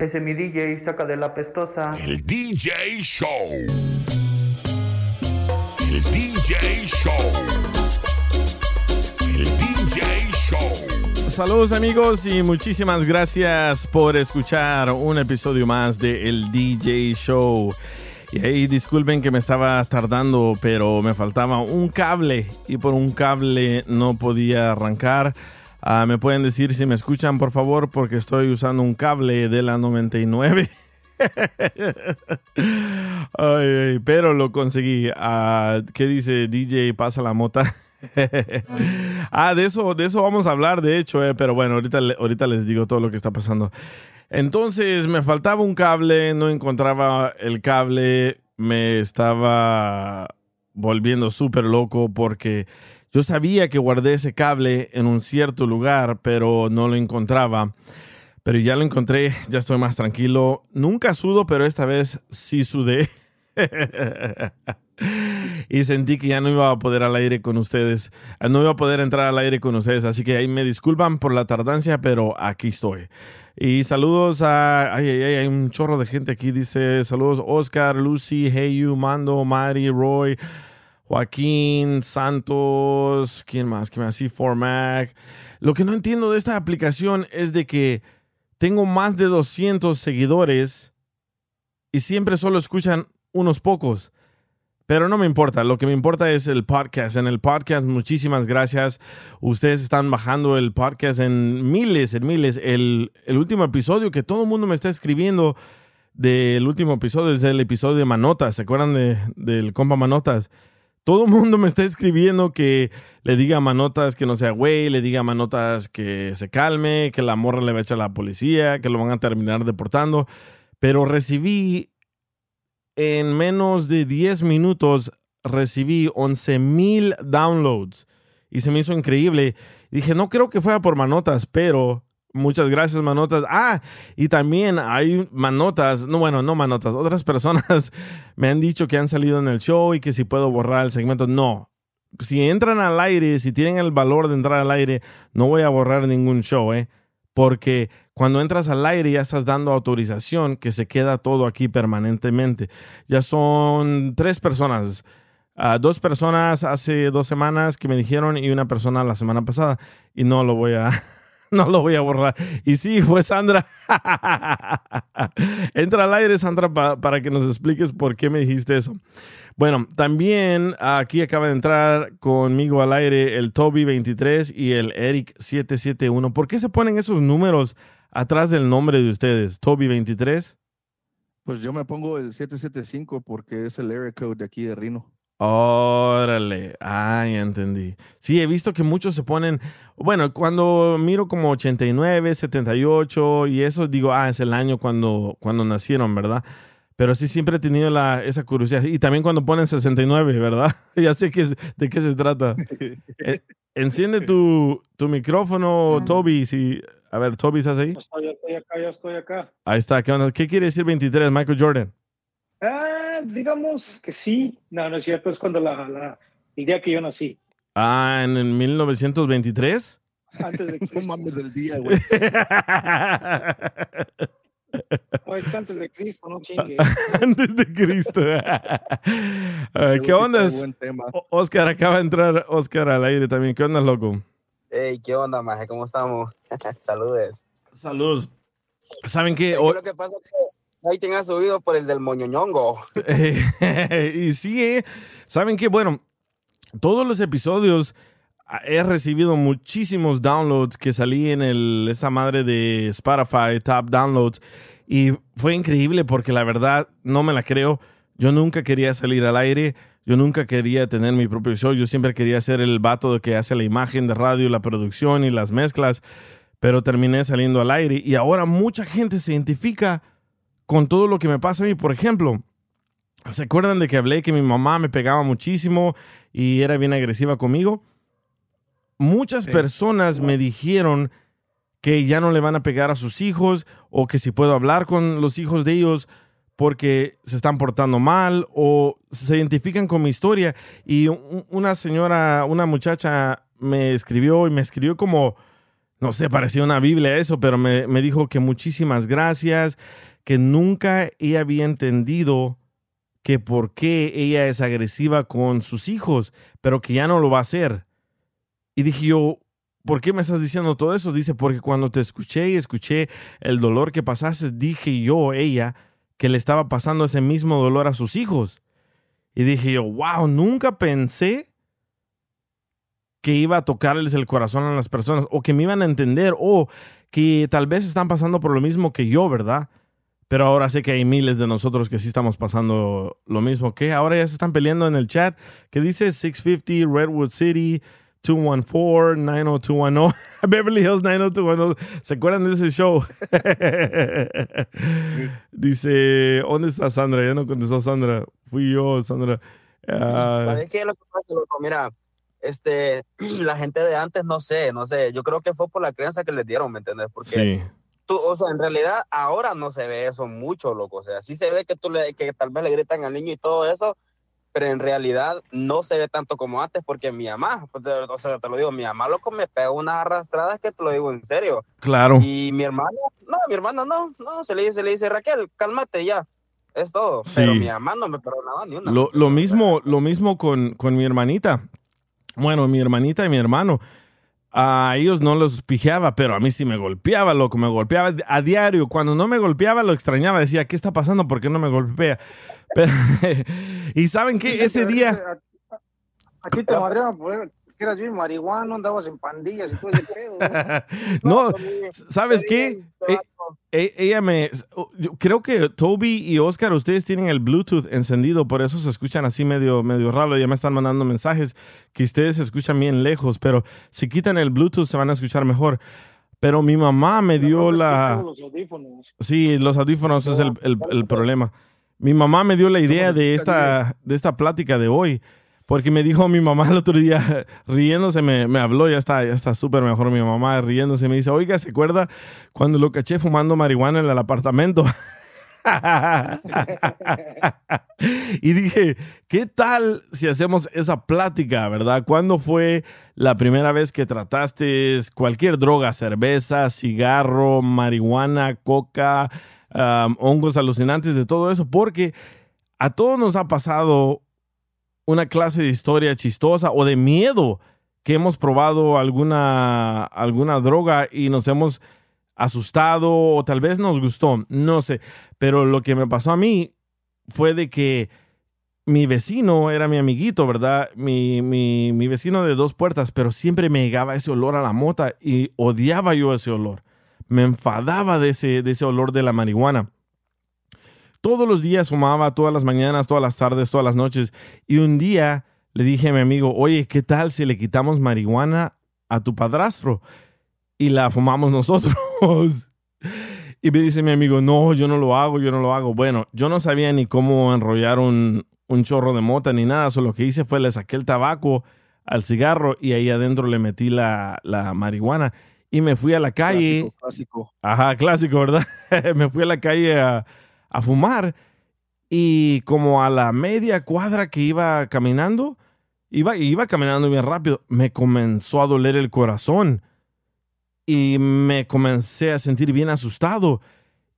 Ese mi DJ saca de la pestosa. El DJ Show. El DJ Show. El DJ Show. Saludos amigos y muchísimas gracias por escuchar un episodio más de El DJ Show. Y ahí disculpen que me estaba tardando, pero me faltaba un cable y por un cable no podía arrancar. Ah, me pueden decir si me escuchan, por favor, porque estoy usando un cable de la 99. ay, pero lo conseguí. Ah, ¿Qué dice DJ? Pasa la mota. ah, de eso, de eso vamos a hablar, de hecho, eh, pero bueno, ahorita, ahorita les digo todo lo que está pasando. Entonces me faltaba un cable, no encontraba el cable, me estaba volviendo súper loco porque yo sabía que guardé ese cable en un cierto lugar, pero no lo encontraba. Pero ya lo encontré, ya estoy más tranquilo. Nunca sudo, pero esta vez sí sudé. y sentí que ya no iba a poder al aire con ustedes. No iba a poder entrar al aire con ustedes. Así que ahí me disculpan por la tardancia, pero aquí estoy. Y saludos a. Ay, ay, ay, hay un chorro de gente aquí. Dice: Saludos, Oscar, Lucy, Heyu, Mando, Mari, Roy. Joaquín, Santos, ¿quién más? ¿Quién más? Sí, Formac. Lo que no entiendo de esta aplicación es de que tengo más de 200 seguidores y siempre solo escuchan unos pocos. Pero no me importa, lo que me importa es el podcast. En el podcast, muchísimas gracias. Ustedes están bajando el podcast en miles, en miles. El, último episodio que todo el mundo me está escribiendo del último episodio es el episodio de Manotas. ¿Se acuerdan de, del compa Manotas? Todo el mundo me está escribiendo que le diga a Manotas que no sea güey, le diga a Manotas que se calme, que la morra le va a echar a la policía, que lo van a terminar deportando. Pero recibí en menos de 10 minutos, recibí 11 mil downloads y se me hizo increíble. Dije, no creo que fuera por Manotas, pero Muchas gracias, manotas. Ah, y también hay manotas, no, bueno, no manotas, otras personas me han dicho que han salido en el show y que si puedo borrar el segmento. No. Si entran al aire, si tienen el valor de entrar al aire, no voy a borrar ningún show, ¿eh? Porque cuando entras al aire ya estás dando autorización que se queda todo aquí permanentemente. Ya son tres personas. Uh, dos personas hace dos semanas que me dijeron y una persona la semana pasada. Y no lo voy a. no lo voy a borrar. Y sí, fue Sandra. Entra al aire, Sandra, para que nos expliques por qué me dijiste eso. Bueno, también aquí acaba de entrar conmigo al aire el Toby23 y el Eric771. ¿Por qué se ponen esos números atrás del nombre de ustedes? Toby23. Pues yo me pongo el 775 porque es el area code de aquí de Rino. Órale, ah, ya entendí. Sí, he visto que muchos se ponen, bueno, cuando miro como 89, 78 y eso, digo, ah, es el año cuando, cuando nacieron, ¿verdad? Pero sí, siempre he tenido la, esa curiosidad. Y también cuando ponen 69, ¿verdad? ya sé que, de qué se trata. Eh, enciende tu, tu micrófono, Toby. Si, a ver, Toby, ¿estás ahí? Estoy, estoy acá, ya estoy acá. Ahí está, ¿qué onda? ¿Qué quiere decir 23, Michael Jordan? Digamos que sí. No, no es cierto, es cuando la, la el día que yo nací. Ah, ¿en el 1923? Antes de No mames el día, güey. Pues antes de Cristo, no chingue. Antes de Cristo. ¿Qué onda? Oscar, acaba de entrar Oscar al aire también. ¿Qué onda, loco? Hey, ¿qué onda, maje? ¿Cómo estamos? Saludes. Saludos. ¿Saben qué? Yo O- Lo que pasa es que te has subido por el del moñoñongo. y sí, ¿eh? ¿saben qué? Bueno, todos los episodios ah, he recibido muchísimos downloads que salí en el, esa madre de Spotify, Top Downloads, y fue increíble porque la verdad no me la creo. Yo nunca quería salir al aire, yo nunca quería tener mi propio show, yo siempre quería ser el vato que hace la imagen de radio, la producción y las mezclas. pero terminé saliendo al aire y ahora mucha gente se identifica con todo lo que me pasa a mí. Por ejemplo, ¿se acuerdan de que hablé que mi mamá me pegaba muchísimo y era bien agresiva conmigo? Muchas Sí. personas me dijeron que ya no le van a pegar a sus hijos o que si puedo hablar con los hijos de ellos porque se están portando mal o se identifican con mi historia. Y un- una señora, una muchacha me escribió y me escribió como, no sé, parecía una Biblia eso, pero me, me dijo que muchísimas gracias, que nunca ella había entendido que por qué ella es agresiva con sus hijos, pero que ya no lo va a hacer. Y dije yo, ¿por qué me estás diciendo todo eso? Dice, porque cuando te escuché y escuché el dolor que pasaste, dije yo, ella, que le estaba pasando ese mismo dolor a sus hijos. Y dije yo, wow, nunca pensé que iba a tocarles el corazón a las personas o que me iban a entender o que tal vez están pasando por lo mismo que yo, ¿verdad? Pero ahora sé que hay miles de nosotros que sí estamos pasando lo mismo que ahora ya se están peleando en el chat que dice 650 Redwood City 214-90210 Beverly Hills 90210 ¿Se acuerdan de ese show? dice, ¿dónde está Sandra? Ya no contestó Sandra. Fui yo, Sandra. Ah, ¿Sabes qué es lo que pasa, loco? Mira, este, la gente de antes, no sé, no sé, yo creo que fue por la crianza que les dieron, ¿me entiendes? Porque sí. Tú, o sea, en realidad ahora no se ve eso mucho, loco, o sea, sí se ve que tú le, que tal vez le gritan al niño y todo eso, pero en realidad no se ve tanto como antes, porque mi mamá, pues, o sea, te lo digo, mi mamá, loco, me pegó unas arrastradas que te lo digo en serio, Claro. y mi hermano, no, mi hermano no, no, se le dice, se le dice, Raquel, cálmate ya, es todo, Sí. pero mi mamá no me perdonaba ni una. Lo, lo mismo, lo mismo con, con mi hermanita. Bueno, mi hermanita y mi hermano. A ellos no los pijeaba, pero a mí sí me golpeaba, loco, me golpeaba a diario. Cuando no me golpeaba, lo extrañaba. Decía, ¿qué está pasando? ¿Por qué no me golpea? Pero- y saben qué? Ese día... Aquí te madreaban por que eras bien marihuano, andabas en pandillas y todo ese pedo. No, pues, ¿sabes qué? Eh, vato. E- ella me. yo creo que Toby y Oscar, ustedes tienen el Bluetooth encendido, por eso se escuchan así medio, medio raro. Ya me están mandando mensajes que ustedes se escuchan bien lejos, pero si quitan el Bluetooth se van a escuchar mejor. Pero mi mamá me dio la. Los audífonos. Sí, los audífonos es el, el- el problema. Mi mamá me dio la idea de esta, de esta plática de hoy, porque me dijo mi mamá el otro día, riéndose, me, habló, ya está, ya está súper mejor mi mamá, riéndose, me dice, oiga, ¿se acuerda cuando lo caché fumando marihuana en el apartamento? y dije, ¿qué tal si hacemos esa plática, verdad? ¿Cuándo fue la primera vez que trataste cualquier droga, cerveza, cigarro, marihuana, coca, hongos alucinantes, de todo eso? Porque a todos nos ha pasado una clase de historia chistosa o de miedo que hemos probado alguna, alguna droga y nos hemos asustado o tal vez nos gustó, no sé. Pero lo que me pasó a mí fue de que mi vecino era mi amiguito, ¿verdad? Mi, mi, mi vecino de dos puertas, pero siempre me llegaba ese olor a la mota y odiaba yo ese olor. Me enfadaba de ese, de ese olor de la marihuana. Todos los días fumaba, todas las mañanas, todas las tardes, todas las noches. Y un día le dije a mi amigo, oye, ¿qué tal si le quitamos marihuana a tu padrastro? Y la fumamos nosotros. y me dice mi amigo, no, yo no lo hago, yo no lo hago. Bueno, yo no sabía ni cómo enrollar un, un chorro de mota ni nada. Solo lo que hice fue le saqué el tabaco al cigarro y ahí adentro le metí la, la marihuana. Y me fui a la calle. Clásico, clásico. Ajá, clásico, ¿verdad? me fui a la calle a, a fumar y como a la media cuadra que iba caminando, iba, iba caminando bien rápido, me comenzó a doler el corazón y me comencé a sentir bien asustado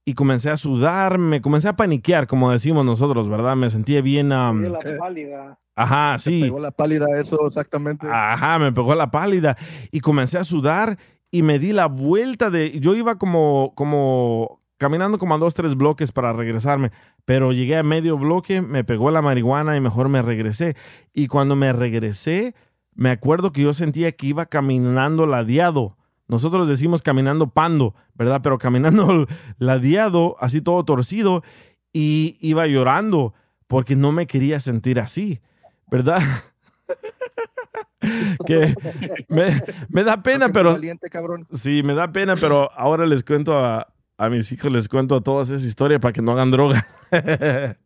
y comencé a sudar, me comencé a paniquear, como decimos nosotros, ¿verdad? Me sentía bien... De la pálida. ajá, sí. pegó la pálida, eso exactamente. Ajá, me pegó la pálida y comencé a sudar y me di la vuelta de... Yo iba como, como caminando como a dos, tres bloques para regresarme, pero llegué a medio bloque, me pegó la marihuana y mejor me regresé. Y cuando me regresé, me acuerdo que yo sentía que iba caminando ladeado. Nosotros decimos caminando pando, ¿verdad? Pero caminando ladeado, así todo torcido, y iba llorando porque no me quería sentir así, ¿verdad? que me, me da pena, pero Valiente, cabrón. sí, me da pena, pero ahora les cuento a, a mis hijos, les cuento a todas esa historia para que no hagan droga.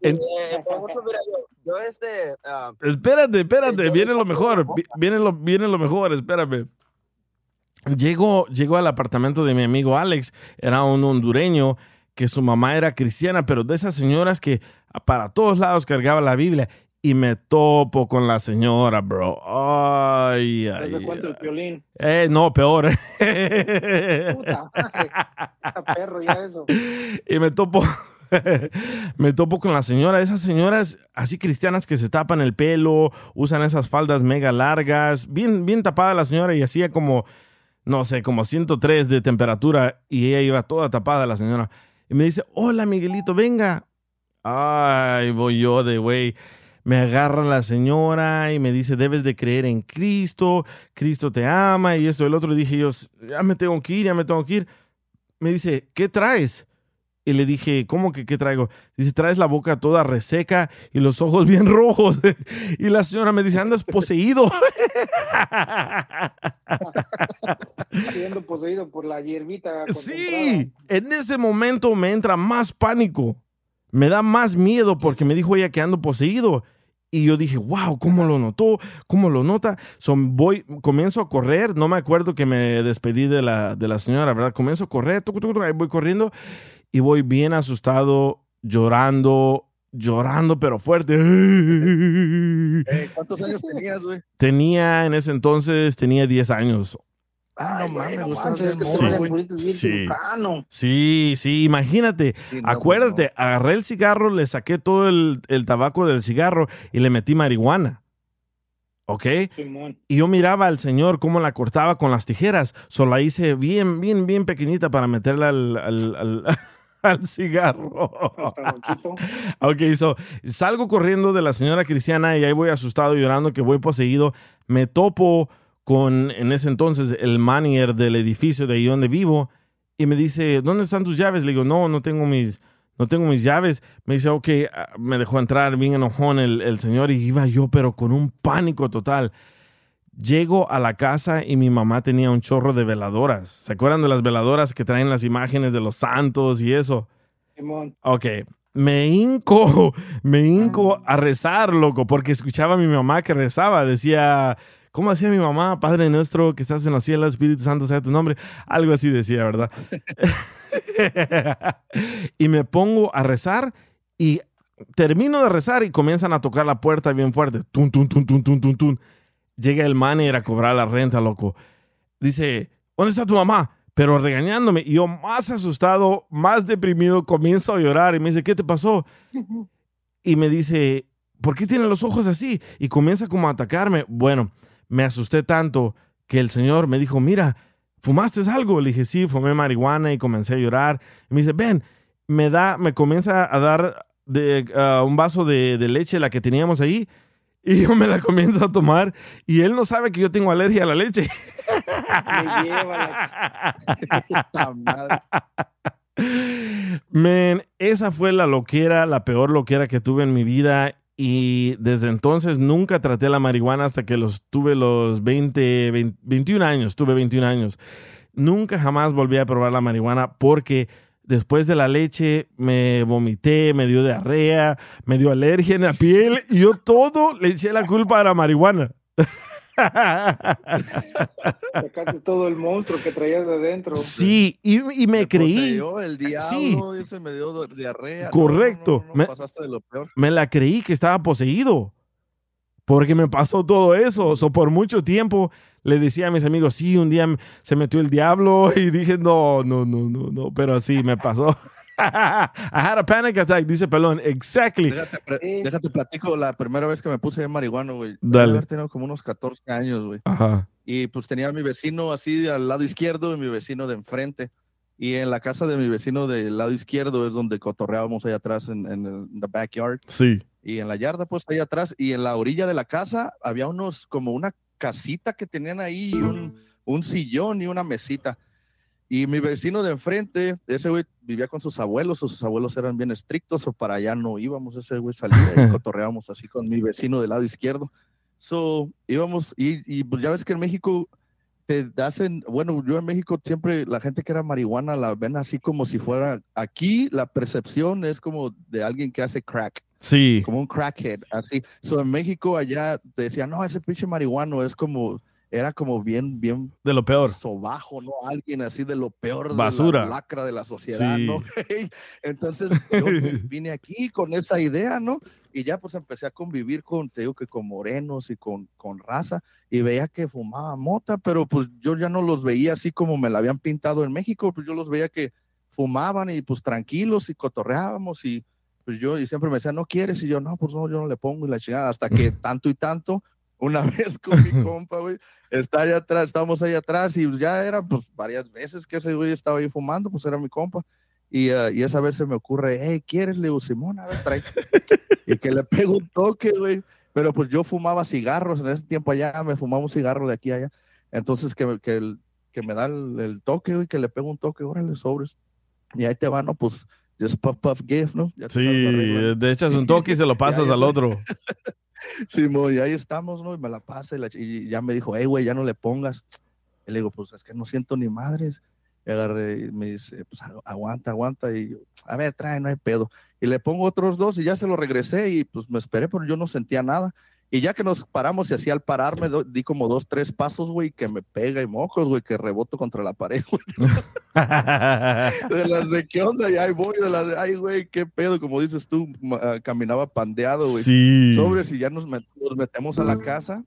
En- Eh, por ejemplo, mira, yo, yo este, ah, Espérate, espérate, Yo viene lo mejor, viene lo, viene lo mejor, espérame. Llego, llego al apartamento de mi amigo Alex, era un hondureño que su mamá era cristiana, pero de esas señoras que para todos lados cargaba la Biblia y me topo con la señora, bro. Ay, ¿Te ay. cuento el violín? Eh, no, peor. Puta madre. Perro ya eso. y me topo me topo con la señora, esas señoras así cristianas que se tapan el pelo, usan esas faldas mega largas, bien bien tapada la señora y hacía como no sé, como 103 de temperatura y ella iba toda tapada la señora y me dice, "Hola, Miguelito, venga." Ay, voy yo de güey. Me agarra la señora y me dice, debes de creer en Cristo, Cristo te ama y esto el otro. Dije yo, ya me tengo que ir, ya me tengo que ir. Me dice, ¿qué traes? Y le dije, ¿cómo que qué traigo? Dice, traes la boca toda reseca y los ojos bien rojos. y la señora me dice, andas poseído. Siendo poseído por la hierbita. sí, en ese momento me entra más pánico. Me da más miedo porque me dijo ella que ando poseído. Y yo dije, wow, ¿cómo lo notó? ¿Cómo lo nota? Son, voy, comienzo a correr. No me acuerdo que me despedí de la, de la señora, ¿verdad? Comienzo a correr, tuc, tuc, tuc, ahí voy corriendo y voy bien asustado, llorando, llorando, pero fuerte. Eh, ¿Cuántos años tenías, güey? Tenía en ese entonces, tenía 10 años. Ah, no mames, que Sí. Sí. temprano. Sí, sí, imagínate. Sí, no, Acuérdate, agarré el cigarro, le saqué todo el, el tabaco del cigarro y le metí marihuana. ¿Ok? Simón. Y yo miraba al señor cómo la cortaba con las tijeras. Solo la hice bien, bien, bien pequeñita para meterla al, al, al- al cigarro. Ok, so, salgo corriendo de la señora cristiana y ahí voy asustado llorando que voy poseído. Me topo con, en ese entonces, el manager del edificio de ahí donde vivo y me dice, ¿dónde están tus llaves? Le digo, no, no tengo mis, no tengo mis llaves. Me dice, ok, ah, me dejó entrar bien enojón el, el señor y iba yo, pero con un pánico total. Llego a la casa y mi mamá tenía un chorro de veladoras. ¿Se acuerdan de las veladoras que traen las imágenes de los santos y eso? Ok, me hinco, me hinco a rezar, loco, porque escuchaba a mi mamá que rezaba, decía, ¿cómo decía mi mamá? Padre nuestro que estás en los cielos, Espíritu Santo sea tu nombre. Algo así decía, ¿verdad? y me pongo a rezar y termino de rezar y comienzan a tocar la puerta bien fuerte. Tun, tun, tun, tun, tun, tun, tun. Llega el manager a cobrar la renta, loco. Dice, ¿dónde está tu mamá? Pero regañándome. Y yo más asustado, más deprimido, comienzo a llorar y me dice, ¿qué te pasó? Y me dice, ¿por qué tiene los ojos así? Y comienza como a atacarme. Bueno, me asusté tanto que el señor me dijo, mira, ¿fumaste algo? Le dije, sí, fumé marihuana y comencé a llorar. Y me dice, ven, me da, me comienza a dar de, ah, un vaso de, de leche, la que teníamos ahí. Y yo me la comienzo a tomar y él no sabe que yo tengo alergia a la leche. Me lleva la. Men, esa fue la loquera, la peor loquera que tuve en mi vida. Y desde entonces nunca traté la marihuana hasta que los tuve los 20, 20 21 años. Tuve 21 años. Nunca jamás volví a probar la marihuana porque después de la leche me vomité, me dio diarrea, me dio alergia en la piel y yo todo le eché la culpa a la marihuana. Sacaste todo el monstruo que traías de adentro. sí, y, y me Te creí. el diablo, Sí. ese me dio diarrea. Correcto. no, no, no, Me- pasaste de lo peor. me la creí que estaba poseído. Porque me pasó todo eso. So, por mucho tiempo le decía a mis amigos, sí, un día se metió el diablo. Y dije, no, no, no, no, no. Pero sí, me pasó. I had a panic attack, dice Pelón. Exactly. Déjate, Sí. déjate platico la primera vez que me puse de marihuana, güey. Dale. Haber tenido como unos 14 años, güey. Ajá. Y pues tenía a mi vecino así al lado izquierdo y mi vecino de enfrente. Y en la casa de mi vecino del lado izquierdo es donde cotorreábamos allá atrás en, en el the backyard. Sí. Y en la yarda, pues allá atrás. Y en la orilla de la casa había unos, como una casita que tenían ahí, un, un sillón y una mesita. Y mi vecino de enfrente, ese güey vivía con sus abuelos, sus abuelos eran bien estrictos, o para allá no íbamos, ese güey salía y cotorreábamos así con mi vecino del lado izquierdo. So, íbamos, y, y pues ya ves que en México te hacen, bueno, yo en México siempre la gente que era marihuana la ven así como si fuera, aquí la percepción es como de alguien que hace crack, Sí. como un crackhead, así. So, en México allá decían, no, ese pinche marihuano es como, era como bien, bien De lo peor. sobajo, ¿no? Alguien así de lo peor Basura. de la lacra de la sociedad, Sí. ¿no? Entonces yo vine aquí con esa idea, ¿no? Y ya pues empecé a convivir con, te digo que con morenos y con, con raza y veía que fumaba mota, pero pues yo ya no los veía así como me la habían pintado en México, pues yo los veía que fumaban y pues tranquilos y cotorreábamos y pues yo y siempre me decían, no quieres y yo, no, pues no, yo no le pongo y la chingada, hasta que tanto y tanto, una vez con mi compa, güey, está allá atrás, estábamos ahí atrás y ya era pues varias veces que ese güey estaba ahí fumando, pues era mi compa. Y, ah, y esa vez se me ocurre, hey, ¿quieres? Le digo, Simón, a ver, trae. y que le pego un toque, güey. Pero pues yo fumaba cigarros, en ese tiempo allá me fumaba un cigarro de aquí a allá. Entonces que, que, que me da el, el toque, güey, que le pego un toque, órale, sobres. Y ahí te va, ¿no? Pues, just puff, puff, give, ¿no? Ya te. Sí, de echas un toque y se lo pasas al otro. Simón, y ahí estamos, ¿no? Y me la pasa y, la y ya me dijo, hey, güey, ya no le pongas. Y le digo, pues es que no siento ni madres. Y agarré y me dice, pues agu- aguanta, aguanta. Y yo, a ver, trae, no hay pedo. Y le pongo otros dos y ya se lo regresé y pues me esperé, pero yo no sentía nada. Y ya que nos paramos y así al pararme, do- di como dos, tres pasos, güey, que me pega y mocos, güey, que reboto contra la pared, güey. De las de qué onda, y ahí voy, de las de, ay, güey, qué pedo, como dices tú, ah, caminaba pandeado, güey sí. sobres y ya nos, met- nos metemos a la casa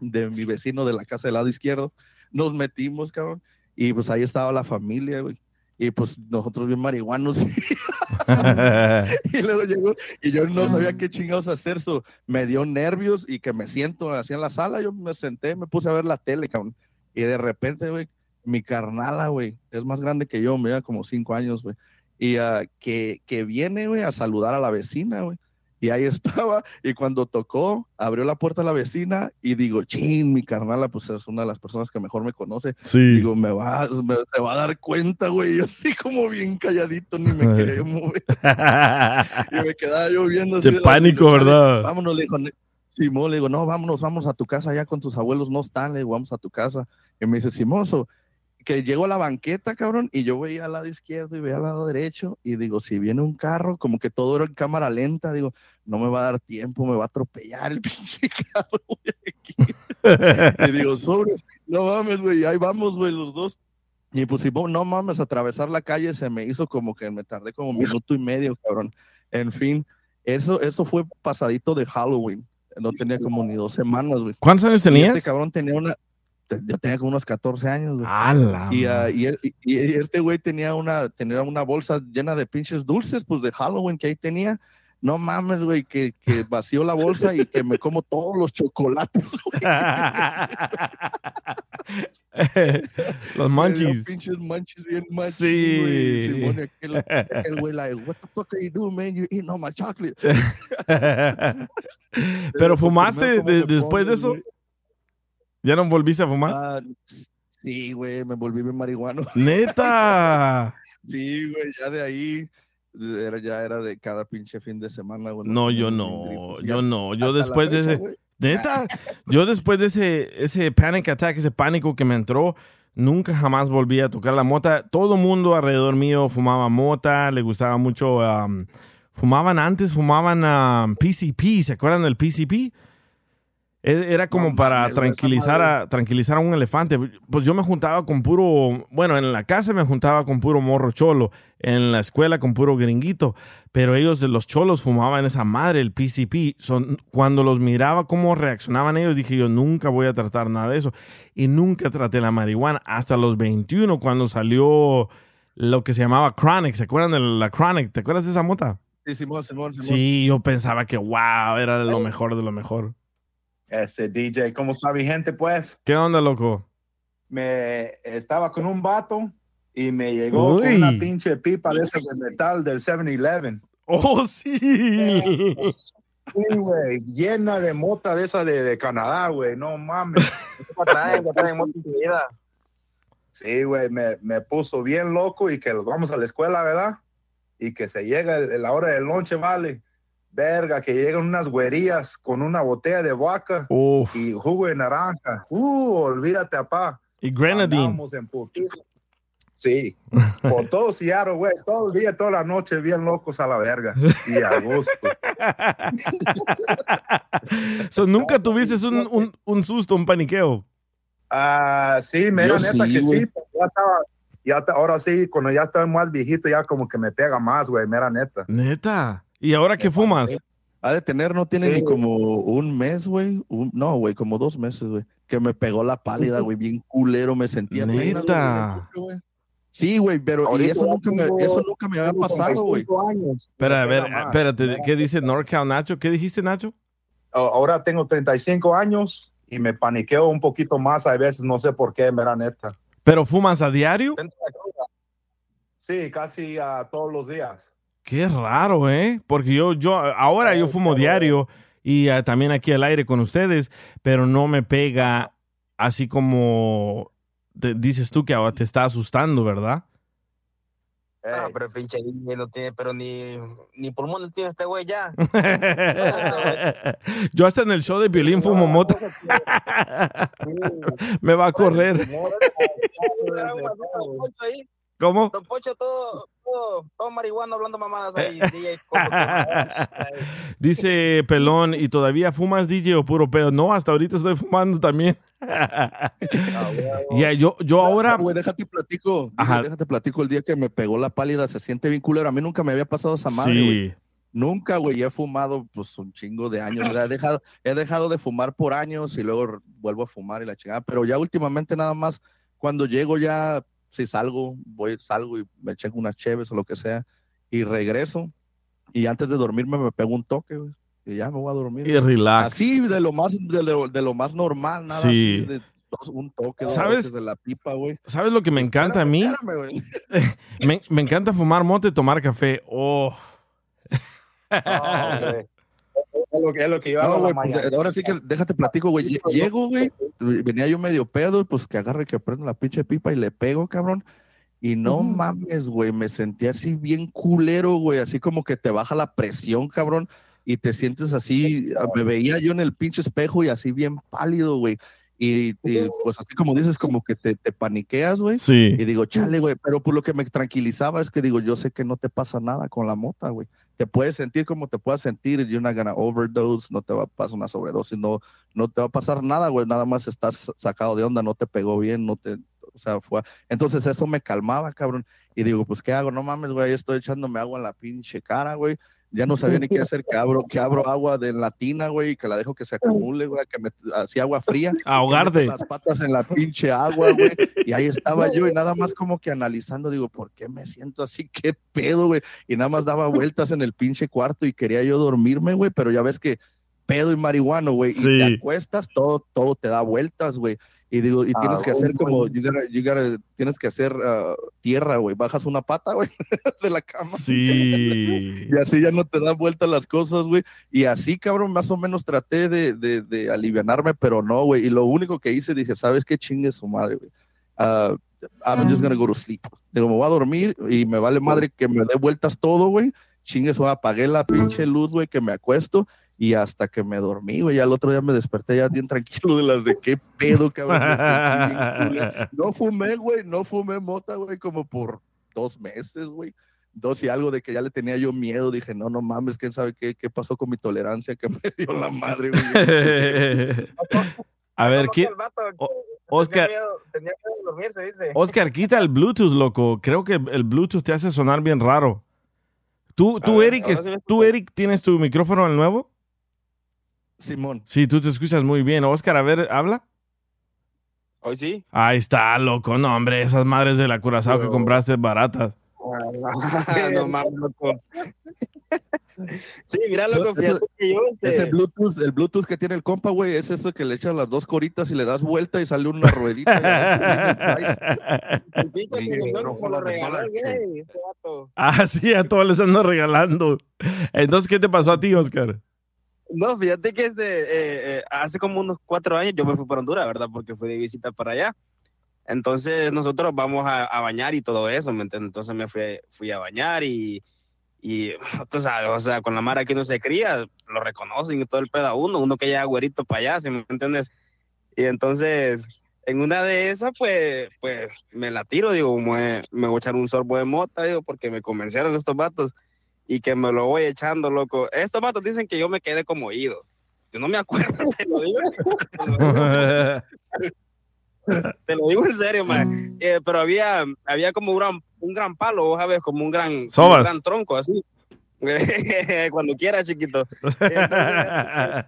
de mi vecino de la casa del lado izquierdo. Nos metimos, cabrón. Y pues ahí estaba la familia, güey. Y pues nosotros bien marihuanos. y luego llegó y yo no sabía qué chingados hacer. So, me dio nervios y que me siento así en la sala. Yo me senté, me puse a ver la tele, cabrón. Y de repente, güey, mi carnala, güey, es más grande que yo, me lleva como cinco años, güey. Y ah, que, que viene, güey, a saludar a la vecina, güey. Y ahí estaba, y cuando tocó, abrió la puerta a la vecina y digo, chin, mi carnala, pues es una de las personas que mejor me conoce. Sí. Digo, me va, me- se va a dar cuenta, güey. Yo así como bien calladito, ni me quería mover. Y me quedaba yo viendo. así De pánico, "Dale, ¿verdad? Vámonos, le dijo. Simón, le digo, no, vámonos, vamos a tu casa ya con tus abuelos, no están, le digo, vamos a tu casa. Y me dice, Simoso, que llegó a la banqueta, cabrón, y yo veía al lado izquierdo y veía al lado derecho, y digo, si viene un carro, como que todo era en cámara lenta, digo, no me va a dar tiempo, me va a atropellar el pinche carro, güey, aquí. Y digo, sobre, no mames, güey, ahí vamos, güey, los dos. Y pues, Simón, no mames, atravesar la calle se me hizo como que me tardé como un minuto y medio, cabrón. En fin, eso, eso fue pasadito de Halloween. No tenía como ni dos semanas, güey. ¿Cuántos años Y tenías? este cabrón tenía una, yo tenía como unos 14 años, güey. Y, ah, y, y- y este güey tenía una, tenía una bolsa llena de pinches dulces, pues de Halloween que ahí tenía. No mames, güey, que, que vació la bolsa y que me como todos los chocolates. güey. Los dio manchis. pinches manchis bien manchis, Sí. güey. Simón, aquel, aquel güey, like, what the fuck are you doing, man? You eating all my chocolate. Pero fumaste primero, ¿cómo de- después de eso. güey? ¿Ya no volviste a fumar? Ah, sí, güey, me volví bien marihuano. ¡Neta! Sí, güey, ya de ahí, era, ya era de cada pinche fin de semana. güey, No, yo no. Yo no. Yo después de ese. Neta, yo después de ese, ese panic attack, ese pánico que me entró, nunca jamás volví a tocar la mota. Todo mundo alrededor mío fumaba mota, le gustaba mucho. um, fumaban antes, fumaban um, PCP, ¿se acuerdan del PCP? Era como No para tranquilizar a, tranquilizar a un elefante. Pues yo me juntaba con puro, bueno, en la casa me juntaba con puro morro cholo, en la escuela con puro gringuito, pero ellos, los cholos, fumaban esa madre, el PCP. Son, cuando los miraba cómo reaccionaban ellos, dije yo, nunca voy a tratar nada de eso. Y nunca traté la marihuana hasta los 21, cuando salió lo que se llamaba Chronic. ¿Se acuerdan de la Chronic? ¿Te acuerdas de esa mota? Sí, Simón, Simón, Simón. Sí, yo pensaba que, wow, era lo mejor de lo mejor. Ese DJ, ¿cómo está mi gente? Pues ¿Qué onda, loco? me estaba con un vato y me llegó Uy. una pinche pipa de esas de metal del 7-Eleven. ¡Oh, sí! Sí, güey, llena de mota de esa de, de Canadá, güey, no mames. Sí, güey, me, me puso bien loco y que vamos a la escuela, ¿verdad? Y que se llega el- la hora del lonche, vale. Verga, que llegan unas güerías con una botella de vaca Uf. y jugo de naranja. Uh, olvídate, apá. Y Grenadine. Andamos en putiza. Sí, por todo Seattle, güey, todo el día, toda la noche, bien locos a la verga. Y a gusto. So, nunca tuviste un, un, un susto, un paniqueo. Ah, sí, mira, neta sí, que güey. sí. Ya estaba, ya ahora sí, cuando ya estoy más viejito, ya como que me pega más, güey, mira, neta. Neta. ¿Y ahora qué fumas? Ha de tener, no tiene Sí. ni como un mes, güey. No, güey, como dos meses, güey. Que me pegó la pálida, güey. Bien culero me sentía. Neta. Sí, güey, pero y eso nunca, me, eso nunca me había pasado, güey. 35 años. Espera, a ver, más. espérate, ¿qué dice NorCal Nacho? ¿Qué dijiste, Nacho? Ahora tengo 35 años y me paniqueo un poquito más a veces, no sé por qué, mira, neta. ¿Pero fumas a diario? Sí, casi ah, todos los días. Qué raro, ¿eh? Porque yo, yo, ahora yo fumo diario y ah, también aquí al aire con ustedes, pero no me pega así como te- dices tú que ahora te está asustando, ¿verdad? Ah, pero el pinche DJ no tiene, pero ni, ni pulmón tiene este güey ya. yo hasta en el show de violín fumo mota. me va a correr. ¿Cómo? Don Pocho, todo, todo, todo marihuana hablando mamadas ahí. DJ, Dice Pelón, ¿y todavía fumas DJ o puro pedo? No, hasta ahorita estoy fumando también. Ya, yo, yo ahora... Güey, déjate platico. Ajá. Ajá. Déjate platico el día que me pegó la pálida. Se siente bien culero. A mí nunca me había pasado esa madre, güey. Sí. Nunca, güey. He fumado, pues, un chingo de años. O sea, He dejado, he dejado de fumar por años y luego vuelvo a fumar y la chingada. Pero ya últimamente nada más, cuando llego ya, si salgo, voy, salgo y me checo unas cheves o lo que sea y regreso. Y antes de dormirme me pego un toque, güey. Y ya me voy a dormir. Y relax. Así, de lo más, de lo, de lo más normal, nada Sí. así, de un toque, dos ¿Sabes? de la pipa, güey. ¿Sabes lo que me encanta a mí? Me, me encanta fumar mote y tomar café. Oh. Es lo que, es lo que yo hago güey, pues, ahora sí que déjate platico, güey. Lle- Llego, güey, venía yo medio pedo, pues que agarre que prendo la pinche pipa y le pego, cabrón. Y no mames, güey, me sentí así bien culero, güey, así como que te baja la presión, cabrón, y te sientes así, ah, me veía yo en el pinche espejo y así bien pálido, güey. Y, y, pues así como dices, como que te, te paniqueas, güey. sí. Y digo, chale, güey, pero por lo que me tranquilizaba es que digo, yo sé que no te pasa nada con la mota, güey. Te puedes sentir como te puedas sentir, you're not gonna overdose, no te va a pasar una sobredosis, no, no te va a pasar nada, güey, nada más estás sacado de onda, no te pegó bien, no te, o sea, fue, entonces eso me calmaba, cabrón, y digo, pues, ¿qué hago? No mames, güey, ahí estoy echándome agua en la pinche cara, güey, ya no sabía ni qué hacer, que abro, que abro agua de la tina, güey, y que la dejo que se acumule, güey, que me hacía agua fría, Ahogarte. las patas en la pinche agua, güey. Y ahí estaba yo y nada más como que analizando, digo, ¿por qué me siento así? ¿Qué pedo, güey? Y nada más daba vueltas en el pinche cuarto y quería yo dormirme, güey, pero ya ves que pedo y marihuano, güey, y te acuestas, todo, todo te da vueltas, güey. Y digo, y tienes Ah, que hacer como, you gotta- you gotta- tienes que hacer ah, tierra, güey. Bajas una pata, güey, de la cama. Sí. Y así ya no te dan vueltas las cosas, güey. Y así, cabrón, más o menos traté de, de, de alivianarme, pero no, güey. Y lo único que hice, dije, ¿sabes qué? Chingue su madre, güey. Ah, I'm just gonna go to sleep. Digo, me voy a dormir y me vale madre que me dé vueltas todo, güey. Chingue su madre, apagué la pinche luz, güey, que me acuesto. Y hasta que me dormí, güey, ya el otro día me desperté ya bien tranquilo de las de qué pedo, cabrón. No fumé, güey, no fumé mota, güey, como por dos meses, güey. Dos y algo de que ya le tenía yo miedo. Dije, no, no mames, quién sabe qué, qué pasó con mi tolerancia que me dio la madre, güey. A ver, ¿quién? el vato, O- Tenía Oscar, miedo, tenía miedo de dormirse, dice. Oscar, quita el Bluetooth, loco. Creo que el Bluetooth te hace sonar bien raro. ¿Tú, tú, ver, Eric, es- tú. Eric, tienes tu micrófono al nuevo? Simón. Sí, tú te escuchas muy bien. Oscar, a ver, habla. Hoy sí. Ahí está, loco. No, hombre, esas madres de la Curazao que compraste baratas. Ah, no mames, loco. Sí, mira, So- loco, fíjate que yo, este, Ese Bluetooth, el Bluetooth que tiene el compa, güey, es eso que le echan las dos coritas y le das vuelta y sale una ruedita. ah, sí, a todos les ando regalando. Entonces, ¿qué te pasó a ti, Oscar? No, fíjate que este, eh, eh, hace como unos cuatro años yo me fui para Honduras, ¿verdad? Porque fui de visita para allá. Entonces nosotros vamos a, a bañar y todo eso, ¿me entiendes? Entonces me fui, fui a bañar y, Y tú sabes, o sea, con la mara que uno se cría, lo reconocen y todo el pedo a uno, uno que llega güerito para allá, ¿sí me entiendes? Y entonces, en una de esas, pues, pues me la tiro, digo, me, me voy a echar un sorbo de mota, digo, porque me convencieron estos vatos y que me lo voy echando, loco. Estos vatos dicen que yo me quedé como oído. Yo no me acuerdo, te lo digo. Te lo digo en serio, man. Eh, pero había, había como un gran, un gran palo, sabes, como un gran, un gran tronco, así. Cuando quiera, chiquito. Entonces,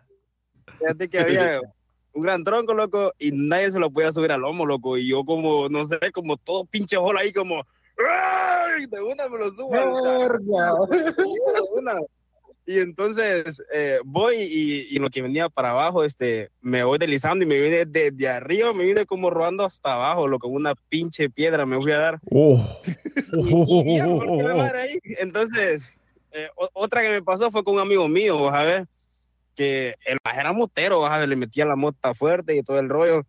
Fíjate que había un gran tronco, loco, y nadie se lo podía subir al lomo, loco. Y yo como, no sé, como todo pinche holo ahí, como. De una me lo subo. de una. Y entonces eh, voy y, y lo que venía para abajo, este, me voy deslizando y me vine desde arriba, me vine como rodando hasta abajo, lo con una pinche piedra me fui a dar. Oh. Y- y ahí. Entonces, eh, otra que me pasó fue con un amigo mío, vas a ver, que el era motero, vas a ver, le metía la mota fuerte y todo el rollo.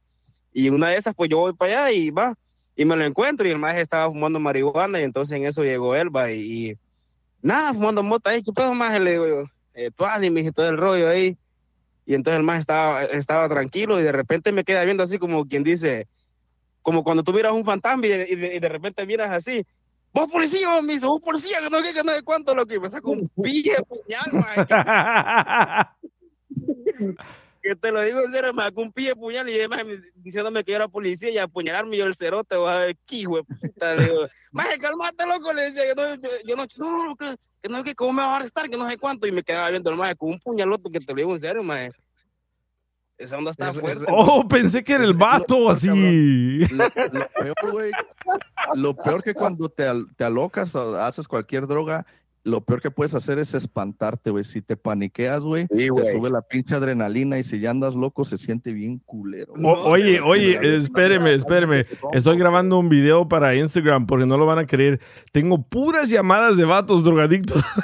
Y una de esas, pues yo voy para allá y va, y me lo encuentro y el maje estaba fumando marihuana y entonces en eso llegó él, va, y, y nada, fumando mota ahí, ¿qué pedo, maje? Le digo yo, eh, así, me dije todo el rollo ahí. Y entonces el maje estaba, estaba tranquilo y de repente me queda viendo así como quien dice, como cuando tú miras un fantasma y de, y de- y de repente miras así, vos policía, vos, dice, vos policía, que no sé que no cuánto, lo que me saca un pille puñal, que te lo digo en serio, me sacó un pille puñal y además me- diciéndome que yo era policía y apuñalarme yo el cerote, vas a ver, qué de puta, digo, maje, calmate, loco, le decía, que no, yo, yo no, no, que, que no, que cómo me va a arrestar, que no sé cuánto, y me quedaba viendo el maje con un puñalote que te lo digo en serio, maje. Esa onda está Es- es- fuerte. Oh, pensé que era el vato así. Lo, lo peor, güey, lo peor que cuando te, te alocas o haces cualquier droga, lo peor que puedes hacer es espantarte, güey. Si te paniqueas, güey, Sí, te sube la pinche adrenalina y si ya andas loco, se siente bien culero. O- oye, oye, espéreme, espéreme. Estoy grabando un video para Instagram porque no lo van a creer. Tengo puras llamadas de vatos drogadictos.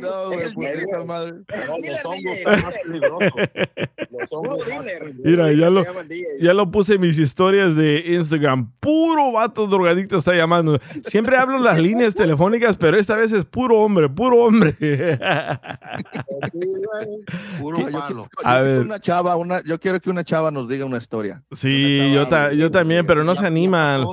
No, DJ. madre. Los hongos más peligrosos. Los hongos. Mira, ya lo, ya lo puse en mis historias de Instagram. Puro vato drogadicto está llamando. Siempre hablo las líneas telefónicas, pero esta vez es puro hombre, puro hombre. Puro Yo quiero- palo. yo A ver. una chava, una, yo quiero que una chava nos diga una historia. Sí, yo, ta- yo también, pero no se animan.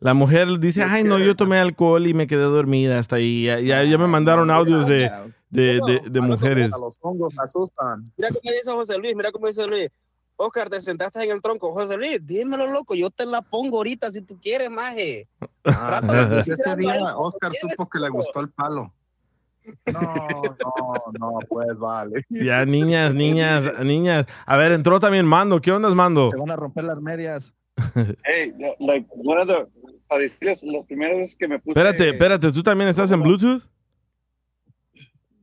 La mujer dice, ay, no, yo tomé alcohol y me quedé dormida hasta ahí. Ya, ya, ya me mandaron audios de, de, de, de mujeres. A los hongos asustan. Mira cómo dice José Luis, mira cómo dice Luis. Oscar, te sentaste en el tronco. José Luis, dímelo, loco, yo te la pongo ahorita si tú quieres, maje. Ah, pues algo día Oscar ¿quieres? supo que le gustó el palo. No, no, no, pues vale. Ya, niñas, niñas, niñas. A ver, entró también Mando. ¿Qué onda, Mando? Se van a romper las medias. Hey, like, one of the, para decirles, lo primero es que me puse. Espérate, espérate, ¿tú también estás en Bluetooth?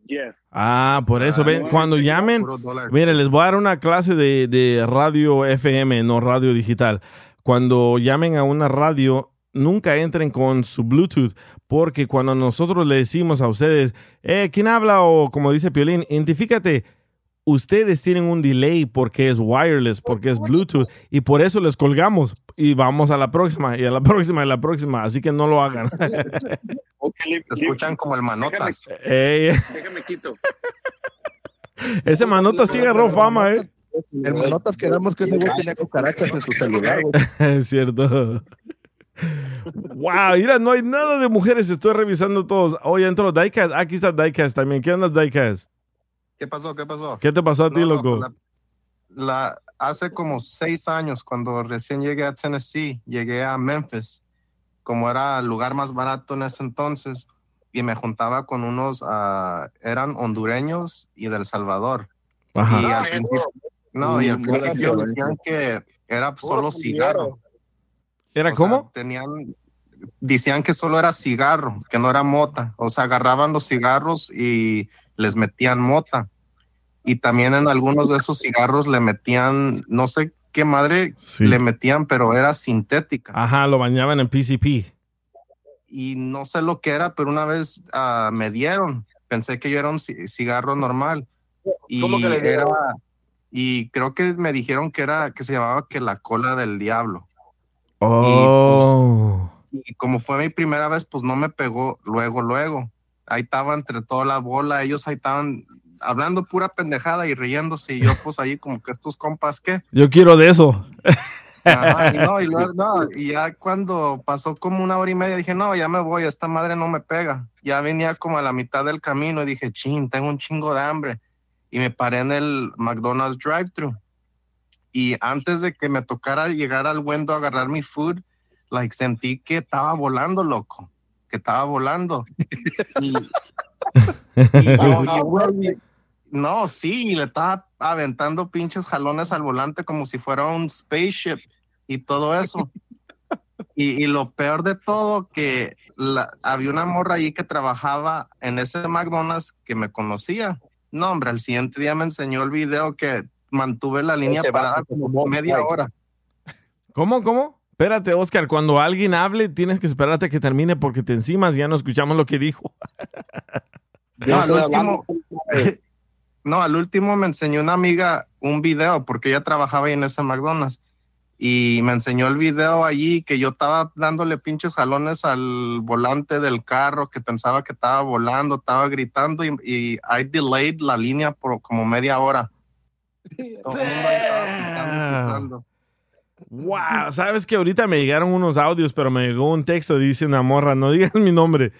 Yes. Ah, por eso, ven, no, cuando no, llamen, mire, les voy a dar una clase de, de radio FM, no radio digital. Cuando llamen a una radio, nunca entren con su Bluetooth, porque cuando nosotros le decimos a ustedes, eh, ¿quién habla? O como dice Piolín, identifícate. Ustedes tienen un delay porque es wireless, porque es Bluetooth, y por eso les colgamos. Y vamos a la próxima, y a la próxima, y a la próxima. Así que no lo hagan. Okay, Te escuchan como el manotas. Ey, Déjame quito. ese manota sí agarró fama, ¿eh? En Manotas quedamos que ese güey tenía cucarachas en su celular, güey. Es cierto. Wow, mira, no hay nada de mujeres. Estoy revisando todos. Oye, entró Diecast. Aquí está Diecast también. ¿Qué onda, Diecast? ¿Qué pasó? ¿Qué pasó? ¿Qué te pasó a ti, No, loco? La, la- hace como seis años, cuando recién llegué a Tennessee, llegué a Memphis, como era el lugar más barato en ese entonces, y me juntaba con unos, ah, eran hondureños y del Salvador. Y Ajá. al principio, no, y al principio decían que era solo cigarro. ¿Era O sea, cómo? tenían, decían que solo era cigarro, que no era mota. O sea, agarraban los cigarros y les metían mota. Y también en algunos de esos cigarros le metían, no sé qué madre Sí. le metían, pero era sintética. Ajá, lo bañaban en PCP. Y no sé lo que era, pero una vez ah, me dieron. Pensé que yo era un ci- cigarro normal. Y ¿Cómo que le era, y creo que me dijeron que era, que se llamaba que la cola del diablo. Oh. Y como fue mi primera vez, pues no me pegó luego, luego. Ahí estaba entre toda la bola, ellos ahí estaban hablando pura pendejada y riéndose. Y yo, pues ahí, como que estos compas, ¿qué? Yo quiero de eso. Ajá, y, no, y, luego, no, y ya cuando pasó como una hora y media, dije, no, ya me voy, esta madre no me pega. Ya venía como a la mitad del camino y dije, chin, tengo un chingo de hambre. Y me paré en el McDonald's drive-thru. Y antes de que me tocara llegar al window a agarrar mi food, like, sentí que estaba volando, loco. Que estaba volando. Y, y güey, no, sí, le estaba aventando pinches jalones al volante como si fuera un spaceship y todo eso. Y, y lo peor de todo, que la- había una morra ahí que trabajaba en ese McDonald's que me conocía. No, hombre, al siguiente día me enseñó el video que mantuve la línea parada como media hora. ¿Cómo, cómo? Espérate, Oscar, cuando alguien hable, tienes que esperarte a que termine porque te encimas ya no escuchamos lo que dijo. No, al último, no, al último me enseñó una amiga un video porque ella trabajaba ahí en ese McDonald's y me enseñó el video allí que yo estaba dándole pinches jalones al volante del carro que pensaba que estaba volando, estaba gritando y, y I delayed la línea por como media hora. Todo el mundo ahí estaba gritando gritando. Wow, sabes que ahorita me llegaron unos audios, pero me llegó un texto, dice una morra, no digas mi nombre.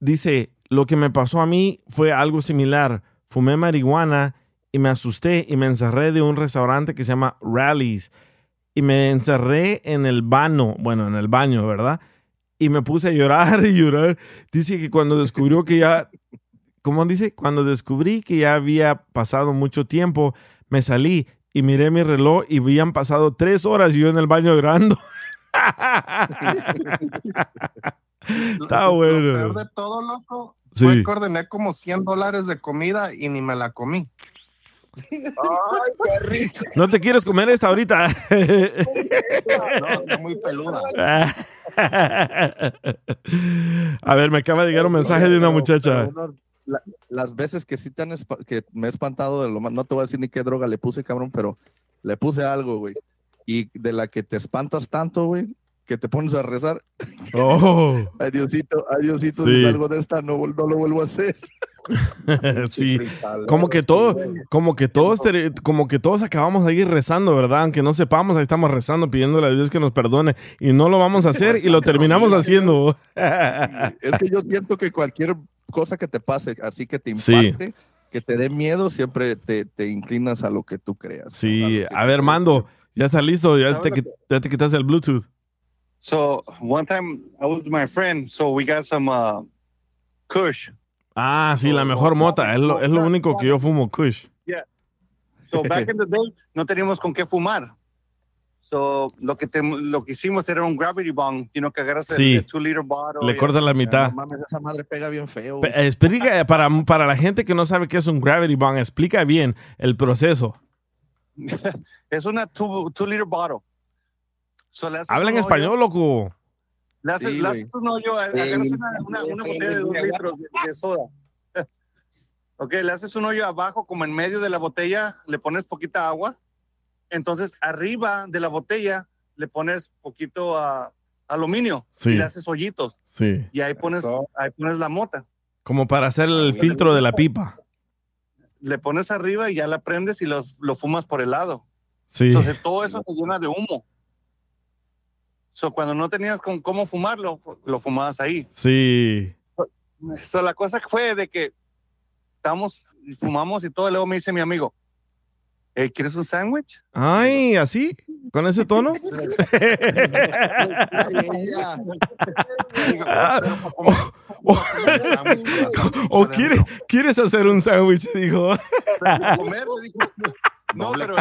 Dice, lo que me pasó a mí fue algo similar. Fumé marihuana y me asusté y me encerré de un restaurante que se llama Rallies. Y me encerré en el baño, bueno, en el baño, ¿verdad? Y me puse a llorar y llorar. Dice que cuando descubrió que ya, ¿cómo dice? Cuando descubrí que ya había pasado mucho tiempo, me salí y miré mi reloj y habían pasado tres horas y yo en el baño llorando. Está Lo bueno. peor de todo, loco, Sí. fue que ordené como 100 dólares de comida y ni me la comí. Ay, qué rico. No te quieres comer esta ahorita. No, no, muy peluda. A ver, me acaba de llegar un mensaje de una muchacha. La- las veces que sí te han que me he espantado de lo más, no te voy a decir ni qué droga le puse, cabrón, pero le puse algo, güey. Y de la que te espantas tanto, güey, que te pones a rezar. Oh, Adiosito, adiosito, Sí. si salgo de esta, no, no lo vuelvo a hacer. sí. Como que todos, como que todos, te- como que todos acabamos ahí rezando, ¿verdad? Aunque no sepamos, ahí estamos rezando, pidiéndole a Dios que nos perdone y no lo vamos a hacer y lo terminamos haciendo. Es que yo siento que cualquier cosa que te pase, así que te Sí. impacte, que te dé miedo, siempre te, te inclinas a lo que tú creas. Sí, a ver, creas. Mando, ya está listo, ya te, ya te quitas el Bluetooth. So one time I was with my friend, so we got some uh, Kush. Ah, sí, la mejor mota, es lo, es lo único que yo fumo, Kush. So back in the day no teníamos con qué fumar. So lo que te- lo que hicimos era un gravity bong, you know, que agarras el- Sí. el, two liter bottle. Le cortas la mitad. No mames, esa madre pega bien feo. Pe- eh, Explica, para, para la gente que no sabe qué es un gravity bong, explica bien el proceso. es una two, two liter bottle. So Habla en español, loco. Le haces, Sí, le haces un hoyo, agarras una, una, una botella de dos litros de, de soda. Ok, le haces un hoyo abajo, como en medio de la botella, le pones poquita agua. Entonces, arriba de la botella le pones poquito ah, aluminio Sí. y le haces hoyitos. Sí. Y ahí pones, Eso. ahí pones la mota. Como para hacer el filtro de la pipa. Le pones arriba y ya la prendes y los, lo fumas por el lado. Sí. Entonces, todo eso se llena de humo. So, cuando no tenías con cómo fumarlo, lo fumabas ahí. Sí. So, la cosa fue de que estamos, fumamos y todo, luego me dice mi amigo, "Hey, ¿quieres un sándwich? Ay, ¿así? ¿Con ese tono? Digo, Ah, "Pero para comer, o sándwich, o adentro". quiere- quieres hacer un sándwich, dijo. No, pero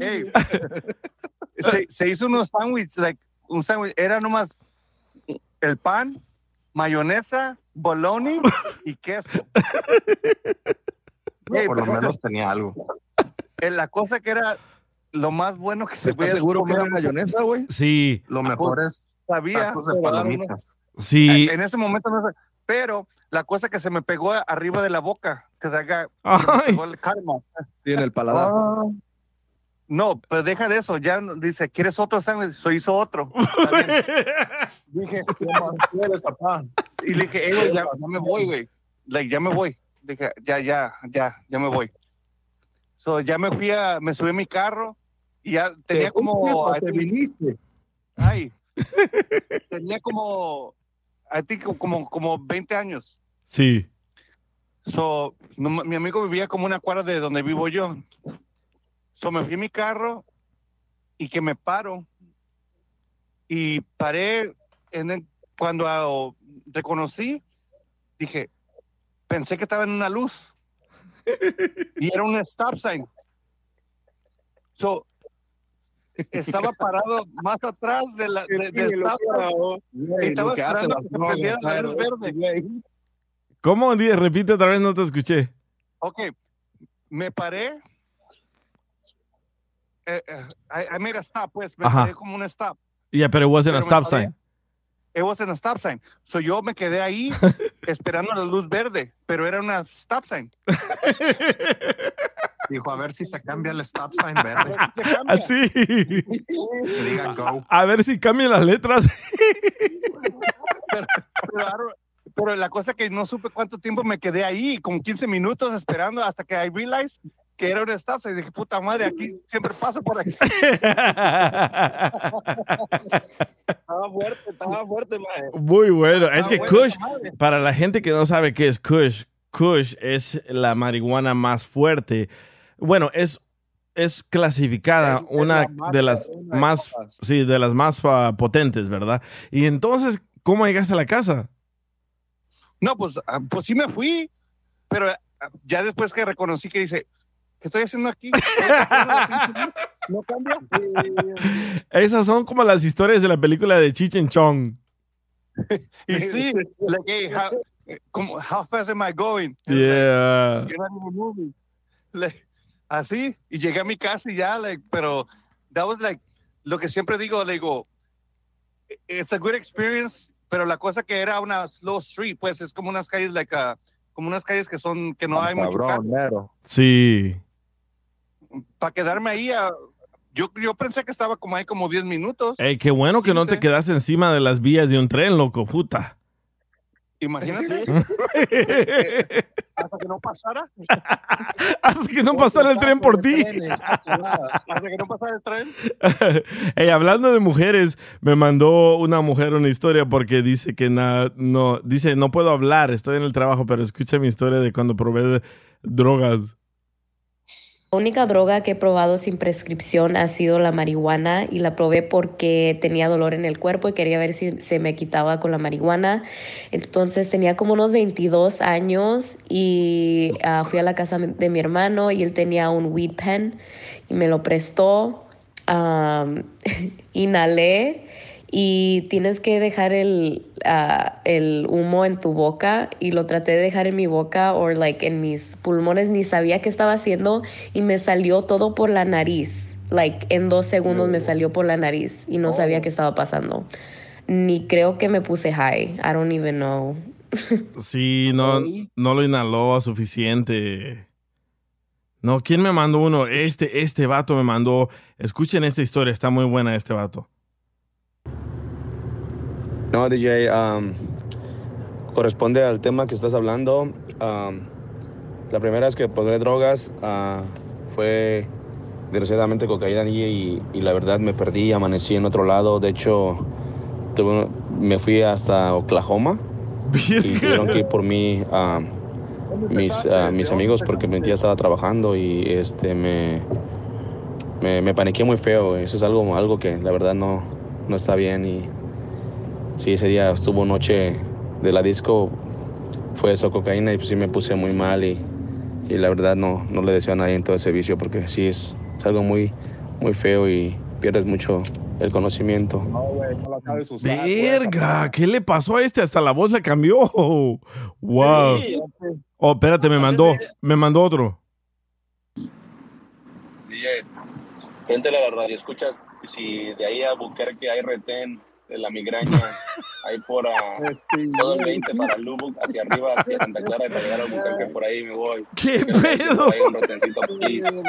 hey, se, se hizo unos sándwiches, like, un sándwich, era nomás el pan, mayonesa, bologna y queso. Hey, Por lo menos tenía algo. Eh, la cosa que era lo más bueno que se ¿Estás podía seguro que comer, era mayonesa, güey? Sí, Lo mejor es sabía, tacos de palomitas. sí. En ese momento no sé, pero la cosa que se me pegó arriba de la boca, que se haga, se el karma. Sí, en el paladar. Ah. No, pero deja de eso, ya dice, ¿quieres otro sándwich? So hizo otro. Dije, ¿Qué más quieres, papá? y le dije, "Ey, güey, ya, ya me voy, güey. Like, ya me voy. Dije, ya, ya, ya, ya me voy. So, ya me fui a, me subí a mi carro y ya tenía ¿Te como, te viniste? ay, tenía como, I think como, como 20 años. Sí. So, no, mi amigo vivía como una cuadra de donde vivo yo. So, me fui a mi carro y que me paro. Y paré en el- cuando ah, reconocí, dije, pensé que estaba en una luz. Y era un stop sign. So, estaba parado más atrás de la, de- del stop sign. Repite otra vez, no te escuché. Ok, me paré. Eh, eh, I, I made a stop, pues, me Ajá. paré como un stop. Yeah, but it wasn't a Pero stop paré- sign. It wasn't a stop sign. So yo me quedé ahí esperando la luz verde, pero era una stop sign. Dijo, a ver si se cambia el stop sign verde. Así. Que diga go. A ver si cambian las letras. Pero la cosa que no supe cuánto tiempo me quedé ahí, como 15 minutos esperando hasta que I realized que era un stop sign. Dije, puta madre, aquí siempre paso por aquí. Estaba fuerte, estaba fuerte, mae. Muy bueno. Es que bueno, Kush, madre. para la gente que no sabe qué es Kush, Kush es la marihuana más fuerte. Bueno, es, es clasificada Es- una la más- de las una más, sí, de las más ah, potentes, ¿verdad? Y entonces, ¿cómo llegaste a la casa? No, pues, ah, pues sí me fui, pero ah, ya después que reconocí que dice, ¿qué estoy haciendo aquí? ¿No cambia? Esas son como las historias de la película de Chichen Chong. Y sí, like, hey, how, como, how fast am I going? Yeah. You're not even moving. Like, así, y llegué a mi casa y ya, like, pero that was like, lo que siempre digo, le digo, it's a good experience, pero la cosa que era una slow street, pues es como unas calles, like, ah, como unas calles que son, que no hay mucho Cabrón. Sí. Para quedarme ahí, ah, yo, yo pensé que estaba como ahí como 10 minutos. Ey, qué bueno que no te quedaste encima de las vías de un tren, loco, puta. Imagínate, hasta que no pasara, Así que no pasara el tren por ti. hasta que no pasara el tren. Ey, hablando de mujeres, me mandó una mujer una historia porque dice que na- no, dice, no puedo hablar, estoy en el trabajo, pero escucha mi historia de cuando probé drogas. La única droga que he probado sin prescripción ha sido la marihuana y la probé porque tenía dolor en el cuerpo y quería ver si se me quitaba con la marihuana. Entonces tenía como unos 22 años y ah, fui a la casa de mi hermano y él tenía un weed pen y me lo prestó. Am, inhalé y tienes que dejar el, ah, el humo en tu boca y lo traté de dejar en mi boca o like en mis pulmones ni sabía qué estaba haciendo y me salió todo por la nariz like en dos segundos me salió por la nariz y no sabía qué estaba pasando ni creo que me puse high I don't even know Sí, no, no lo inhaló suficiente. No, ¿quién me mandó uno? Este, este vato me mandó. Escuchen esta historia, está muy buena este vato. No, DJ, um, corresponde al tema que estás hablando. Um, la primera vez que probé drogas ah, fue desgraciadamente cocaína y, y, la verdad me perdí, amanecí en otro lado. De hecho, tuve- me fui hasta Oklahoma y tuvieron que ir por mí ah, mis, ah, mis amigos porque mi tía estaba trabajando y este me, me, me paniqué muy feo. Eso es algo, algo que la verdad no, no está bien y sí, ese día estuvo noche de la disco, fue eso, cocaína, y pues sí me puse muy mal y, y la verdad no, no le deseo a nadie en todo ese vicio porque sí es, es algo muy, muy feo y pierdes mucho el conocimiento. No, güey, no la sabes usar. Verga, ¿qué le pasó a este? Hasta la voz le cambió. Wow. Oh, espérate, me mandó, me mandó otro. DJ, frente a la radio, escuchas si de ahí a Buquerque hay retén de la migraña, ahí por ah, Este, todo el 20 para Lubbock, hacia arriba, hacia Santa Clara, y para llegar a Buquerque, por ahí me voy. ¿Qué pedo? ahí un retencito, please.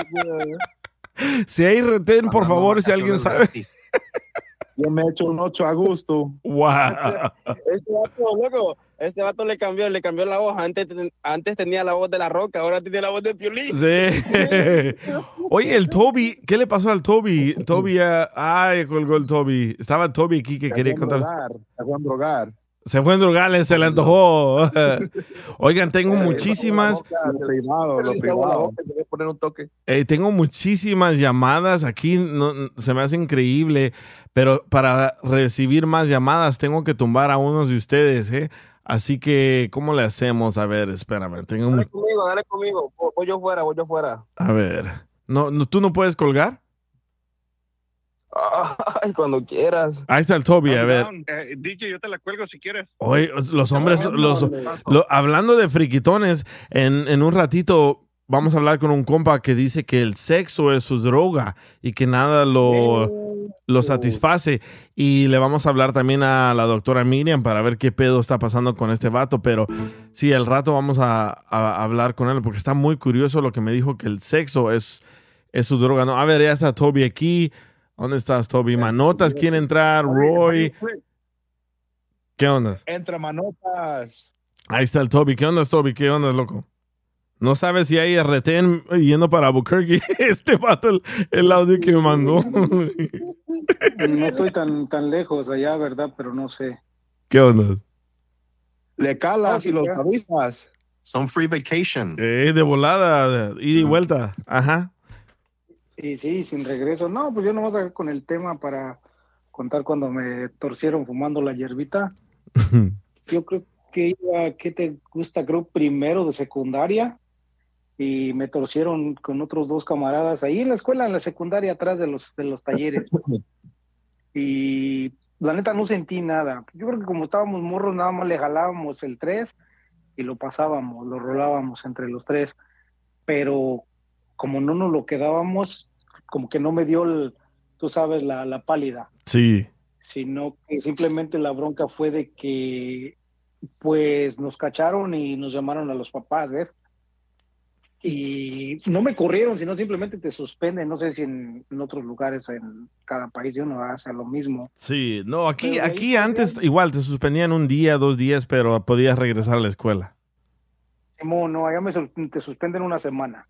Si hay retén, por favor, si alguien sabe. Yo me he hecho un 8 a gusto. Wow. Este vato, loco, este vato le cambió, le cambió la voz. Antes, antes tenía la voz de la roca, ahora tiene la voz de Piolín. Sí. Oye, el Toby, ¿qué le pasó al Toby? Toby, ah, ay, colgó el Toby. Estaba Toby aquí que quería contar. A drogar. Se fue en drogarle, se le antojó. Oigan, tengo muchísimas, Lo privado, lo privado. Te voy a poner un toque. eh, tengo muchísimas llamadas aquí. no- se me hace increíble, pero para recibir más llamadas tengo que tumbar a unos de ustedes, ¿eh? Así que, ¿cómo le hacemos? A ver, espérame. Tengo Dale conmigo, dale conmigo. Voy- Voy yo fuera, voy yo fuera. a ver. No, no, ¿Tú no puedes colgar? Ay, cuando quieras. Ahí está el Toby, a ver. Eh, DJ, yo te la cuelgo si quieres. Oye, los hombres, los, lo- hablando de friquitones, en, en un ratito vamos a hablar con un compa que dice que el sexo es su droga y que nada lo, lo satisface. Y le vamos a hablar también a la doctora Miriam para ver qué pedo está pasando con este vato. Pero sí, al rato vamos a, a hablar con él porque está muy curioso lo que me dijo que el sexo es, es su droga. No, a ver, ya está Toby aquí. ¿Dónde estás, Toby? Manotas quiere entrar, Roy. ¿Qué onda? Entra manotas. Ahí está el Toby. ¿Qué onda, Toby? ¿Qué onda, loco? No sabes si hay retén yendo para Albuquerque. Este vato, el, el audio que me mandó. No estoy tan, tan lejos allá, ¿verdad? Pero no sé. ¿Qué onda? Le calas y los avisas. Son free vacation. Eh, de volada, ida y vuelta. Ajá. Y sí, sin regreso. No, pues yo nomás acá con el tema para contar cuando me torcieron fumando la hierbita. Yo creo que iba, ¿qué te gusta? Creo primero de secundaria. Y me torcieron con otros dos camaradas ahí en la escuela, en la secundaria, atrás de los, de los talleres. Y la neta no sentí nada. Yo creo que como estábamos morros, nada más le jalábamos el 3 y lo pasábamos, lo rolábamos entre los tres. Pero como no nos lo quedábamos, como que no me dio, el, tú sabes, la, la pálida, Sí. sino que simplemente la bronca fue de que pues nos cacharon y nos llamaron a los papás, ¿ves? Y no me corrieron, sino simplemente te suspenden. No sé si en, en otros lugares, en cada país, uno hace lo mismo. Sí, no, aquí, Pero aquí antes igual te suspendían un día, dos días, pero podías regresar a la escuela. No, no, allá me, te suspenden una semana.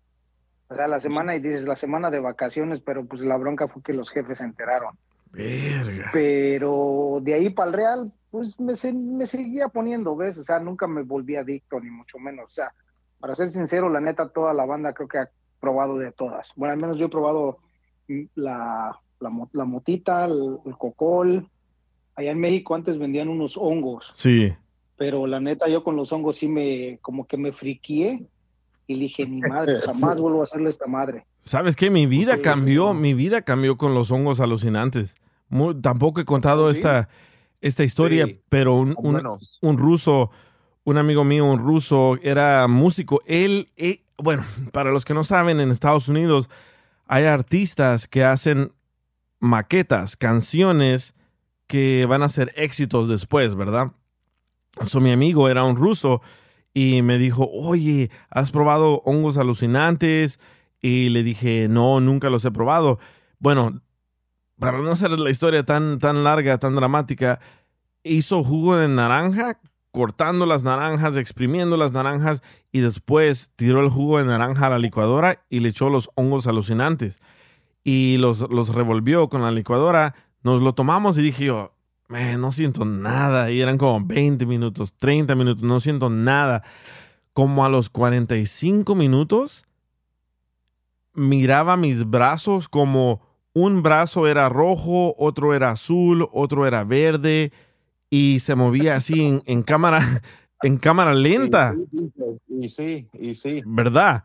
O sea, la semana y dices la semana de vacaciones, pero pues la bronca fue que los jefes se enteraron. Verga. Pero de ahí para el Real, pues me, se- me seguía poniendo, ¿ves? O sea, nunca me volví adicto, ni mucho menos. O sea, para ser sincero, la neta, toda la banda creo que ha probado de todas. Bueno, al menos yo he probado mm, la, la, mo- la motita, el, el cocol. Allá en México antes vendían unos hongos, Sí. pero la neta, yo con los hongos sí me, como que me friqué y dije, ni madre, jamás vuelvo a hacerle esta madre. ¿Sabes qué? Mi vida Sí. cambió, mi vida cambió con los hongos alucinantes. Mu- tampoco he contado ¿Ah, sí? esta, esta historia, Sí, pero un, son un- un ruso, un amigo mío, un ruso, era músico. Él, eh, bueno, para los que no saben, en Estados Unidos hay artistas que hacen maquetas, canciones que van a ser éxitos después, ¿verdad? So, mi amigo era un ruso y me dijo, oye, ¿has probado hongos alucinantes? Y le dije, no, nunca los he probado. Bueno, para no hacer la historia tan, tan larga, tan dramática, hizo jugo de naranja, cortando las naranjas, exprimiendo las naranjas y después tiró el jugo de naranja a la licuadora y le echó los hongos alucinantes. Y los, los revolvió con la licuadora, nos lo tomamos y dije yo, "Man, no siento nada. Y eran como 20 minutos, 30 minutos, no siento nada. Como a los 45 minutos, miraba mis brazos como un brazo era rojo, otro era azul, otro era verde y se movía así en, en cámara en cámara lenta, Y sí, y sí. ¿verdad?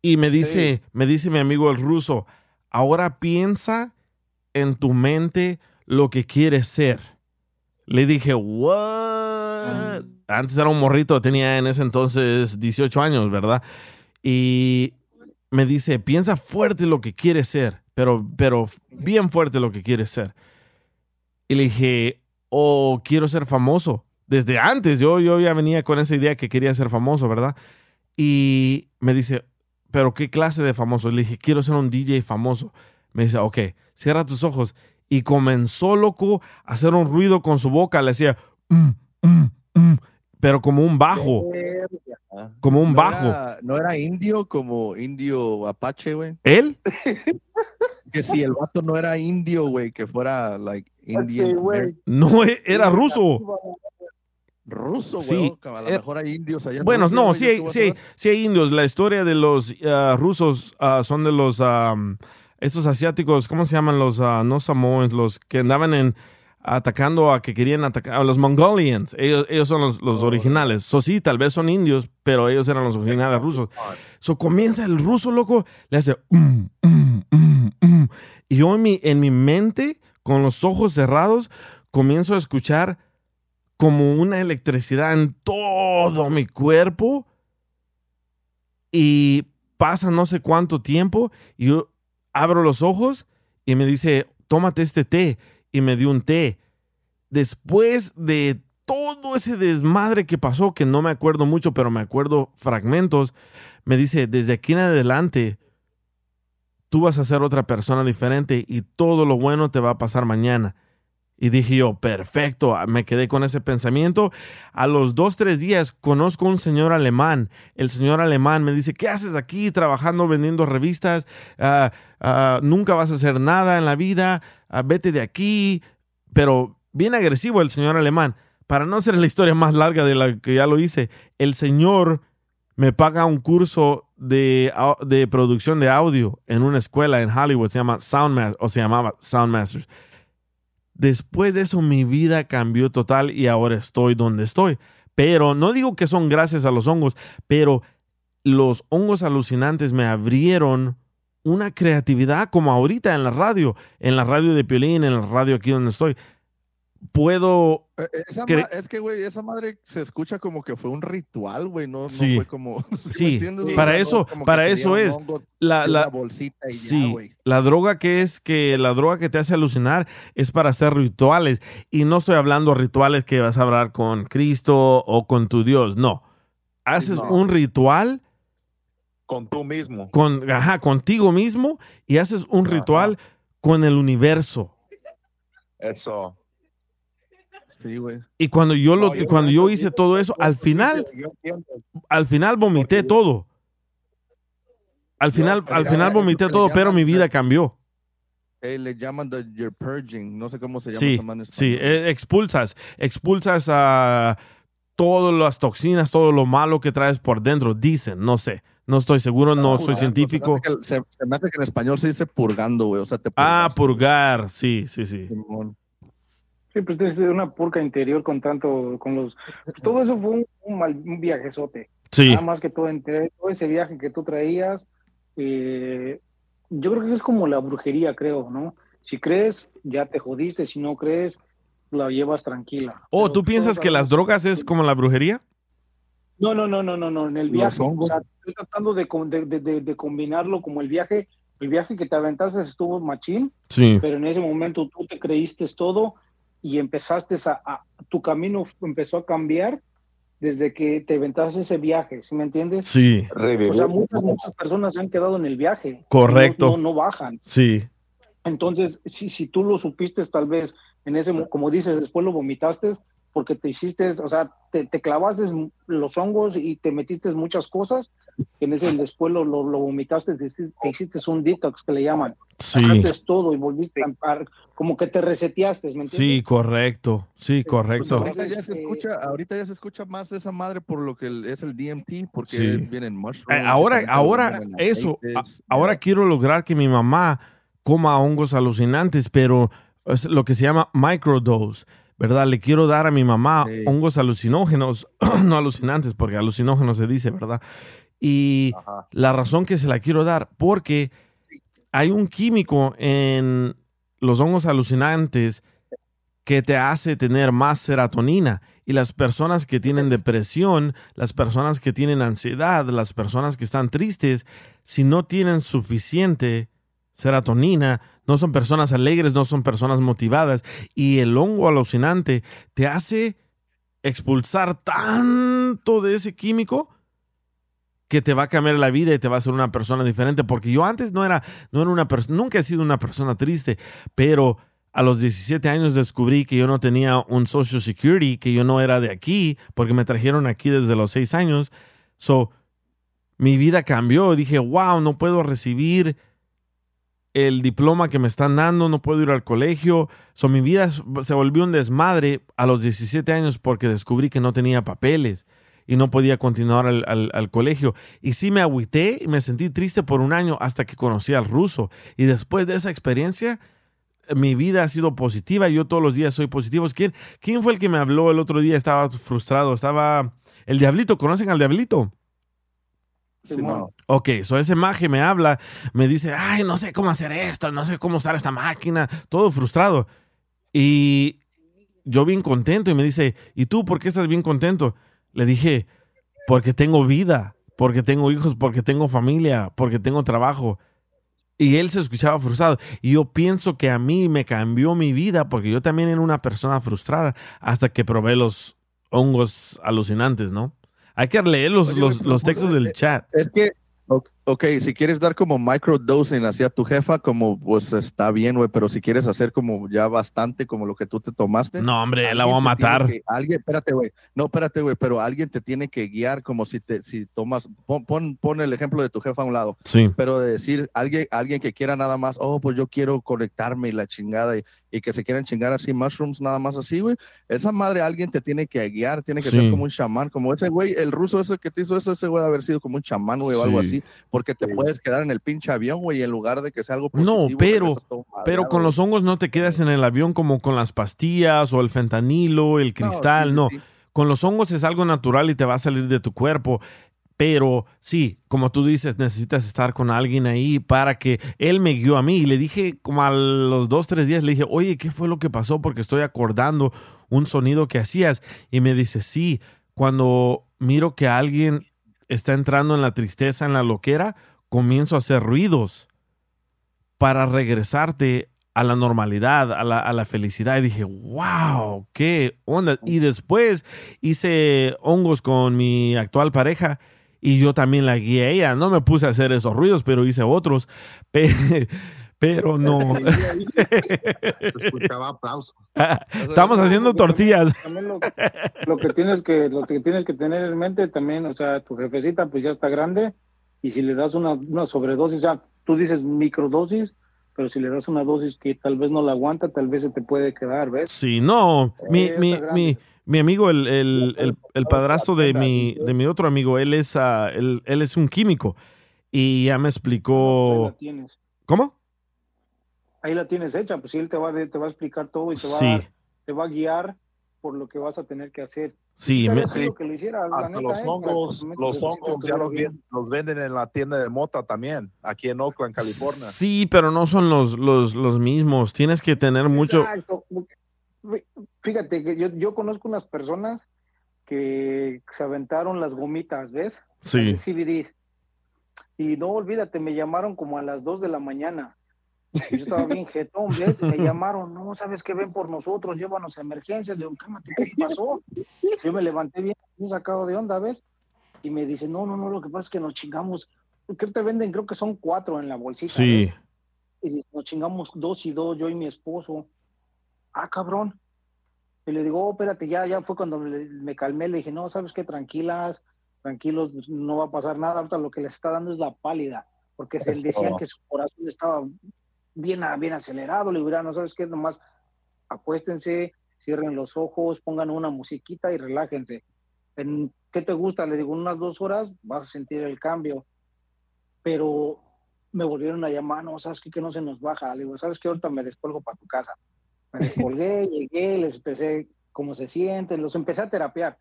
Y me dice, me dice mi amigo el ruso, ahora piensa en tu mente lo que quieres ser. Le dije, what? Antes era un morrito, tenía en ese entonces 18 años, ¿verdad? Y me dice, piensa fuerte lo que quieres ser, pero, pero bien fuerte lo que quieres ser. Y le dije, oh, quiero ser famoso. Desde antes, yo, yo ya venía con esa idea que quería ser famoso, ¿verdad? Y me dice, pero ¿qué clase de famoso? Le dije, quiero ser un DJ famoso. Me dice, ok, cierra tus ojos y comenzó, loco, a hacer un ruido con su boca. Le decía, "Mm, mm, mm", pero como un bajo, como un No bajo. era- no era indio como indio apache, güey. ¿Él? Que si el vato no era indio, güey, que fuera like. Sí, güey. No, e- era ruso. Ruso, Sí, güey. A lo era- mejor hay indios allá. en Bueno, no, güey, sí hay, sí, sí hay indios. La historia de los ah, rusos ah, son de los, am, estos asiáticos, ¿cómo se llaman? Los, ah, no samoans, los que andaban en atacando a que querían atacar, a los mongolians. Ellos, ellos son los, los originales. So sí, tal vez son indios, pero ellos eran los originales rusos. So comienza el ruso, loco, le hace... "Mm, mm, mm, mm". Y yo en mi, en mi mente, con los ojos cerrados, comienzo a escuchar como una electricidad en todo mi cuerpo y pasa no sé cuánto tiempo y yo abro los ojos y me dice, tómate este té y me dio un té. Después de todo ese desmadre que pasó, que no me acuerdo mucho, pero me acuerdo fragmentos, me dice, desde aquí en adelante, tú vas a ser otra persona diferente y todo lo bueno te va a pasar mañana. Y dije yo, perfecto, me quedé con ese pensamiento. A los dos, tres días conozco a un señor alemán. El señor alemán me dice, ¿qué haces aquí trabajando vendiendo revistas? Ah, ah, nunca vas a hacer nada en la vida, Ah, vete de aquí. Pero bien agresivo el señor alemán. Para no hacer la historia más larga de la que ya lo hice, el señor me paga un curso de, de producción de audio en una escuela en Hollywood, se llama Soundmaster, o se llamaba Soundmasters. Después de eso mi vida cambió total y ahora estoy donde estoy. Pero no digo que son gracias a los hongos, pero los hongos alucinantes me abrieron una creatividad como ahorita en la radio, en la radio de Piolín, en la radio aquí donde estoy. Puedo... Eh, Esa cre- ma- es que, güey, esa madre se escucha como que fue un ritual, güey. No, fue como. ¿sí para eso, para eso es. La, la, bolsita y ya, sí, güey. la droga que es que la droga que te hace alucinar es para hacer rituales. Y no estoy hablando rituales que vas a hablar con Cristo o con tu Dios. No. Haces No. un ritual Con tú mismo. con, ajá, contigo mismo y haces un ritual con el universo. Eso. Sí, güey. Y cuando yo lo, No, yo cuando yo hice todo eso, al final, al final vomité todo. Al final, al final vomité todo, pero mi vida cambió. Eh, le llaman the, you're purging. No sé cómo se llama Sí, esa sí, eh, expulsas, expulsas a todas las toxinas, todo lo malo que traes por dentro, dicen, no sé, no estoy seguro, no soy científico. Se me, hace que, se- se me hace que en español se dice purgando, güey. O sea, te Ah, purgas, purgar, sí, sí, sí. Simón. Sí, pues tienes una purca interior con tanto, con los... Todo eso fue un, un, mal, un viajezote. Sí. Nada más que todo, entre todo ese viaje que tú traías, eh, yo creo que es como la brujería, creo, ¿no? Si crees, ya te jodiste, si no crees, la llevas tranquila. Oh, ¿tú piensas que las drogas es como la brujería? No, no, no, no, no, no, en el viaje. O sea, estoy tratando de, de- de- de combinarlo como el viaje. El viaje que te aventaste estuvo machín, Sí. pero en ese momento tú te creíste todo y empezaste a, a- tu camino empezó a cambiar desde que te aventaste ese viaje, ¿sí me entiendes? Sí. O sea, muchas, muchas personas se han quedado en el viaje. Correcto. No, no, no bajan. Sí. Entonces, si, si tú lo supiste, tal vez en ese, mo- como dices, después lo vomitaste porque te hiciste, o sea, te, te clavaste los hongos y te metiste muchas cosas, que en ese después lo, lo, lo vomitaste, te hiciste, te hiciste un detox que le llaman. Sí. Sacaste todo y volviste a, como que te reseteaste, ¿me entiendes? Sí, correcto, sí, correcto. Ahorita ya, se escucha, ahorita ya se escucha más de esa madre por lo que es el DMT, porque Sí. vienen mushrooms. Eh, ahora, ahora, eso, a- aceites. ahora quiero lograr que mi mamá coma hongos alucinantes, pero es lo que se llama microdose, ¿verdad? Le quiero dar a mi mamá hongos alucinógenos, no alucinantes, porque alucinógenos se dice, ¿verdad? Y la razón que se la quiero dar, porque hay un químico en los hongos alucinantes que te hace tener más serotonina. Y las personas que tienen depresión, las personas que tienen ansiedad, las personas que están tristes, si no tienen suficiente serotonina, no son personas alegres, no son personas motivadas. Y el hongo alucinante te hace expulsar tanto de ese químico que te va a cambiar la vida y te va a hacer una persona diferente. Porque yo antes no era, no era una persona, nunca he sido una persona triste, pero a los 17 años descubrí que yo no tenía un Social Security, que yo no era de aquí, porque me trajeron aquí desde los 6 años. So, mi vida cambió. Dije, wow, no puedo recibir el diploma que me están dando, no puedo ir al colegio. So, mi vida se volvió un desmadre a los 17 años porque descubrí que no tenía papeles y no podía continuar al, al- colegio. Y sí me agüité y me sentí triste por un año hasta que conocí al ruso. Y después de esa experiencia, mi vida ha sido positiva. Yo todos los días soy positivo. ¿Quién, ¿Quién fue el que me habló el otro día? Estaba frustrado. Estaba el diablito. ¿Conocen al diablito? Simón. Ok, so ese maje me habla, me dice, ay, no sé cómo hacer esto, no sé cómo usar esta máquina, todo frustrado. Y yo bien contento y me dice, ¿y tú por qué estás bien contento? Le dije, porque tengo vida, porque tengo hijos, porque tengo familia, porque tengo trabajo. Y él se escuchaba frustrado. Y yo pienso que a mí me cambió mi vida porque yo también era una persona frustrada hasta que probé los hongos alucinantes, ¿no? Hay que leer los, Oye, los, los ¿por textos del chat. Es que, ok, si quieres dar como microdosing hacia tu jefa, como pues está bien, güey, pero si quieres hacer como ya bastante, como lo que tú te tomaste. No, hombre, la voy a matar. que- alguien, espérate, güey. No, espérate, güey, pero alguien te tiene que guiar como si te, si tomas, pon, pon, pon el ejemplo de tu jefa a un lado. Sí. Pero de decir, alguien, alguien que quiera nada más, oh, pues yo quiero conectarme y la chingada y, y que se quieran chingar así mushrooms nada más así, güey. Esa madre alguien te tiene que guiar, tiene que Sí. ser como un chamán, como ese güey, el ruso ese que te hizo eso, ese güey debe haber sido como un chamán, güey, o algo Sí. así, porque te puedes quedar en el pinche avión, güey, y en lugar de que sea algo No, positivo, pero, todo pero madreado, con güey. los hongos no te quedas en el avión como con las pastillas o el fentanilo, el cristal, sí, no. sí. Con los hongos es algo natural y te va a salir de tu cuerpo. Pero sí, como tú dices, necesitas estar con alguien ahí para que él me guió a mí. Y le dije, como a los dos, tres días, le dije, oye, ¿qué fue lo que pasó? Porque estoy acordando un sonido que hacías. Y me dice, sí, cuando miro que alguien está entrando en la tristeza, en la loquera, comienzo a hacer ruidos para regresarte a la normalidad, a la, a la felicidad. Y dije, wow, qué onda. Y después hice hongos con mi actual pareja y yo también la guié a ella. No me puse a hacer esos ruidos, pero hice otros. Pe- Pero no. Escuchaba aplausos. Estamos haciendo tortillas. También lo, lo que tienes que lo que tienes que tener en mente también, o sea, tu jefecita pues ya está grande y si le das una, una sobredosis, ya tú dices microdosis, pero si le das una dosis que tal vez no la aguanta, tal vez se te puede quedar, ¿ves? Sí, no. Mi, Eh, mi, mi amigo, el, el, el, el padrastro de mi, de mi otro amigo, él es, ah, él, él es un químico. Y ya me Ahí la explicó. tienes. ¿Cómo? Ahí la tienes hecha, pues sí, él te va, te va a explicar todo y te va, Sí. te va a guiar por lo que vas a tener que hacer. Sí, me- chido sí. que lo hiciera, la Hasta neta, los ¿eh? Hongos, los hongos ya bien. los venden en la tienda de mota también, aquí en Oakland, California. Sí, pero no son los, los, los mismos. Tienes que tener mucho. Fíjate que yo, yo conozco unas personas que se aventaron las gomitas, ¿ves? Sí. Las CBD. Y no olvídate, me llamaron como a las 2 de la mañana. Yo estaba bien jetón, ¿ves? Me llamaron, no, ¿sabes qué? Ven por nosotros, llévanos a emergencias. Digo, cálmate, ¿qué pasó? Yo me levanté bien, bien sacado de onda, ¿ves? Y me dice, no, no, no, lo que pasa es que nos chingamos. ¿Qué te venden? Creo que son cuatro en la bolsita. Sí. ¿ves? Y dice, nos chingamos dos y dos, yo y mi esposo. Ah, cabrón. Y le digo, oh, espérate, ya, ya fue cuando le- me calmé, le dije, no, sabes qué, tranquilas, tranquilos, no va a pasar nada, ahorita lo que les está dando es la pálida, porque se decían que su corazón estaba bien, bien acelerado, le digo, "Mira, no sabes qué, nomás acuéstense, cierren los ojos, pongan una musiquita y relájense. ¿En qué te gusta? Le digo, unas dos horas vas a sentir el cambio, pero me volvieron a llamar, no, sabes qué, que no se nos baja, le digo, sabes qué, ahorita me descuelgo para tu casa. Me descolgué, llegué, les empecé cómo se sienten, los empecé a terapiar,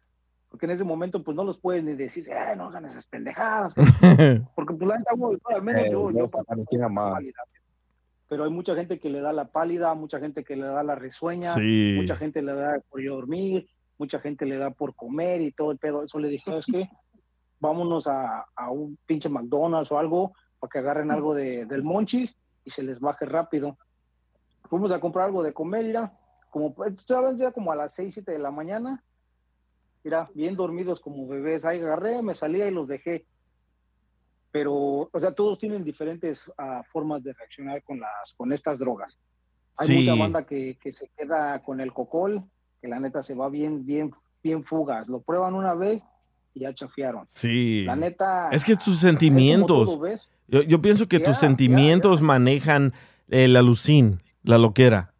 porque en ese momento pues no los puedes ni decir, ay, no hagan esas pendejadas, porque pues la neta, güey, al menos Eh, yo, yo. Pero hay mucha gente que le da la pálida, mucha gente que le da la risueña, Sí. mucha gente le da por dormir, mucha gente le da por comer y todo el pedo. Eso le dije, ¿sabes qué? Vámonos a, a un pinche McDonald's o algo para que agarren algo de, del monchis y se les baje rápido. Fuimos a comprar algo de comer, ya, como, estaban ya como a las 6, 7 de la mañana, mira, bien dormidos como bebés. Ahí agarré, me salía y los dejé. Pero, o sea, todos tienen diferentes ah, formas de reaccionar con las, con estas drogas. Hay Sí. mucha banda que, que se queda con el cocol, que la neta se va bien, bien, bien fugas. Lo prueban una vez y ya chafiaron. Sí. La neta. Es que tus sentimientos. Yo, yo pienso que Ya, tus ya, sentimientos manejan el alucín, la loquera.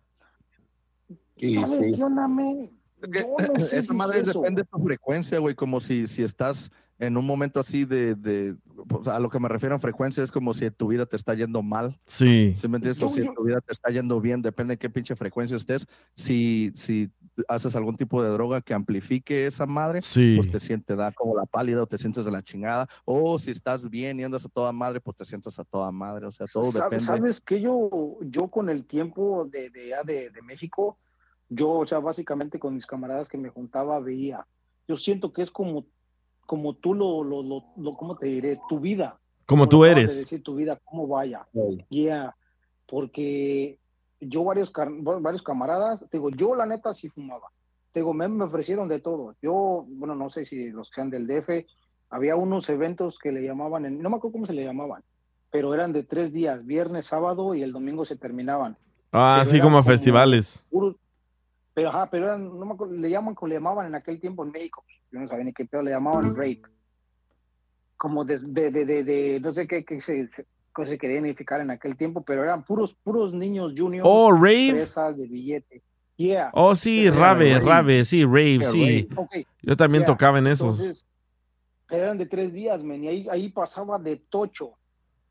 ¿Sabes qué onda, men? Yo no sé Esa si madre es depende de tu frecuencia, güey, como si, si estás en un momento así de, de o sea, a lo que me refiero a frecuencia es como si tu vida te está yendo mal. Sí. ¿Sí me entiendes? O si tu vida te está yendo bien, depende de qué pinche frecuencia estés. Si, si haces algún tipo de droga que amplifique esa madre, Sí. pues te sientes, da como la pálida o te sientes de la chingada. O si estás bien y andas a toda madre, pues te sientes a toda madre. O sea, todo ¿Sabes, depende. sabes que yo, yo con el tiempo de, de, de, de México, yo, o sea, básicamente con mis camaradas que me juntaba, veía. Yo siento que es como, como tú lo, lo, lo, lo- ¿cómo te diré? Tu vida. Como tú eres. de decir, tu vida, cómo vaya. Yeah, porque yo varios, varios camaradas, te digo, yo la neta sí fumaba. Te digo, me, me ofrecieron de todo. Yo, bueno, no sé si los que sean del DF, había unos eventos que le llamaban, en- no me acuerdo cómo se le llamaban, pero eran de tres días, viernes, sábado y el domingo se terminaban. Ah, Pero así como como festivales. puros- pero ajá, pero eran, no me acuerdo, le llaman como le llamaban en aquel tiempo en México. Yo no sabía ni qué pedo, le llamaban rape. Como de, de, de, no sé qué, qué se, se- qué se quería identificar en aquel tiempo, pero eran puros, puros niños juniors. Oh, rave. De billete. Yeah. Oh, sí, rave, rave. rave, sí, rave, Yeah, sí. rave. Yo también yeah. tocaba en esos. Entonces, eran de tres días, men, y ahí, ahí pasaba de tocho.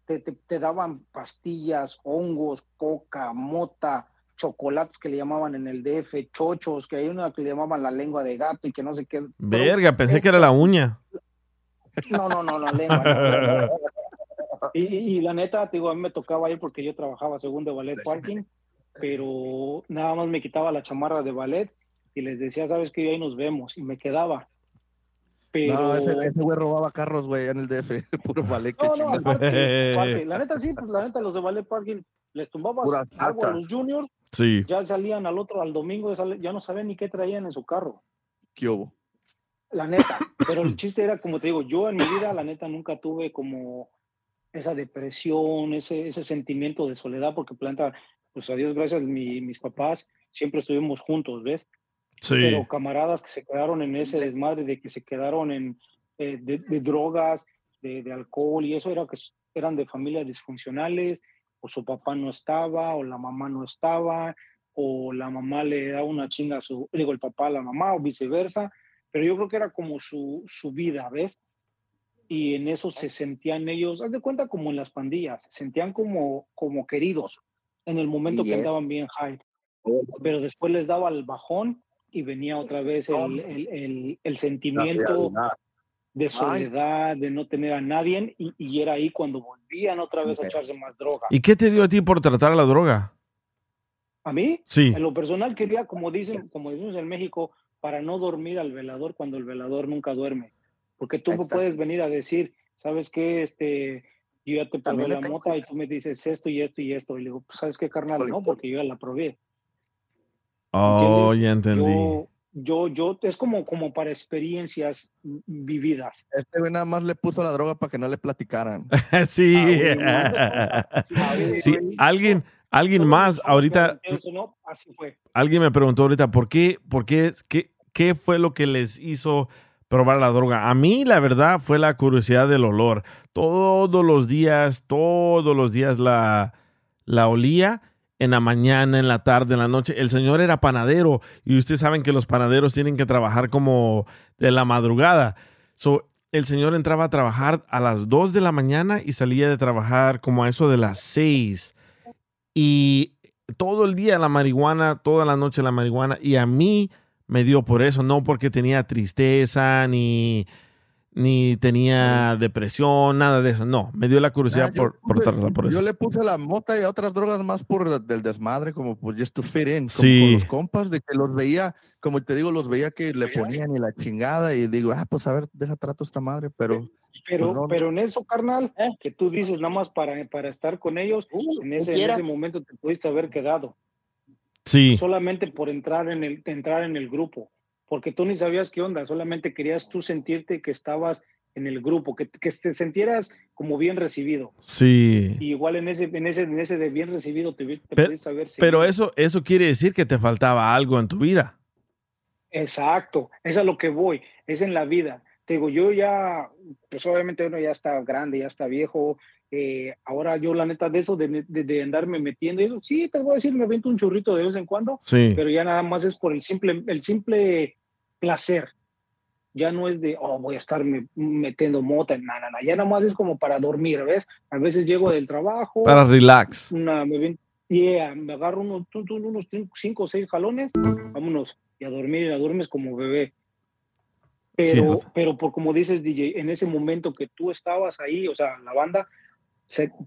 Te, te, te daban pastillas, hongos, coca, mota, chocolates que le llamaban en el DF, chochos, que hay una que le llamaban la lengua de gato y que no sé qué. Verga, pensé que era la uña. No, no, no, la lengua. Y, y- y la neta, te digo, a mí me tocaba ir porque yo trabajaba según de ballet parking, pero nada más me quitaba la chamarra de ballet y les decía, sabes que ahí nos vemos, y me quedaba. Pero... No, ese ese güey robaba carros, güey, en el DF. Puro qué No, no, aparte, aparte, la neta sí, pues la neta los de ballet parking les tumbabas Pura algo a los juniors, Sí. ya salían al otro, al domingo, ya no sabían ni qué traían en su carro. ¿Qué hubo? La neta. Pero el chiste era, como te digo, yo en mi vida, la neta, nunca tuve como esa depresión, ese, ese sentimiento de soledad, porque planta, pues a Dios gracias, mi- mis papás siempre estuvimos juntos, ¿ves? Sí. Pero camaradas que se quedaron en ese desmadre, de que se quedaron en eh, de, de drogas, de, de alcohol, y eso era que eran de familias disfuncionales, o su papá no estaba, o la mamá no estaba, o la mamá le da una chinga a su, digo, el papá a la mamá, o viceversa, pero yo creo que era como su, su vida, ¿ves? Y en eso se sentían ellos, haz de cuenta como en las pandillas, se sentían como, como queridos en el momento que andaban bien high, pero después les daba el bajón y venía otra vez el, el, el, el sentimiento. De soledad, de no tener a nadie, y, y era ahí cuando volvían otra vez a echarse más droga. ¿Y qué te dio a ti por tratar la droga? ¿A mí? Sí. En lo personal quería, como dicen, como decimos en México, para no dormir al velador cuando el velador nunca duerme. Porque tú Éxtasis. puedes venir a decir, ¿sabes qué? Este, yo ya te probé la mota y tú me dices esto y esto y esto. Y le digo, pues, ¿sabes qué, carnal? No, porque yo ya la probé. Oh, ya entendí. Yo, yo, yo, es como, como para experiencias vividas. Este güey nada más le puso la droga para que no le platicaran. sí. Ah, sí, alguien, alguien más ahorita, Eso no, así fue. alguien me preguntó ahorita, ¿por qué, por qué, qué, qué fue lo que les hizo probar la droga? A mí, la verdad, fue la curiosidad del olor. Todos los días, todos los días la, la olía en la mañana, en la tarde, en la noche. El señor era panadero y ustedes saben que los panaderos tienen que trabajar como de la madrugada. So, el señor entraba a trabajar a las 2 de la mañana y salía de trabajar como a eso de las 6. Y todo el día la marihuana, toda la noche la marihuana. Y a mí me dio por eso, no porque tenía tristeza ni, ni tenía depresión, nada de eso. No, me dio la curiosidad Nah, yo por, por puse- tratar por Yo eso. le puse la mota y otras drogas más por el- del desmadre, como pues just to fit in, como Sí. con los compas, de que los veía, como te digo, los veía que le ponían y la chingada y digo, ah, pues a ver, deja trato esta madre, pero... Pero, pues, no, pero en eso, carnal, que tú dices nada más para, para estar con ellos, en, ese, en ese momento te pudiste haber quedado. Sí. Solamente por entrar en el, entrar en el grupo. Porque tú ni sabías qué onda, solamente querías tú sentirte que estabas en el grupo, que, que te sintieras como bien recibido. Sí. Y igual en ese, en ese, en ese de bien recibido te, te Pero, pudiste haber pero eso, eso quiere decir que te faltaba algo en tu vida. Exacto, es a lo que voy, es en la vida. Te digo, yo ya, pues obviamente uno ya está grande, ya está viejo. eh, ahora yo, la neta, de eso, de, de, de andarme metiendo, eso, sí, te voy a decir, me vento un churrito de vez en cuando, Sí. pero ya nada más es por el simple, el simple placer. Ya no es de, oh, voy a estar me- metiendo mota, nada, nada. Ya nada más es como para dormir, ¿ves? A veces llego del trabajo. Para relax. Una, me, yeah, me agarro unos, unos cin- cinco o seis jalones, vámonos, y a dormir, y la duermes como bebé. Pero, pero por como dices, DJ, en ese momento que tú estabas ahí, o sea, la banda,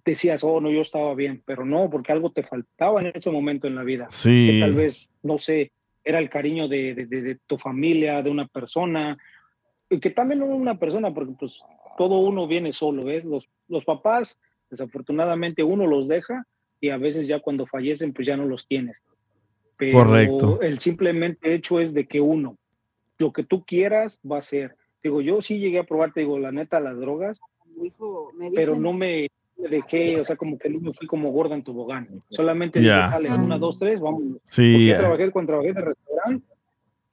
decías, oh, no, yo estaba bien, pero no, porque algo te faltaba en ese momento en la vida. Sí. Que tal vez, no sé, era el cariño de, de, de- de tu familia, de una persona, y que también no una persona, porque pues todo uno viene solo, ¿ves? Los, los papás, desafortunadamente, uno los deja y a veces ya cuando fallecen, pues ya no los tienes. Pero Correcto. el simplemente hecho es de que uno, lo que tú quieras va a ser. Digo, yo sí llegué a probar, te digo, la neta, las drogas, pero no me dejé, o sea, como que no fui como gorda en tobogán. Solamente dije, Ya. sale, una, dos, tres, vamos. Sí, yo trabajé cuando trabajé de restaurante,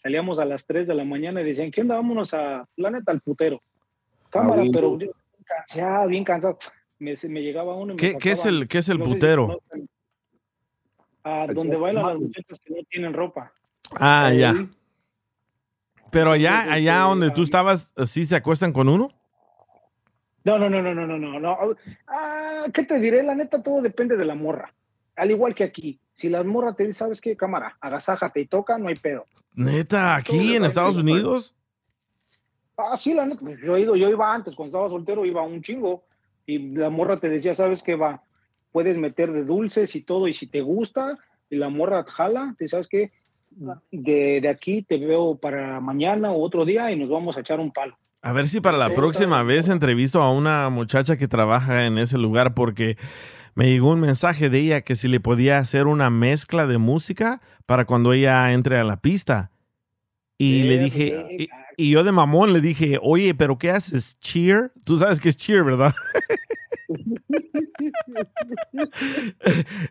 salíamos a las 3 de la mañana y decían, ¿qué onda? Vámonos a, la neta, al putero. Cámara, Ah, pero yo bien cansado, bien cansado. Me, me llegaba uno y me ¿Qué, qué es el, qué es el no sé si putero? a donde bailan las muchachas que no tienen ropa. Ah, ya. Pero allá, allá este, donde tú estabas, ¿sí se acuestan con uno? No, no, no, no, no, no, no, no. Ah, ¿Qué te diré? La neta, todo depende de la morra. Al igual que aquí. Si la morra te dice, ¿sabes qué, cámara? Agasájate y toca, no hay pedo. Neta, aquí en Estados Unidos. Ah, sí, la neta. pues, Yo, he ido, yo iba antes, cuando estaba soltero, iba un chingo. Y la morra te decía, ¿sabes qué va? Puedes meter de dulces y todo, y si te gusta, y la morra jala, te sabes qué? De, de aquí te veo para mañana o otro día y nos vamos a echar un palo. A ver si para la próxima vez entrevisto a una muchacha que trabaja en ese lugar porque me llegó un mensaje de ella que si le podía hacer una mezcla de música para cuando ella entre a la pista. Y le dije, y, y yo de mamón le dije, oye, pero ¿qué haces? ¿Cheer? Tú sabes que es cheer, ¿verdad?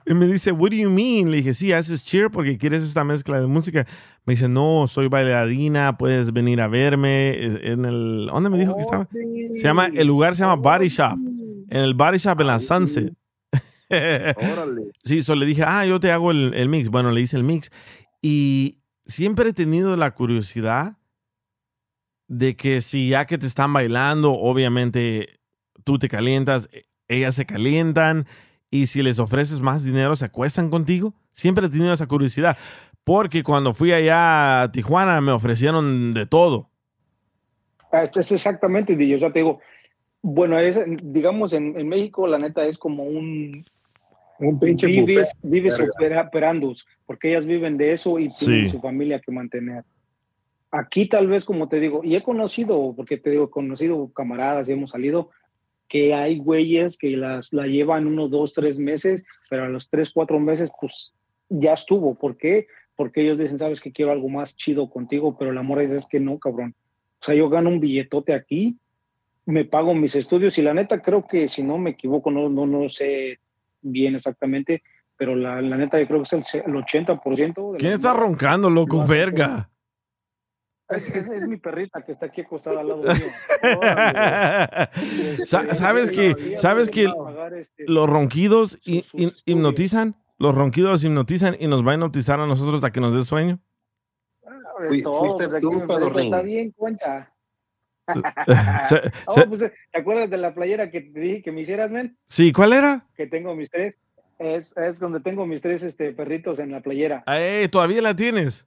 y me dice, what do you mean? Le dije, sí, haces cheer porque quieres esta mezcla de música. Me dice, no, soy bailarina, puedes venir a verme. En el, ¿dónde me dijo que estaba? Se llama, el lugar se llama Body Shop. En el Body Shop en la Sunset. Sí, so le dije, ah, yo te hago el, el mix. Bueno, le hice el mix. Y siempre he tenido la curiosidad de que si ya que te están bailando, obviamente tú te calientas, ellas se calientan. Y si les ofreces más dinero, se acuestan contigo. Siempre he tenido esa curiosidad. Porque cuando fui allá a Tijuana, me ofrecieron de todo. Ah, esto Es exactamente, DJ. O sea, te digo, bueno, es, digamos, en, en México, la neta es como un. Un pinche vives, vives Verga. opera- operandus, porque ellas viven de eso y tienen Sí. su familia que mantener. Aquí, tal vez, como te digo, y he conocido, porque te digo, he conocido camaradas y hemos salido, que hay güeyes que las la llevan unos dos, tres meses, pero a los tres, cuatro meses, pues ya estuvo. ¿Por qué? Porque ellos dicen, sabes que quiero algo más chido contigo, pero la morra es que no, cabrón. O sea, yo gano un billetote aquí, me pago mis estudios y la neta creo que, si no me equivoco, no, no, no sé bien exactamente, pero la, la neta yo creo que es el, el 80%. de ¿Quién está roncando, loco? Verga. Es, mi perrita que está aquí acostada al lado mío. Sa- ¿Sabes que, sabes que los ronquidos hi- hi- hipnotizan? Los ronquidos hipnotizan y nos va a hipnotizar a nosotros a que nos dé sueño. Fui- todo, fuiste pues, tú, pedorrín. Está bien, concha. Se- Oh, se- pues, ¿Te acuerdas de la playera que te dije que me hicieras, men? sí, ¿cuál era? Que tengo mis tres. Es, es donde tengo mis tres este, perritos en la playera. Eh, ¿Todavía la tienes?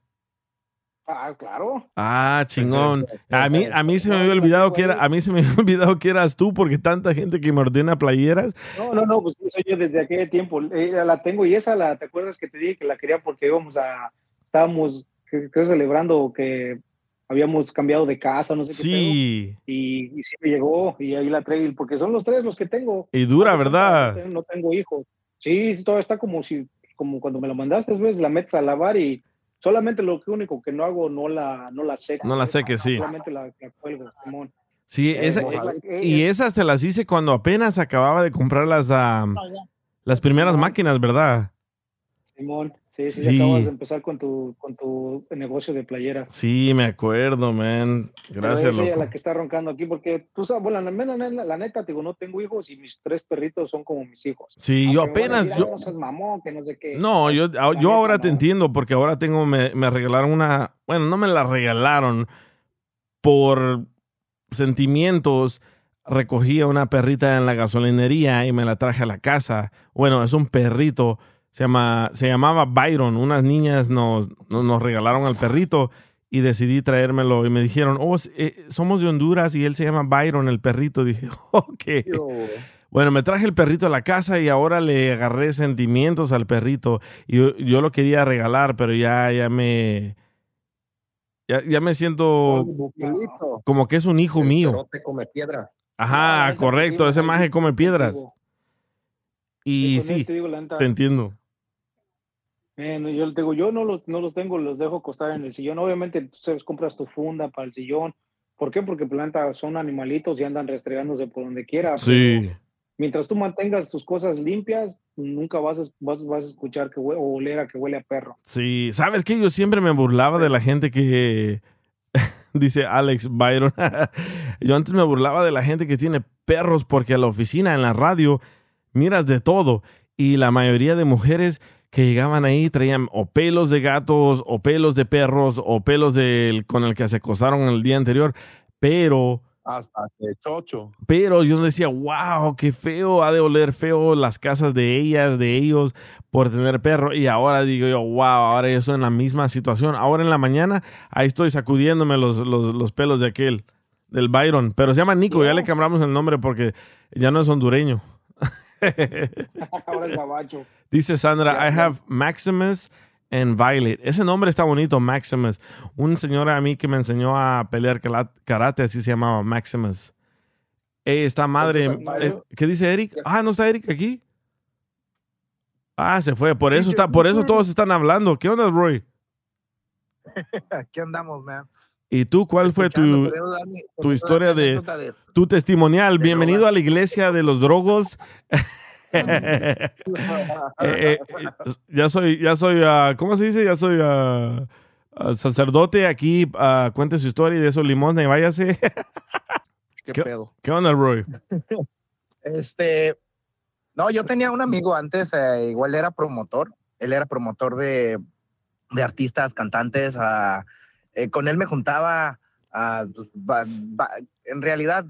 Ah, claro. Ah, chingón. A mí, a mí se me había olvidado que era, a mí se me había olvidado que eras tú porque tanta gente que me ordena playeras. No, no, no, pues soy yo desde aquel tiempo. Eh, la tengo y esa la, ¿te acuerdas que te dije que la quería porque íbamos a, estábamos, creo, celebrando que habíamos cambiado de casa, no sé qué. Sí. y, y sí me llegó y ahí la traigo, porque son los tres los que tengo. Y dura, No ¿verdad? tengo- No tengo hijos. Sí, todo está como si, como cuando me la mandaste, ves, la metes a lavar y solamente lo único que no hago, no la, no la seco. No la seques, sí. Solamente la, la cuelgo, Simón. Sí, Eh, esa- ojalá. y esas te las hice cuando apenas acababa de comprar las, ah, las primeras máquinas, ¿verdad? Simón, sí, sí, Sí. acabas de empezar con tu, con tu negocio de playeras. Sí, me acuerdo, man. Gracias, es ella loco. la que está roncando aquí, porque tú sabes, bueno, la, la, la- neta, digo, no tengo hijos y mis tres perritos son como mis hijos. Sí, yo Aunque apenas, decir, yo, "Ay, no seas mamón, que no sé qué. No, yo, La yo neta, ahora te entiendo porque ahora tengo, me, me regalaron una, bueno, no me la regalaron por sentimientos. Recogí a una perrita en la gasolinería y me la traje a la casa. Bueno, es un perrito, se, llama, se llamaba Byron. Unas niñas nos, nos, nos regalaron al perrito y decidí traérmelo y me dijeron, oh, eh, somos de Honduras y él se llama Byron, el perrito. Dije, ok. Bueno, me traje el perrito a la casa y ahora le agarré sentimientos al perrito. Y yo, yo lo quería regalar, pero ya, ya me. Ya, ya me siento como que es un hijo El mío. come piedras. Ajá, esa correcto. Ese maje come piedras. Y sí, digo, te entiendo. Bueno, yo digo, yo no los, no los tengo, los dejo acostar en el sillón. Obviamente, tú sabes, compras tu funda para el sillón. ¿Por qué? Porque planta son animalitos y andan restregándose por donde quiera. Sí. Mientras tú mantengas tus cosas limpias, nunca vas a, vas, vas a escuchar que hue- o oler a que huele a perro. Sí, ¿sabes qué? Yo siempre me burlaba de la gente que dice Alex Byron. Yo antes me burlaba de la gente que tiene perros porque a la oficina, en la radio, miras de todo. Y la mayoría de mujeres que llegaban ahí traían o pelos de gatos, o pelos de perros, o pelos del, con el que se acostaron el día anterior. Pero Hasta chocho. pero yo decía, wow, qué feo, ha de oler feo las casas de ellas, de ellos, por tener perro. Y ahora digo yo, wow, ahora yo estoy en la misma situación. Ahora en la mañana, ahí estoy sacudiéndome los, los, los pelos de aquel, del Byron. Pero se llama Nico, ya le cambiamos el nombre porque ya no es hondureño. Ahora el gabacho. Dice Sandra, I have Maximus and Violet. Ese nombre está bonito, Maximus. Un señor a mí que me enseñó a pelear karate, así se llamaba Maximus. Ey, esta madre. Es- ¿Qué dice Eric? Ah, ¿no está Eric aquí? Ah, se fue. Por eso está, por eso todos están hablando. ¿Qué onda, Roy? Aquí andamos, man. ¿Y tú cuál fue tu, tu historia de tu testimonial? Bienvenido a la iglesia de los drogos. Eh, eh, ya soy, ya soy, ah, ¿cómo se dice? Ya soy ah, sacerdote aquí. cuente su historia y de eso limosna y váyase. ¿Qué, ¿Qué- pedo? ¿Qué onda, Roy? Este, no, yo tenía un amigo antes, eh, igual era promotor. Él era promotor de, de artistas, cantantes. ah, eh, con él me juntaba, ah, pues, ba- ba- en realidad,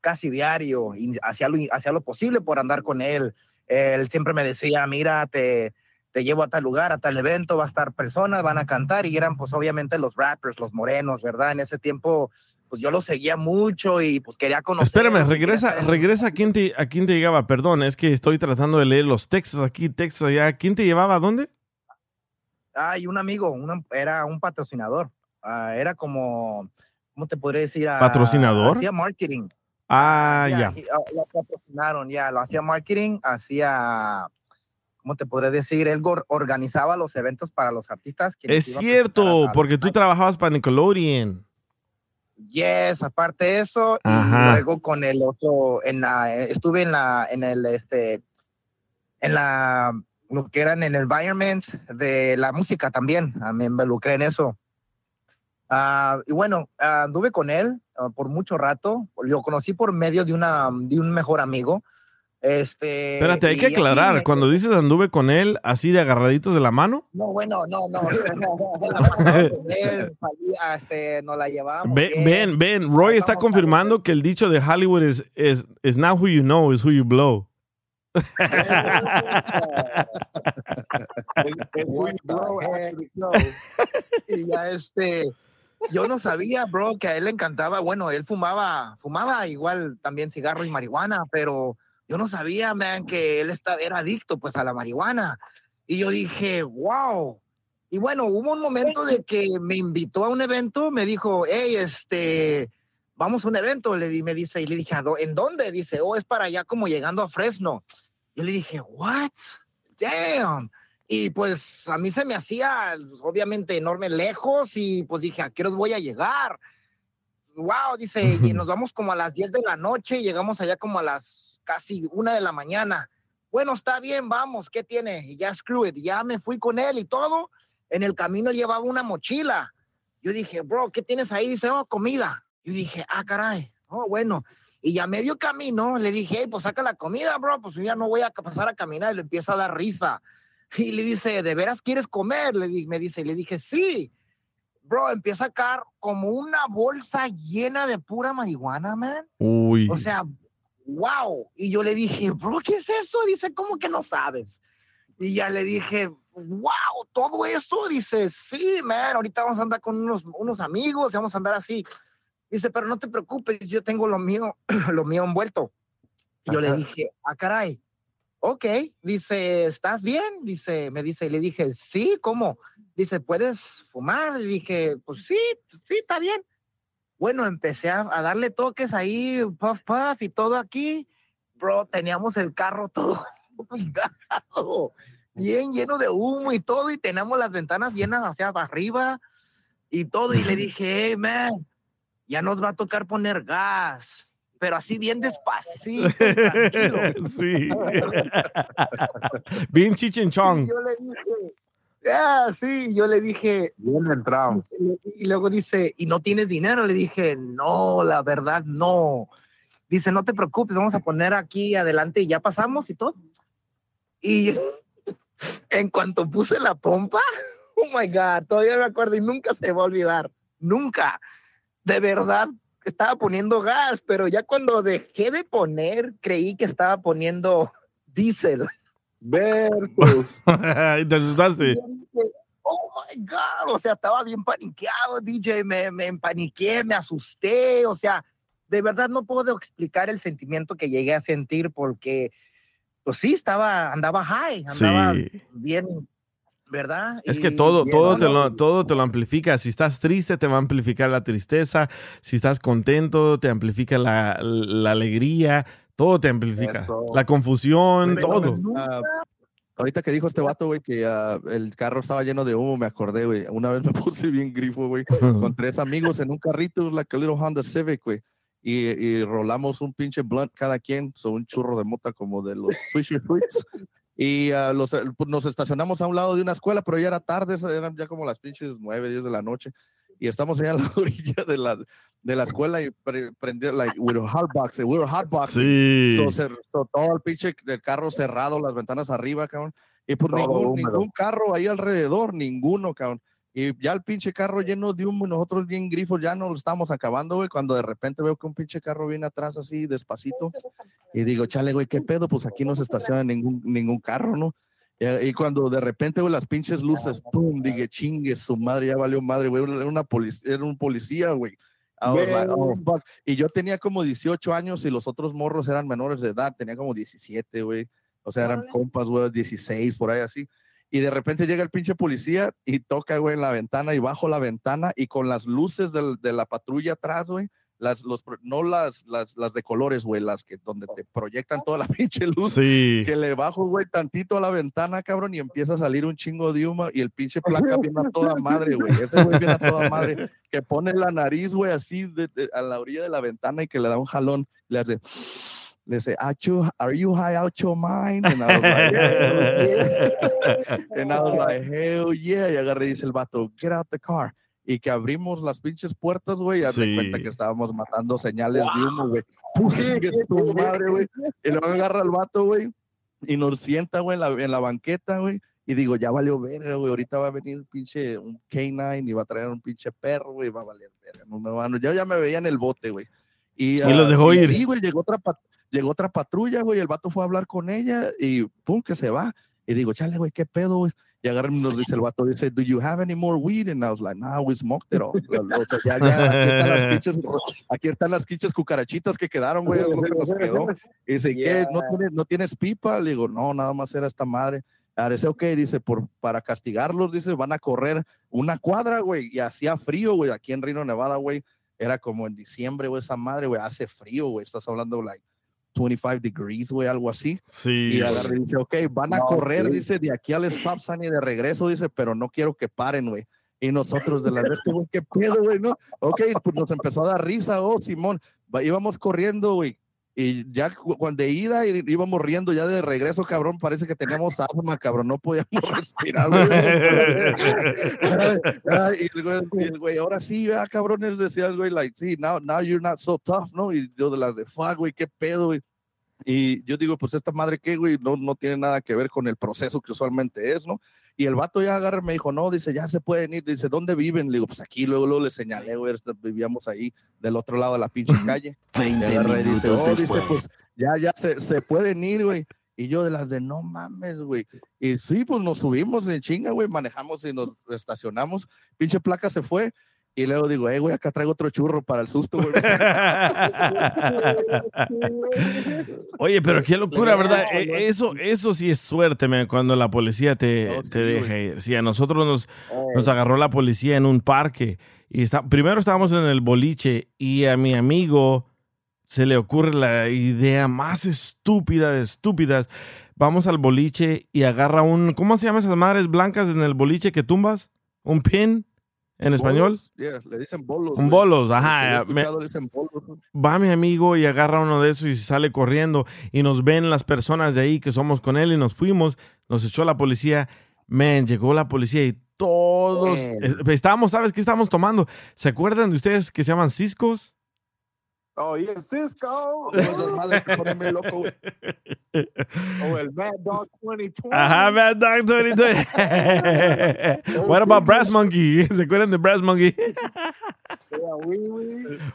casi diario, y hacía lo, hacía lo posible por andar con él. Él siempre me decía, mira, te, te llevo a tal lugar, a tal evento, va a estar personas, van a cantar, y eran pues obviamente los rappers, los morenos, ¿verdad? En ese tiempo, pues yo los seguía mucho y pues quería conocer. Espérame, regresa, regresa a quién, te, a quién te llegaba. Perdón, es que estoy tratando de leer los textos aquí, textos allá. ¿Quién te llevaba a dónde? Ah, y un amigo, una- era un patrocinador. Ah, era como, ¿cómo te podría decir? Ah, ¿Patrocinador? Hacía marketing. Ah, ya. y, ah, Lo patrocinaron, ya, lo hacía marketing, hacía, ¿cómo te podría decir? Él organizaba los eventos para los artistas. que Es a cierto, porque tú trabajabas para Nickelodeon. Yes, aparte de eso, Ajá. y luego con el otro, en la, estuve en la, en el, este, en la, lo que era en el environment de la música también, ah, me involucré en eso. Ah, y bueno, ah, anduve con él ah, por mucho rato, lo conocí por medio de, una, de un mejor amigo. Este, Espérate, hay que aclarar. me- Cuando dices anduve con él así de agarraditos de la mano, No, bueno, no, no. Este, nos la bien. ven, ven, Roy está confirmando que el dicho de Hollywood es, es, is not who you know, is who you blow. Eh, y ya este, yo no sabía, bro, que a él le encantaba, bueno, él fumaba, fumaba igual también cigarro y marihuana, pero yo no sabía, man, que él estaba, era adicto pues a la marihuana. Y yo dije, wow. Y bueno, hubo un momento de que me invitó a un evento, me dijo, hey, este, vamos a un evento, le di, me dice, y le dije, "¿A dó- ¿en dónde? Dice, oh, es para allá como llegando a Fresno. Yo le dije, what? Damn. Y pues a mí se me hacía, obviamente, enorme lejos y pues dije, ¿a qué hora voy a llegar? wow, dice, y nos vamos como a las 10 de la noche y llegamos allá como a las casi una de la mañana. Bueno, está bien, vamos, ¿qué tiene? Y ya screw it, ya me fui con él y todo. En el camino llevaba una mochila. Yo dije, bro, ¿qué tienes ahí? Dice, oh, comida. Yo dije, ah, caray, oh, bueno. Y ya medio camino le dije, hey, pues saca la comida, bro, pues yo ya no voy a pasar a caminar. Y le empieza a dar risa. Y le dice, ¿de veras quieres comer? Le di- me dice, y le dije, sí. Bro, empieza a sacar como una bolsa llena de pura marihuana, man. Uy. O sea, wow. Y yo le dije, bro, ¿qué es eso? Dice, ¿cómo que no sabes? Y ya le dije, wow, todo eso. Dice, sí, man, ahorita vamos a andar con unos, unos amigos, y vamos a andar así. Dice, pero no te preocupes, yo tengo lo mío, lo mío envuelto. Y yo le dije, ah, caray, ok. Dice, ¿estás bien? Dice, me dice, y le dije, sí, ¿cómo? Dice, ¿puedes fumar? Le dije, pues sí, sí, está bien. Bueno, empecé a, a darle toques ahí, puff, puff, y todo aquí. Bro, teníamos el carro todo bien lleno de humo y todo, y teníamos las ventanas llenas hacia arriba y todo. Y le dije, hey, man, ya nos va a tocar poner gas, pero así bien despacito, tranquilo. sí. Bien chichinchón. Yo le dije, ah, sí, yo le dije. Bien entrado. Y luego dice, ¿y no tienes dinero? Le dije, no, la verdad, no. Dice, no te preocupes, vamos a poner aquí adelante y ya pasamos y todo. Y en cuanto puse la pompa, oh my God, todavía me acuerdo y nunca se va a olvidar, nunca. De verdad, estaba poniendo gas, pero ya cuando dejé de poner, creí que estaba poniendo diésel. Y te asustaste. Oh my God, o sea, estaba bien paniqueado, DJ, me, me empaniqué, me asusté, o sea, de verdad no puedo explicar el sentimiento que llegué a sentir porque, pues sí, estaba, andaba high, andaba Sí. bien, ¿verdad? Es Y- que todo, todo, te lo, todo te lo amplifica. Si estás triste, te va a amplificar la tristeza. Si estás contento, te amplifica la, la alegría. Todo te amplifica. Eso. La confusión, todo. ah, ahorita que dijo este vato, güey, que ah, el carro estaba lleno de humo, me acordé, güey. Una vez me puse bien grifo, güey, con tres amigos en un carrito, like a little Honda Civic, güey. Y, y rolamos un pinche blunt cada quien, son un churro de mota como de los Swisher Sweets. Y ah, los, eh, pues, nos estacionamos a un lado de una escuela, pero ya era tarde, eran ya como las pinches nueve, diez de la noche. Y estamos allá a la orilla de la, de la escuela y pre, prendió, like, we were hotboxing, we were hotboxing. Sí. So, se- so, todo el pinche del carro cerrado, las ventanas arriba, cabrón. Y por Todo ningún, ningún carro ahí alrededor, ninguno, cabrón. Y ya el pinche carro lleno de humo, nosotros bien grifos, ya no lo estamos acabando, güey, cuando de repente veo que un pinche carro viene atrás así, despacito, y digo, chale, güey, ¿qué pedo? Pues aquí no se estaciona ningún, ningún carro, ¿no? Y, y cuando de repente, güey, las pinches luces, pum, dije, chingue, su madre, ya valió madre, güey, era, una polic- era un policía, güey. Like, oh, fuck. Y yo tenía como 18 años y los otros morros eran menores de edad, tenía como 17, güey. O sea, eran compas, güey, 16, por ahí así. Y de repente llega el pinche policía y toca, güey, en la ventana y bajo la ventana y con las luces del- de la patrulla atrás, güey, las, los, no las, las, las de colores, güey, las que donde te proyectan toda la pinche luz. Sí. Que le bajo, güey, tantito a la ventana, cabrón, y empieza a salir un chingo de humo y el pinche placa viene a toda madre, güey. Ese güey viene a toda madre. Que pone la nariz, güey, así de- de- a la orilla de la ventana y que le da un jalón. Le hace, le dice, "Are you, are you high out your mind? And I was like, "Hell yeah." And I was like, hell yeah. Y agarré y dice el vato, get out the car. Y que abrimos las pinches puertas, güey, y de Sí. cuenta que estábamos matando señales de humo, güey. Que su madre, güey. Y luego agarra al vato, güey, y nos sienta, güey, en la, en la banqueta, güey. Y digo, ya valió verga, güey. Ahorita va a venir un pinche un K9 y va a traer un pinche perro, güey. Va a valer verga. No me van- Yo ya me veía en el bote, güey. Y, Y los ah, dejó ir. Sí, güey, llegó otra, pat- llegó otra patrulla, güey. El vato fue a hablar con ella y pum, que se va. Y digo, chale, güey, ¿qué pedo, güey? Y agarra nos dice el vato, dice, do you have any more weed? And I was like, nah, we smoked it all. O sea, ya, ya, aquí están las pinches, aquí están las pinches cucarachitas que quedaron, güey, lo que nos quedó. Y dice, ¿qué? ¿No tienes, ¿No tienes pipa? Le digo, no, nada más era esta madre. Ahora dice, ok, dice, por, para castigarlos, dice, van a correr una cuadra, güey, y hacía frío, güey, aquí en Reno, Nevada, güey, era como en diciembre, güey, esa madre, güey, hace frío, güey, estás hablando, like, 25 degrees, güey, algo así. Sí. Y agarra y dice, ok, van a No, correr, sí. dice, de aquí al stop sign y de regreso, dice, pero no quiero que paren, güey. Y nosotros de la de este güey, ¿qué pedo, güey? ¿No? Ok, pues nos empezó a dar risa, oh, Simón. Íbamos corriendo, güey. Y ya cu- cuando de ida íbamos riendo, ya de regreso, cabrón, parece que teníamos asma, cabrón, no podíamos respirar, güey, y el güey, ahora sí, ya, cabrones, decía el güey, like, sí, now, now you're not so tough, ¿no? Y yo de las de fuck, güey, qué pedo, güey. Y yo digo, pues esta madre qué, güey, no, no tiene nada que ver con el proceso que usualmente es, ¿no? Y el vato ya agarra y me dijo, no, dice, ya se pueden ir. Dice, ¿dónde viven? Le digo, pues aquí, luego, luego le señalé, güey, este, vivíamos ahí del otro lado de la pinche calle. Y agarra y dice, minutos "Oh", dice, después. pues ya, ya se, se pueden ir, güey. Y yo de las de, no mames, güey. Y sí, pues nos subimos en chinga, güey, manejamos y nos estacionamos. Pinche placa se fue. Y luego digo, eh, güey, acá traigo otro churro para el susto, güey. Oye, pero qué locura, ¿verdad? Eh, Eso, eso sí es suerte, man, cuando la policía te, te deja ir. Sí, a nosotros nos, nos agarró la policía en un parque. Y está, primero estábamos en el boliche y a mi amigo se le ocurre la idea más estúpida de estúpidas. Vamos al boliche y agarra un... ¿Cómo se llaman esas madres blancas en el boliche que tumbas? ¿Un pin en español? Bolos, yeah, le dicen bolos. Un güey. bolos, ajá, me- le dicen bolos, va mi amigo y agarra uno de esos y sale corriendo y nos ven las personas de ahí que somos con él y nos fuimos, nos echó la policía, man, llegó la policía y todos Man. es- estábamos, ¿sabes qué estábamos tomando? ¿Se acuerdan de ustedes que se llaman ciscos? Oh, yeah, Cisco. Esas madres ponen loco. Oh, el Mad Dog 2020. Ajá, Mad Dog 2020. What about Brass Monkey? ¿Se acuerdan de Brass Monkey?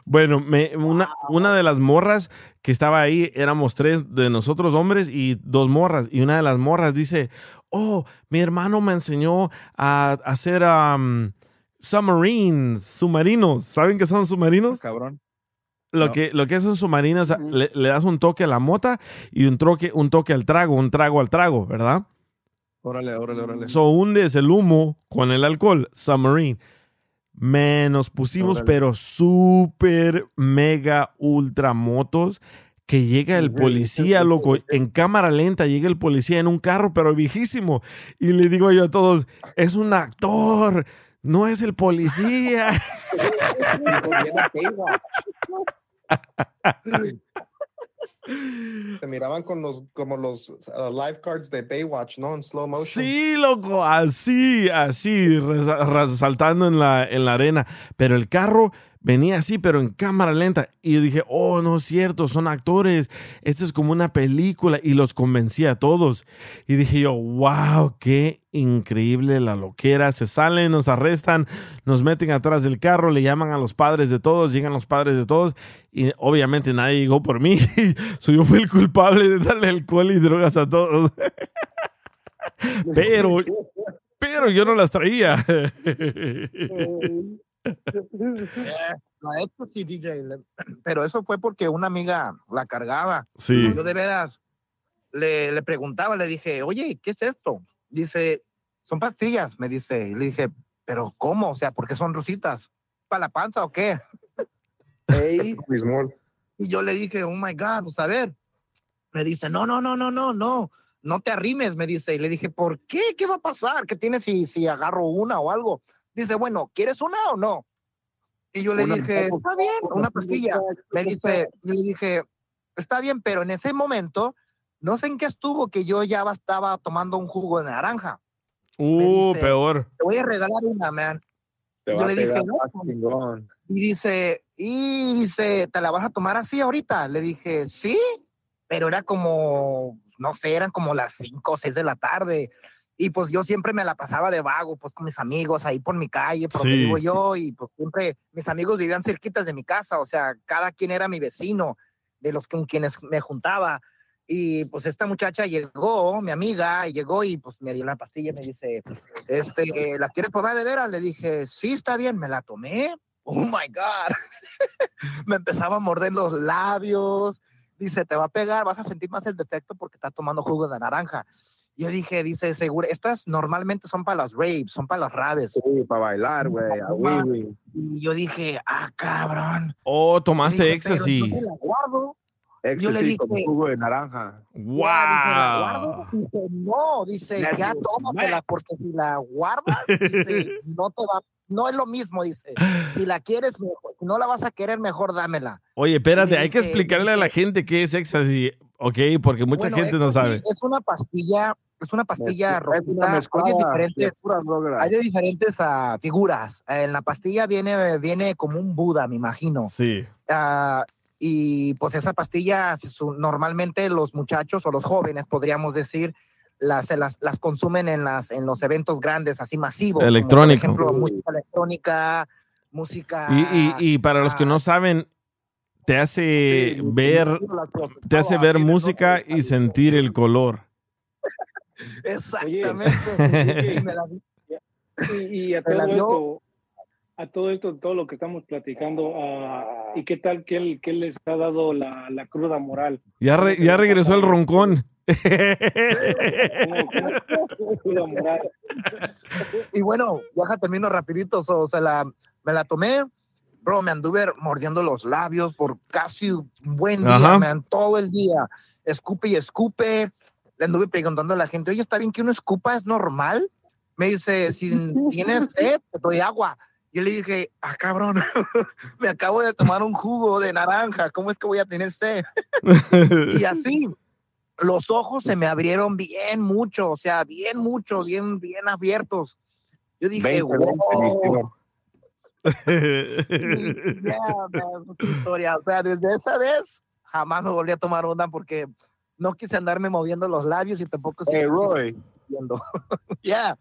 Bueno, me- una, una de las morras que estaba ahí, éramos tres de nosotros hombres y dos morras. Y una de las morras dice, oh, mi hermano me enseñó a hacer um, submarines, submarinos. ¿Saben qué son submarinos? Cabrón. Lo, No. que, lo que son submarinos, le, le das un toque a la mota y un, troque, un toque al trago, un trago al trago, ¿verdad? Órale, órale, órale. So hundes el humo con el alcohol, submarine. Me nos pusimos, Órale. pero súper, mega, ultra motos. Que llega el policía, loco, en cámara lenta, llega el policía en un carro, pero viejísimo. Y le digo yo a todos, es un actor, no es el policía. Se miraban con los, como los uh, lifeguards de Baywatch, ¿no? En slow motion. Sí, loco, así, así, resa- resaltando en la, en la arena. Pero el carro venía así, pero en cámara lenta. Y yo dije, oh, no es cierto, son actores. Esto es como una película. Y los convencí a todos. Y dije yo, wow, qué increíble la loquera. Se salen, nos arrestan, nos meten atrás del carro, le llaman a los padres de todos, llegan los padres de todos. Y obviamente nadie llegó por mí. so yo fui el culpable de darle alcohol y drogas a todos. pero, pero yo no las traía. La esto sí, DJ. Pero eso fue porque una amiga la cargaba. Sí. Yo de veras le, le preguntaba, le dije, oye, ¿qué es esto? Dice, son pastillas, me dice. Y le dije, ¿pero cómo? O sea, ¿por qué son rositas? ¿Para la panza o qué? Y yo le dije, oh my God, pues a ver. Me dice, no, no, no, no, no, no, no te arrimes, me dice. Y le dije, ¿por qué? ¿Qué va a pasar? ¿Qué tienes si, si agarro una o algo? Dice, bueno, ¿quieres una o no? Y yo le Una dije, pastilla. está bien, una pastilla. Me dice, y le dije, está bien, pero en ese momento, no sé en qué estuvo que yo ya estaba tomando un jugo de naranja. Uh, dice, peor. Te voy a regalar una, man. Te Yo le dije, no, chingón. y dice, y dice, ¿te la vas a tomar así ahorita? Le dije, sí, pero era como, no sé, eran como las 5 o 6 de la tarde. Y pues yo siempre me la pasaba de vago, pues con mis amigos ahí por mi calle, por donde Sí. vivo yo, y pues siempre mis amigos vivían cerquitas de mi casa, o sea, cada quien era mi vecino, de los con quienes me juntaba. Y pues esta muchacha llegó, mi amiga, llegó y pues me dio la pastilla y me dice, este, ¿la quieres probar de veras? Le dije, sí, está bien, me la tomé. Oh my God. me empezaba a morder los labios. Dice, te va a pegar, vas a sentir más el defecto porque estás tomando jugo de naranja. Yo dije, dice, seguro, estas normalmente son para los rapes, son para los rabes. Sí, para bailar, güey. a Willy. Y yo dije, ah, cabrón. Oh, tomaste Dije, éxtasis. yo guardo. Yo le dije, con jugo de naranja. Ya, dije, ¿la guardo? ¡Wow! Dice, no, dice, ya tómatela, porque si la guardas, dice, no te va, no es lo mismo, dice. Si la quieres, mejor, si no la vas a querer, mejor dámela. Oye, espérate, hay que dije- explicarle a la gente qué es ecstasy, ¿ok? Porque mucha Bueno, gente no sabe. Es una pastilla, es una pastilla Es una rosita. Hay de diferentes, hay de diferentes ah, figuras. En la pastilla viene, viene como un Buda, me imagino. Sí. Ah, y pues esa pastilla, normalmente los muchachos o los jóvenes, podríamos decir, las, las, las consumen en, las, en los eventos grandes, así masivos. como, Electrónico. por ejemplo, música electrónica, música... Y, y, y para los que no sasaben, te hace ver, te hace ver música y sentir el color. Exactamente. Y, y- a todo esto, a todo esto, todo lo que estamos platicando, ah, ¿y qué tal que él, que él les ha dado la, la cruda moral? Ya, re- ya regresó el roncón. Y bueno, ya termino rapidito, so, se la, me la tomé, bro, me anduve mordiendo los labios por casi un buen día, Ajá. man, todo el día. Escupe y escupe. Le anduve preguntando a la gente, oye, ¿está bien que uno escupa? ¿Es normal? Me dice, si tienes sed, te doy agua. Yo le dije, ah, cabrón, me acabo de tomar un jugo de naranja, ¿cómo es que voy a tener sed? y así, los ojos se me abrieron bien mucho, o sea, bien mucho, bien, bien abiertos. Yo dije, 20, wow. 20, 20, es historia. O sea, desde esa vez jamás me volví a tomar una porque no quise andarme moviendo los labios y tampoco. Hey, Roy. yeah.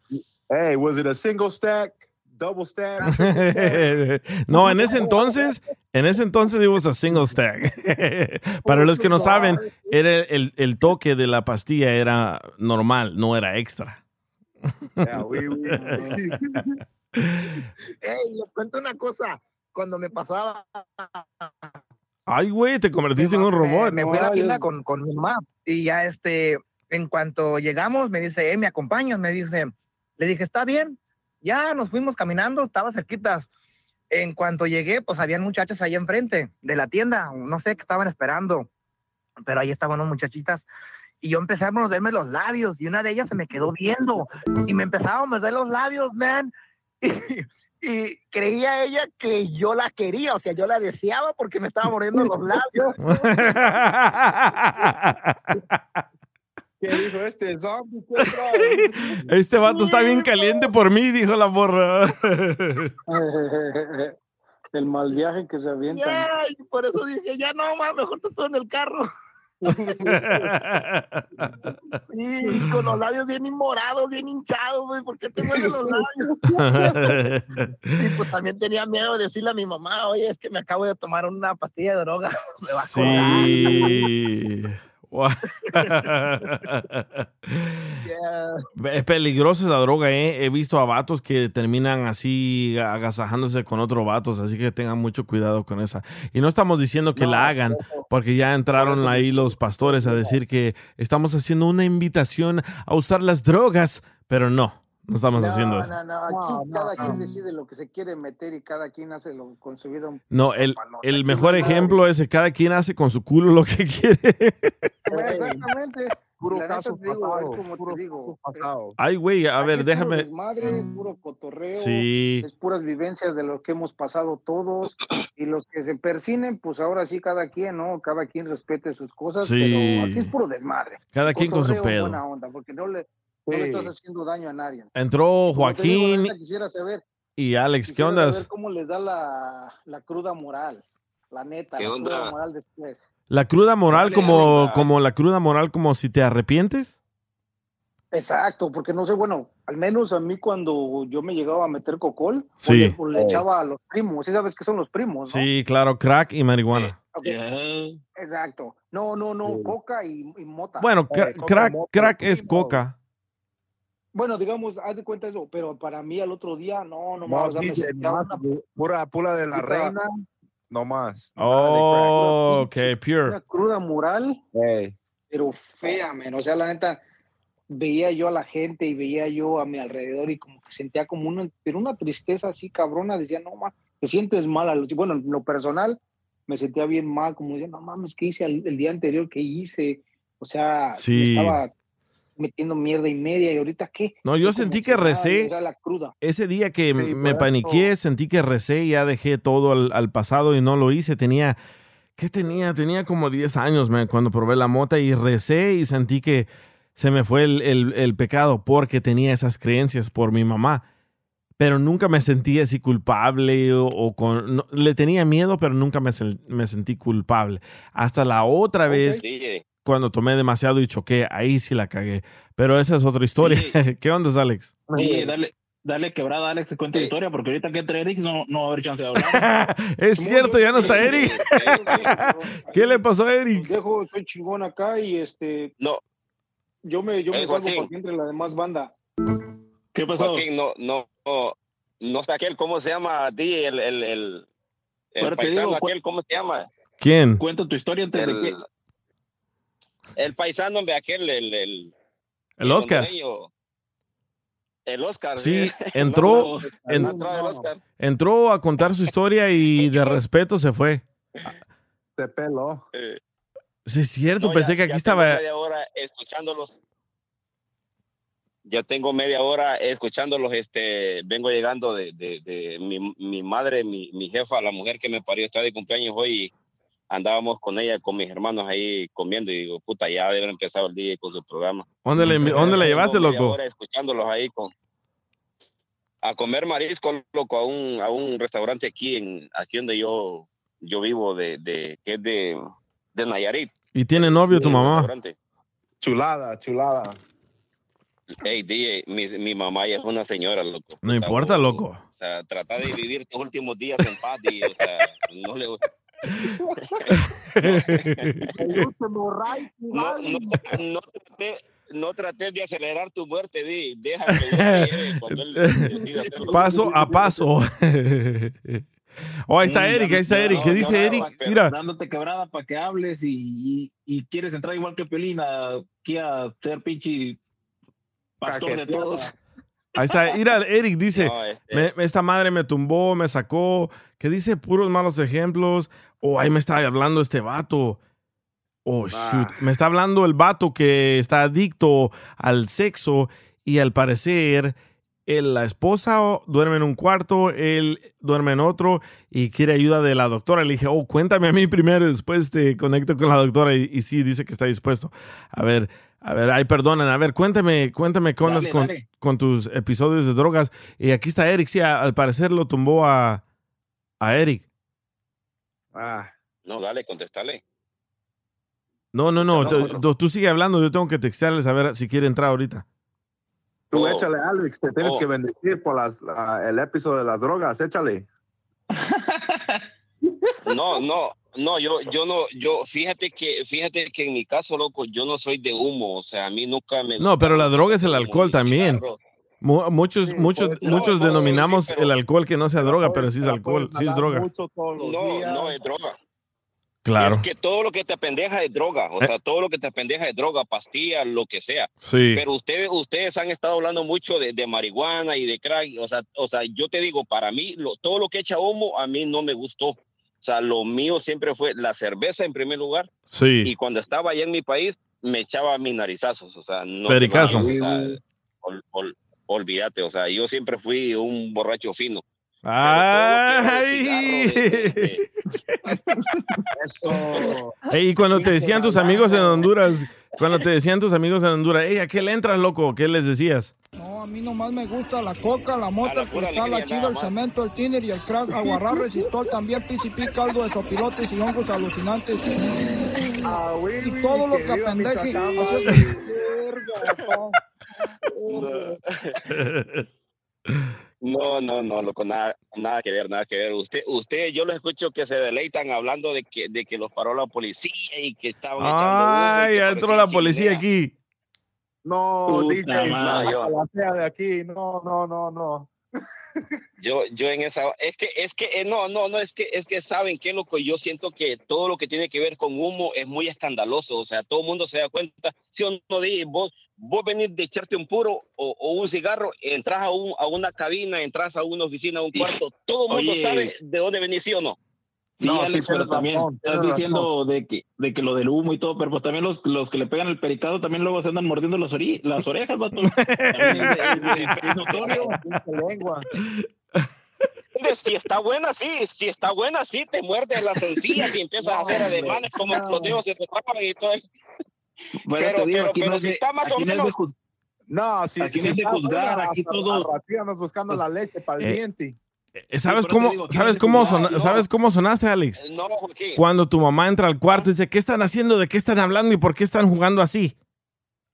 Hey, was it a single stack? Double stack. Ah, pues, no, en ese entonces, en ese entonces it was a single stack. Para los que no saben, era el, el toque de la pastilla era normal, no era extra. Yeah, we, we, Hey, les cuento una cosa. Cuando me pasaba, Ay, güey, te convertiste en un robot. me fui a la tienda con, con mi mamá y ya este, en cuanto llegamos, me dice, eh, ¿me acompañas? Me dice, le dije, está bien. Ya nos fuimos caminando, estaba cerquitas. En cuanto llegué, pues habían muchachas ahí enfrente de la tienda, no sé qué estaban esperando, pero ahí estaban unas muchachitas y yo empecé a morderme los labios y una de ellas se me quedó viendo y me empezaba a morder los labios, man. Y, y creía ella que yo la quería, o sea, yo la deseaba porque me estaba mordiendo los labios. ¿Qué dijo este zombie? Este vato está bien caliente por mí, dijo la morra. El mal viaje que se avientan. Ya, y por eso dije, ya no, más mejor te estoy en el carro. Sí, con los labios bien morados, bien hinchados, güey, ¿por qué te los labios? Y pues también tenía miedo de decirle a mi mamá, oye, es que me acabo de tomar una pastilla de droga. Me va a Sí. Es peligrosa esa droga, ¿eh? He visto a vatos que terminan así agasajándose con otros vatos, así que tengan mucho cuidado con esa. Y no estamos diciendo que la hagan, porque ya entraron ahí los pastores a decir que estamos haciendo una invitación a usar las drogas, pero no, no estamos haciendo eso. No, no, aquí No, no, cada no. quien decide lo que se quiere meter y cada quien hace lo con su vida. No, el, el mejor ejemplo es que cada quien hace con su culo lo que quiere. Exactamente. Puro La caso te digo, pasado, es como puro te digo. caso pasado. Ay, güey, a Aquí ver, es déjame. Puro desmadre, es puro cotorreo. Sí. Es puras vivencias de lo que hemos pasado todos. Y los que se persinen, pues ahora sí, cada quien, ¿no? Cada quien respete sus cosas. Sí. Pero aquí es puro desmadre. Cada quien con su Cotorreo, pedo. Buena onda, porque no le, no le estás haciendo daño a nadie. Entró digo, Joaquín neta, quisiera saber, y Alex, ¿qué onda? saber cómo les da la, la cruda moral. La neta, ¿Qué la onda? cruda moral después. La cruda moral como, como la cruda moral como si te arrepientes. Exacto, porque no sé, bueno, al menos a mí cuando yo me llegaba a meter cocol, Sí. o le, echaba a los primos, ¿sí sabes qué son los primos? ¿no? Sí, claro, crack y marihuana. Ok, Exacto. No, no, no, coca y, y mota. Bueno, coca, crack, mota, crack es coca. Bueno, digamos, haz de cuenta eso, pero para mí al otro día, no, no, No, más, o sea, sentía nomás, una, pura, pura de la Pura- reina, no más. Oh, ok, una pure. cruda moral, Hey, pero fea, men. O sea, la neta, veía yo a la gente y veía yo a mi alrededor y como que sentía como una, pero una tristeza así cabrona, decía, no, más, te sientes mal. Bueno, en lo personal, me sentía bien mal, como decía, no mames, ¿qué hice el, el día anterior? ¿Qué hice? O sea, Sí. estaba metiendo mierda y media y ahorita qué. No, yo sentí que recé. Era la cruda. Ese día que Sí, me paniqué, sentí que recé y ya dejé todo al, al pasado y no lo hice. Tenía, ¿qué tenía? Tenía como 10 años man, cuando probé la mota y recé y sentí que se me fue el, el- el pecado porque tenía esas creencias por mi mamá. Pero nunca me sentí así culpable o, o con... no- le tenía miedo, pero nunca me, me sentí culpable. Hasta la otra vez, DJ. Cuando tomé demasiado y choqué, ahí sí la cagué. Pero esa es otra historia. ¿Qué onda, Alex? Sí, dale, dale quebrada a Alex que cuente la historia, porque ahorita que entre Eric no, no va a haber chance de hablar. Es cierto, ya no está Eric. ¿Qué le pasó a Eric? Dejo, soy chingón acá y este. No. Yo me, yo me Eh, salgo Joaquín. para que entre la demás banda. ¿Qué Joaquín, no, no, no, no está aquel, ¿cómo se llama? DJ, el, el, el, el Pero te paisano digo, aquel, ¿cómo se llama? ¿Quién? Cuenta tu historia antes de El, que. El paisano, hombre, aquel, el, el, El Oscar. hondureño. El Oscar. Sí, ¿sí? entró, El en- Oscar. entró a contar su historia y de respeto se fue. Se peló. Eh, Sí, es cierto, no, pensé ya- que aquí ya estaba. tengo media hora escuchándolos. Ya tengo media hora escuchándolos. Este, vengo llegando de, de, de mi, mi madre, mi, mi jefa, la mujer que me parió, está de cumpleaños hoy. Andábamos con ella, con mis hermanos ahí comiendo y digo, puta, ya deben empezar el día con su programa. ¿Dónde le, dónde la llevaste, loco? hora escuchándolos ahí con a comer marisco, loco, a un, a un restaurante aquí en aquí donde yo yo vivo de, de que es de, de Nayarit. ¿Y tiene novio tu mamá? Chulada, chulada. Hey, DJ, mi, mi mamá ya es una señora, loco. No importa, loco. O sea, trata de vivir tus últimos días en paz y, o sea, no le... no, no, no traté, de acelerar tu muerte, di. Deja que cuando él. Paso a paso. Oh, ahí está Eric, ahí está Eric. ¿Qué dice Eric? Mira, Dándote quebrada para que hables y, y, y quieres entrar igual que Pelina aquí a ser pinche pastor de todos. Ahí está. Mira, Eric dice, No, este- "Me- esta madre me tumbó, me sacó, que dice puros malos ejemplos. Oh, ahí me está hablando este vato. Oh, shoot. Me está hablando el vato que está adicto al sexo y al parecer él, la esposa duerme en un cuarto, él duerme en otro y quiere ayuda de la doctora. Le dije, oh, cuéntame a mí primero y después te conecto con la doctora y, y sí, dice que está dispuesto. A ver, a ver, ay, perdonen, a ver, cuéntame, cuéntame Dale, con, dale. con tus episodios de drogas. Y aquí está Eric, sí, al parecer lo tumbó a, a Eric. Ah, No, dale, contestale. No, no, no, No, tú, no. tú- tú sigue hablando, yo tengo que textearles a ver si quiere entrar ahorita. tú Oh. échale, Alex, te tienes Oh. que bendecir por las, la- el episodio de las drogas, échale. No, no, no, yo, yo no, yo, fíjate que, fíjate que en mi caso, loco, yo no soy de humo, o sea, a mí nunca me... No, pero la droga es el alcohol también. Muchos, muchos, pues, muchos no, denominamos sí, el alcohol que no sea droga, pero sí es alcohol, sí es droga. No, no es droga. Claro. Es que todo lo que te pendeja es droga, o Eh. sea, todo lo que te pendeja es droga, pastillas, lo que sea. Sí. Pero ustedes, ustedes han estado hablando mucho de, de marihuana y de crack, o sea, o sea, yo te digo, para mí, lo- todo lo que echa humo, a mí no me gustó. O sea, lo mío siempre fue la cerveza en primer lugar, y Sí. cuando estaba allá en mi país, me echaba mis narizazos, o sea, no. Pericazo. no, o sea, ol- ol- olvídate, o sea, yo siempre fui un borracho fino. ¡Ay! Eso. Ey, y cuando te decían tus amigos en Honduras, cuando te decían tus amigos en Honduras, ey, ¿a qué le entras, loco? ¿Qué les decías? No, a mí nomás me gusta la coca, la mota, el cristal, la chiva, el cemento, el tiner y el crack, aguarrá, resistol, también PCP, caldo de sopilotes y hongos alucinantes. Ah, Y todo lo que. Michoacán, Así es No, no, no, loco, nada, nada que ver, nada que ver. Usted, usted, yo lo escucho que se deleitan hablando de que, de que los paró la policía y que estaban echando Ay, entró la policía aquí. No, sea de aquí. No, no, no, no. Yo, yo en esa, es que, es que, eh, no, no, no, es que, es que saben qué loco, yo siento que todo lo que tiene que ver con humo es muy escandaloso, o sea, todo el mundo se da cuenta, si o no, di, vos, vos venís de echarte un puro o, o un cigarro, entras a, un, a una cabina, entras a una oficina, a un cuarto, todo el mundo Oye. sabe de dónde venís, sí o no. Sí, No, sí, pero también razón, estás diciendo de que, de que lo del humo y todo, pero pues también los, los que le pegan el pericado también luego se andan mordiendo las, ori- las orejas, vato. Es, es- es notorio. lengua. Si está buena, sí, si está buena, sí, te muerdes las encías y empiezas a hacer ademanes como los dedos se te y todo. Bueno, Pero, te digo, pero, aquí pero no es si de- está más o aquí no es de menos. No, si, Aquí si no es de está juzgar, buena, aquí todo- buscando la leche para el eh, diente. Eh, ¿Sabes cómo, digo, ¿sabes ¿quién cómo, sona- juzgado? ¿sabes cómo sonaste, Alex? No, Joaquín. Cuando tu mamá entra al cuarto y dice, ¿qué están haciendo? ¿De qué están hablando? ¿Y por qué están jugando así?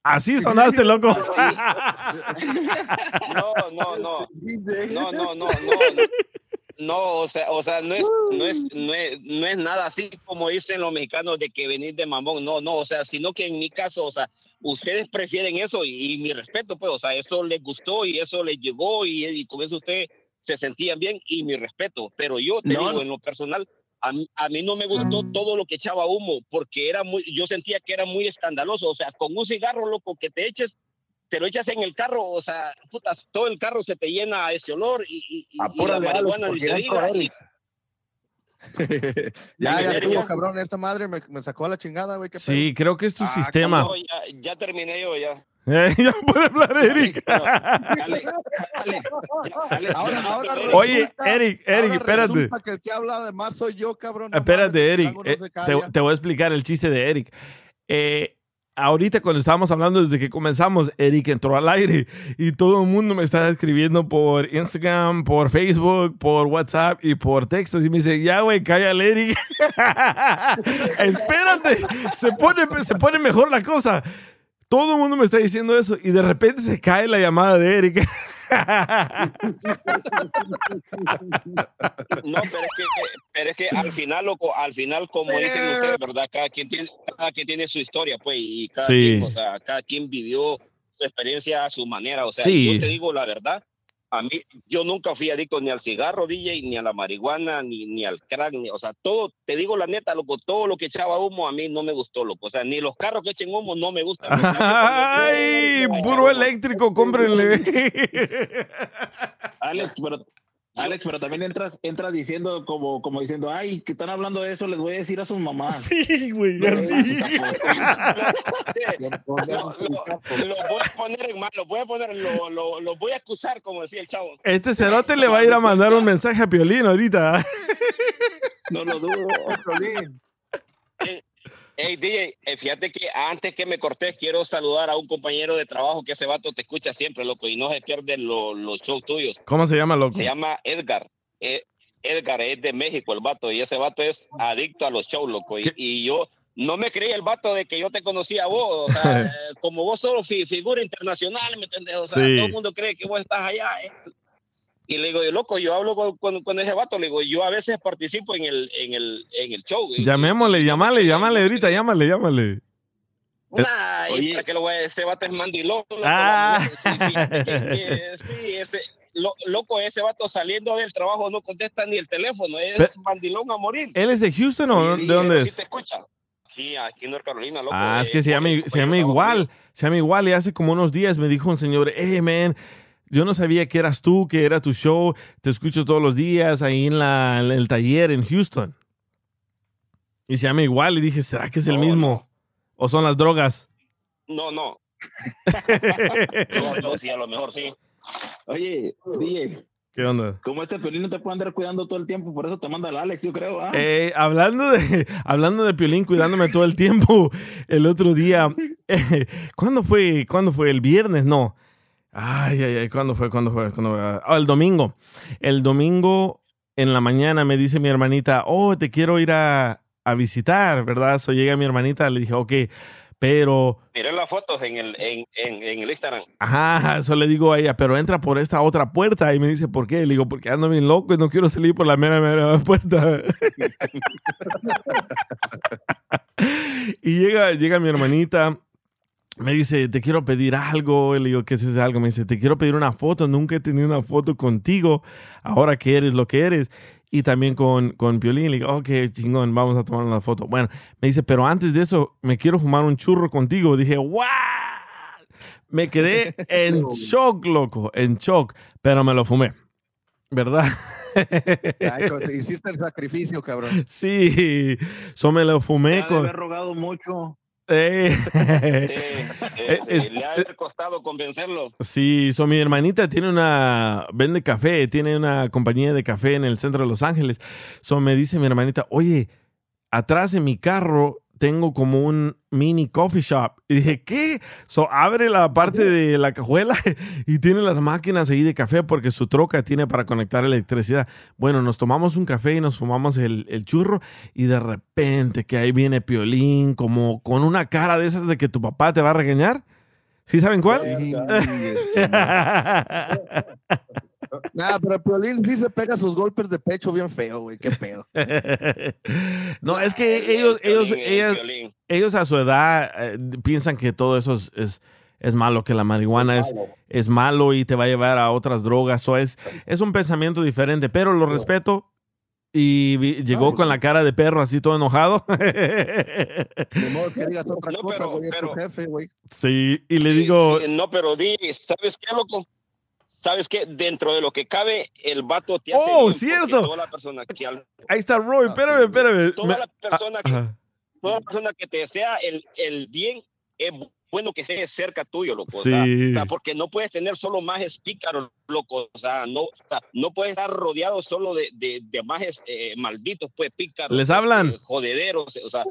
Así sonaste, loco. No, no, no. No, no, no, no. No, o sea, o sea, no es, no es, no es, no es nada así como dicen los mexicanos de que venir de mamón. No, no, o sea, sino que en mi caso, o sea, ustedes prefieren eso y, y mi respeto, pues, o sea, eso les gustó y eso les llegó y, y con eso ustedes se sentían bien y mi respeto. Pero yo te No. digo, en lo personal, a mí, a mí no me gustó todo lo que echaba humo porque era muy, yo sentía que era muy escandaloso. O sea, con un cigarro loco que te eches, te lo echas en el carro, o sea, putas, todo el carro se te llena a ese olor y, y, y- y la marihuana ni se ya diga. y- ya, ya Ya, estuvo, cabrón. Esta madre me, me sacó a la chingada, güey. Sí, creo que es tu Ah, sistema. no, ya, ya terminé yo, ya. Eh, ya puede hablar, Eric. Ahora, ahora Oye, Eric, ahora Eric, espérate. que el que habla de más soy yo, cabrón. Espérate, Eric. Eh, te, te voy a explicar el chiste de Eric. Eh, ahorita cuando estábamos hablando desde que comenzamos, Eric entró al aire y todo el mundo me está escribiendo por Instagram, por Facebook, por WhatsApp y por textos y me dice, ya güey, cállale Eric. Espérate, se pone, se pone mejor la cosa. Todo el mundo me está diciendo eso y de repente se cae la llamada de Eric. No, pero es que, pero es que al final, loco, al final, como dicen ustedes, ¿verdad? Cada quien tiene, cada quien tiene su historia, pues, y cada Sí. quien, o sea, cada quien vivió su experiencia a su manera. O sea, Sí. yo te digo la verdad, a mí, yo nunca fui adicto ni al cigarro, DJ, ni a la marihuana, ni, ni al crack, ni, o sea, todo, te digo la neta, loco, todo lo que echaba humo a mí no me gustó, loco. O sea, ni los carros que echen humo no me gustan. ¡Ay! Puro eléctrico, cómprenle. Alex, pero Alex, pero también entras, entras diciendo como, como diciendo, ay, que están hablando de eso, les voy a decir a sus mamás. Sí, güey, así. lo, voy a poner en mal, lo voy a poner, lo, lo, lo voy a acusar, como decía el chavo. Este cerote le va a ir a mandar un mensaje a Piolín ahorita. No lo dudo. Hey, DJ, eh, fíjate que antes que me cortés, quiero saludar a un compañero de trabajo que ese vato te escucha siempre, loco, y no se pierden lo- los shows tuyos. ¿Cómo se llama, loco? Se llama Edgar. Eh, Edgar es de México, el vato, y ese vato es adicto a los shows, loco. Y, y yo no me creí el vato de que yo te conocía a vos, o sea, como vos sos fi- figura internacional, ¿me entendés? O sea, Sí. todo el mundo cree que vos estás allá. eh. Y le digo, yo, loco, yo hablo con, con- con ese vato, le digo, yo a veces participo en el, en el, en el show. Y- Llamémosle, llámale, llámale ahorita, llámale, llámale. Nah, y para que lo voy a ese vato es mandilón. loco, Ah. mujer, sí, fíjate que- que sí, ese, lo- loco, ese vato saliendo del trabajo no contesta ni el teléfono, es Pe- mandilón a morir. ¿Él es de Houston o de dónde él sí es? te escucha. Aquí, aquí en North Carolina, loco. Ah, es eh, que se llama, se llama igual, se llama igual. Y hace como unos días me dijo un señor, hey, man, yo no sabía que eras tú, que era tu show. Te escucho todos los días ahí en, la, en el taller en Houston. Y se llama igual. Y dije, ¿será que es el mismo? ¿O son las drogas? No, no. no, no, sí, a lo mejor sí. Oye, DJ, ¿Qué onda? como este pelín no te puede andar cuidando todo el tiempo, por eso te manda el Alex, yo creo. ¿ah? Eh, hablando de hablando de Piolín cuidándome todo el tiempo, el otro día, eh, ¿cuándo fue? ¿Cuándo fue? ¿El viernes? No. Ay, ay, ay, ¿cuándo fue? ¿Cuándo fue? ¿Cuándo fue? Ah, el domingo. El domingo en la mañana me dice mi hermanita, oh, te quiero ir a, a visitar, ¿verdad? So llega mi hermanita, le dije, ok, pero Miré las fotos en el, en, en, en el Instagram. Ajá, eso le digo a ella, pero entra por esta otra puerta. Y me dice, ¿por qué? Le digo, porque ando bien loco y no quiero salir por la mera, mera puerta. y llega, llega mi hermanita, me dice, te quiero pedir algo. Y le digo, ¿qué es ese algo? Me dice, te quiero pedir una foto. Nunca he tenido una foto contigo, ahora que eres lo que eres. Y también con, con Piolín. Le digo, ok, chingón, vamos a tomar una foto. Bueno, me dice, pero antes de eso, me quiero fumar un churro contigo. Dije, ¡wow! Me quedé en shock, loco, en shock, pero me lo fumé, ¿verdad? Ay, hiciste el sacrificio, cabrón. Sí, so me lo fumé de con... haber rogado mucho. Eh, Eh, es- le ha costado convencerlo. Sí, so mi hermanita tiene una, vende café, tiene una compañía de café en el centro de Los Ángeles. So me dice mi hermanita, oye, atrás de mi carro tengo como un mini coffee shop. Y dije, ¿qué? So abre la parte de la cajuela y tiene las máquinas ahí de café porque su troca tiene para conectar electricidad. Bueno, nos tomamos un café y nos fumamos el, el churro y de repente que ahí viene Piolín como con una cara de esas de que tu papá te va a regañar. ¿Sí saben cuál? Nah, pero el Piolín sí se pega sus golpes de pecho bien feo, güey. Qué pedo. no, es que ellos, ellos, ellas- ellos a su edad eh, piensan que todo eso es, es, es malo, que la marihuana es, es malo y te va a llevar a otras drogas. O es, es un pensamiento diferente, pero lo respeto. Y vi- llegó con la cara de perro así todo enojado. De modo que digas otra No, cosa, pero- güey. Es tu pero- jefe, güey. sí, y le digo, Sí, no, pero di, ¿sabes qué, loco? ¿Sabes qué? Dentro de lo que cabe, el vato te hace Oh, bien, cierto. Toda la persona que, al- ahí está Roy, espérame, espérame. toda Me- la persona que, toda la persona que te desea el, el bien es bu- bueno que esté cerca tuyo, loco. o Sí. sea, o sea, porque no puedes tener solo majes pícaros, loco. O sea, no, o sea, no puedes estar rodeado solo de, de, de majes eh, malditos, pues pícaros. ¿Les hablan? eh, jodederos, o sea,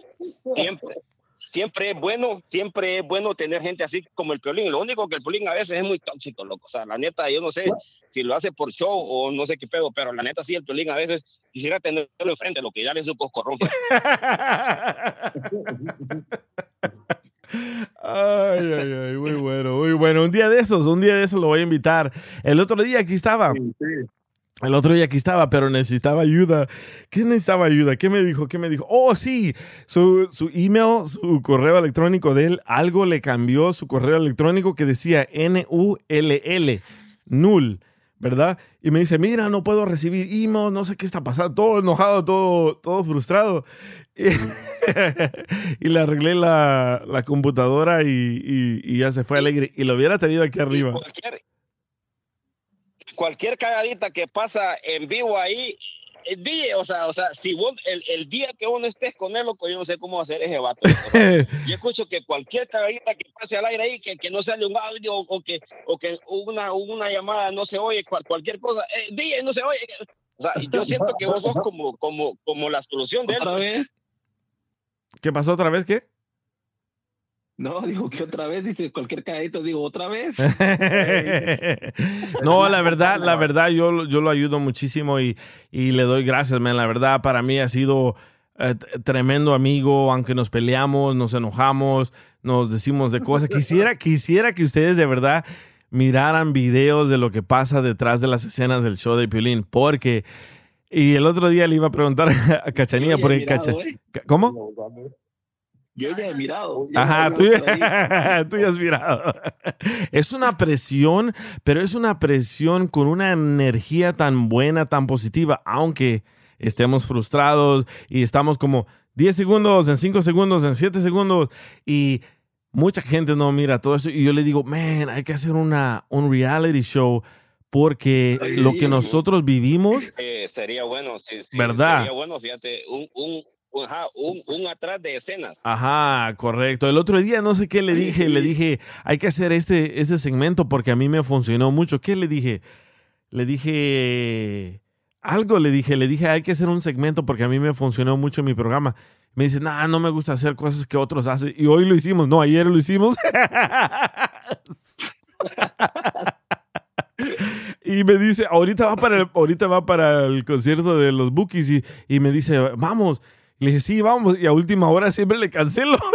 siempre. Siempre es bueno, siempre es bueno tener gente así como el Piolín. Lo único que el Piolín a veces es muy tóxico, loco. O sea, la neta, yo no sé si lo hace por show o no sé qué pedo, pero la neta sí, el Piolín a veces quisiera tenerlo enfrente, lo que ya le su coscorrón. Ay, ay, ay, muy bueno, muy bueno. Un día de esos, un día de esos lo voy a invitar. El otro día aquí estaba. El otro día aquí estaba, pero necesitaba ayuda. ¿Qué necesitaba ayuda? ¿Qué me dijo? ¿Qué me dijo? Oh, sí, su, su email, su correo electrónico de él, algo le cambió su correo electrónico que decía N-U-L-L, null, ¿verdad? Y me dice, mira, no puedo recibir email, no sé qué está pasando, todo enojado, todo, todo frustrado. Y, y le arreglé la, la computadora y, y- y ya se fue alegre. Y lo hubiera tenido aquí arriba. cualquier, cualquier cagadita que pasa en vivo ahí, eh, di, o sea, o sea, si vos, el, el día que vos no estés con él, loco, yo no sé cómo ser ese vato. O sea, yo escucho que cualquier cagadita que pase al aire ahí, que, que no sale un audio o que, o que una, una llamada no se oye, cual- cualquier cosa, eh, di, no se oye. O sea, yo siento que vos sos como, como, como la solución de él. ¿Otra vez? ¿Qué pasó otra vez? ¿Qué? No, digo que otra vez, dice cualquier cagadito, digo otra vez. no, la verdad, la verdad, yo, lo- yo lo ayudo muchísimo y, y le doy gracias, man. La verdad, para mí ha sido eh, tremendo amigo, aunque nos peleamos, nos enojamos, nos decimos de cosas. Quisiera, quisiera que ustedes de verdad miraran videos de lo que pasa detrás de las escenas del show de Piolín, porque... Y el otro día le iba a preguntar a Cachanilla, porque mirado, Cacha- ¿eh? ¿Cómo? Yo ya he mirado. ya Ajá, tú ya, tú ya has mirado. Es una presión, pero es una presión con una energía tan buena, tan positiva, aunque estemos frustrados y estamos como 10 segundos, en 5 segundos, en 7 segundos y mucha gente no mira todo eso y yo le digo, man, hay que hacer una, un reality show porque lo que nosotros vivimos Eh, sería bueno, sí, sí, ¿Verdad? Sería bueno, fíjate, un, ajá, un, atrás de escenas. Ajá, correcto. El otro día no sé qué le dije, le dije, hay que hacer este, este segmento porque a mí me funcionó mucho. ¿Qué le dije? Le dije, algo le dije, le dije, hay que hacer un segmento porque a mí me funcionó mucho mi programa. Me dice, nah, no me gusta hacer cosas que otros hacen. Y hoy lo hicimos, no, ayer lo hicimos. Y me dice, ahorita va para el, ahorita va para el concierto de los Bookies y, y me dice, vamos. Y le dije, sí, vamos. Y a última hora siempre le cancelo.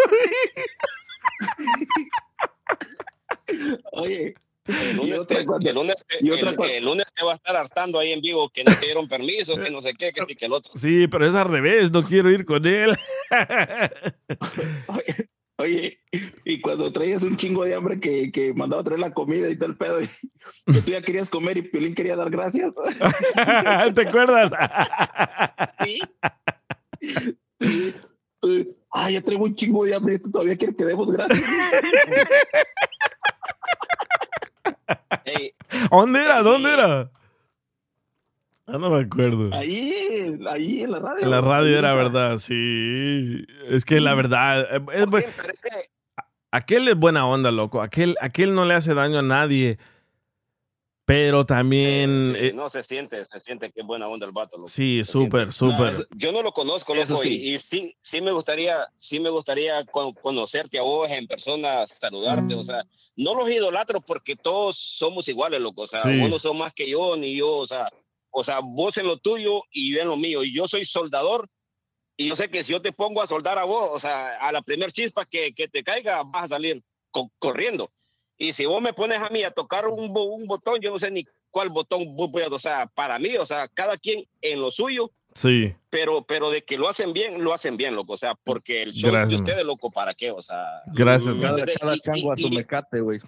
Oye, El lunes, otra te, cosa- el lunes te- y otra el- cosa- el lunes te va a estar hartando ahí en vivo que no te dieron permiso, que no sé qué, que sí, que el otro. Sí, pero es al revés, no quiero ir con él. Oye, y cuando traías un chingo de hambre que, que mandaba a traer la comida y todo el pedo, y que tú ya querías comer y Piolín quería dar gracias. ¿Te acuerdas? Sí. Ah, ya traigo un chingo de hambre todavía quieres que demos gracias. ¿Dónde era? ¿Dónde era? Ah, no me acuerdo. Ahí, ahí en la radio. En la radio era verdad, sí. Es que la verdad. eh, es bu- aquel es buena onda, loco. Aquel, aquel no le hace daño a nadie. Pero también. Sí, eh, no se siente, se siente que es buena onda el vato. loco. sí, súper, súper. Yo no lo conozco, loco, sí. y, y sí, sí me gustaría, sí me gustaría con- conocerte a vos en persona, saludarte, o sea, no los idolatro porque todos somos iguales, loco, o sea, Sí. vos no sos más que yo, ni yo, o sea, o sea, vos en lo tuyo y yo en lo mío, y yo soy soldador, y yo sé que si yo te pongo a soldar a vos, o sea, a la primer chispa que, que te caiga, vas a salir co- corriendo. Y si vos me pones a mí a tocar un, bo- un botón, yo no sé ni cuál botón voy a, o sea, para mí, o sea, cada quien en lo suyo, Sí. pero, pero de que lo hacen bien, lo hacen bien, loco, o sea, porque el show Gracias, de ustedes, loco, ¿para qué? O sea, Gracias, ¿me man. Cada, cada Y- chango a su mecate, güey.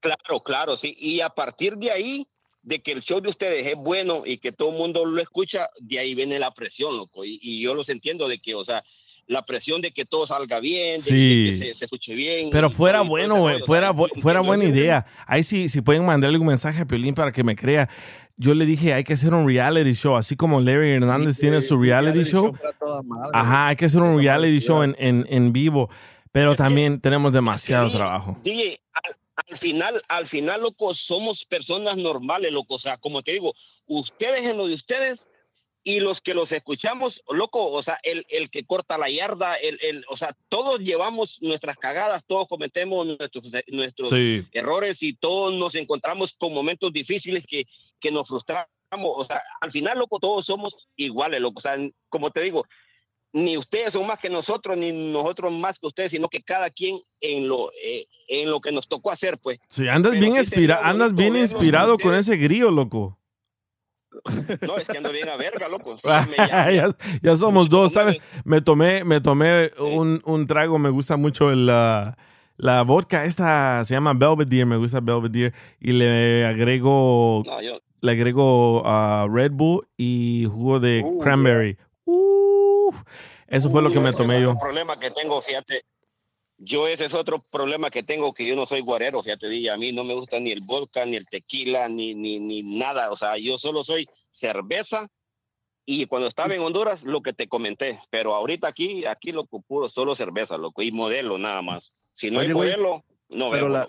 Claro, claro, sí. Y a partir de ahí, de que el show de ustedes es bueno y que todo el mundo lo escucha, de ahí viene la presión, loco. Y, y yo los entiendo de que, o sea, la presión de que todo salga bien, de, Sí. de que se, se escuche bien. Pero fuera bueno, rollo, Fuera, bu- fuera buena idea. Ahí sí, si pueden mandarle un mensaje a Piolín para que me crea. Yo le dije, hay que hacer un reality show, así como Larry Hernández tiene su reality, show. madre, Ajá, hay que hacer un reality show en, en, en vivo. Pero también tenemos demasiado Sí, trabajo. DJ, al, al final, al final, loco, somos personas normales, loco. O sea, como te digo, ustedes en lo de ustedes y los que los escuchamos, loco, o sea, el, el que corta la yarda, el, el, o sea, todos llevamos nuestras cagadas, todos cometemos nuestros, nuestros Sí. errores y todos nos encontramos con momentos difíciles que, que nos frustramos. O sea, al final, loco, todos somos iguales, loco. O sea, como te digo, ni ustedes son más que nosotros, ni nosotros más que ustedes, sino que cada quien en lo, eh, en lo que nos tocó hacer, pues. Sí, andas Pero bien, inspira andas bien inspirado con ese grillo, loco. No, es que ando bien a verga, loco. Ya, somos dos, ¿sabes? Me tomé, me tomé un, un trago, me gusta mucho el, la, la vodka, esta se llama Belvedere, me gusta Belvedere, y le agrego, No, yo- le agrego ah, Red Bull y jugo de Uh, cranberry. Uf, eso fue lo que me tomé yo. problema que tengo, fíjate. Yo ese es otro problema que tengo, que yo no soy guarero, fíjate, di, a mí no me gusta ni el vodka, ni el tequila, ni, ni, ni nada, o sea, yo solo soy cerveza y cuando estaba en Honduras, lo que te comenté, pero ahorita aquí, aquí lo puro, solo cerveza, loco, y modelo nada más. Si no Oye, hay güey, modelo, no Pero la,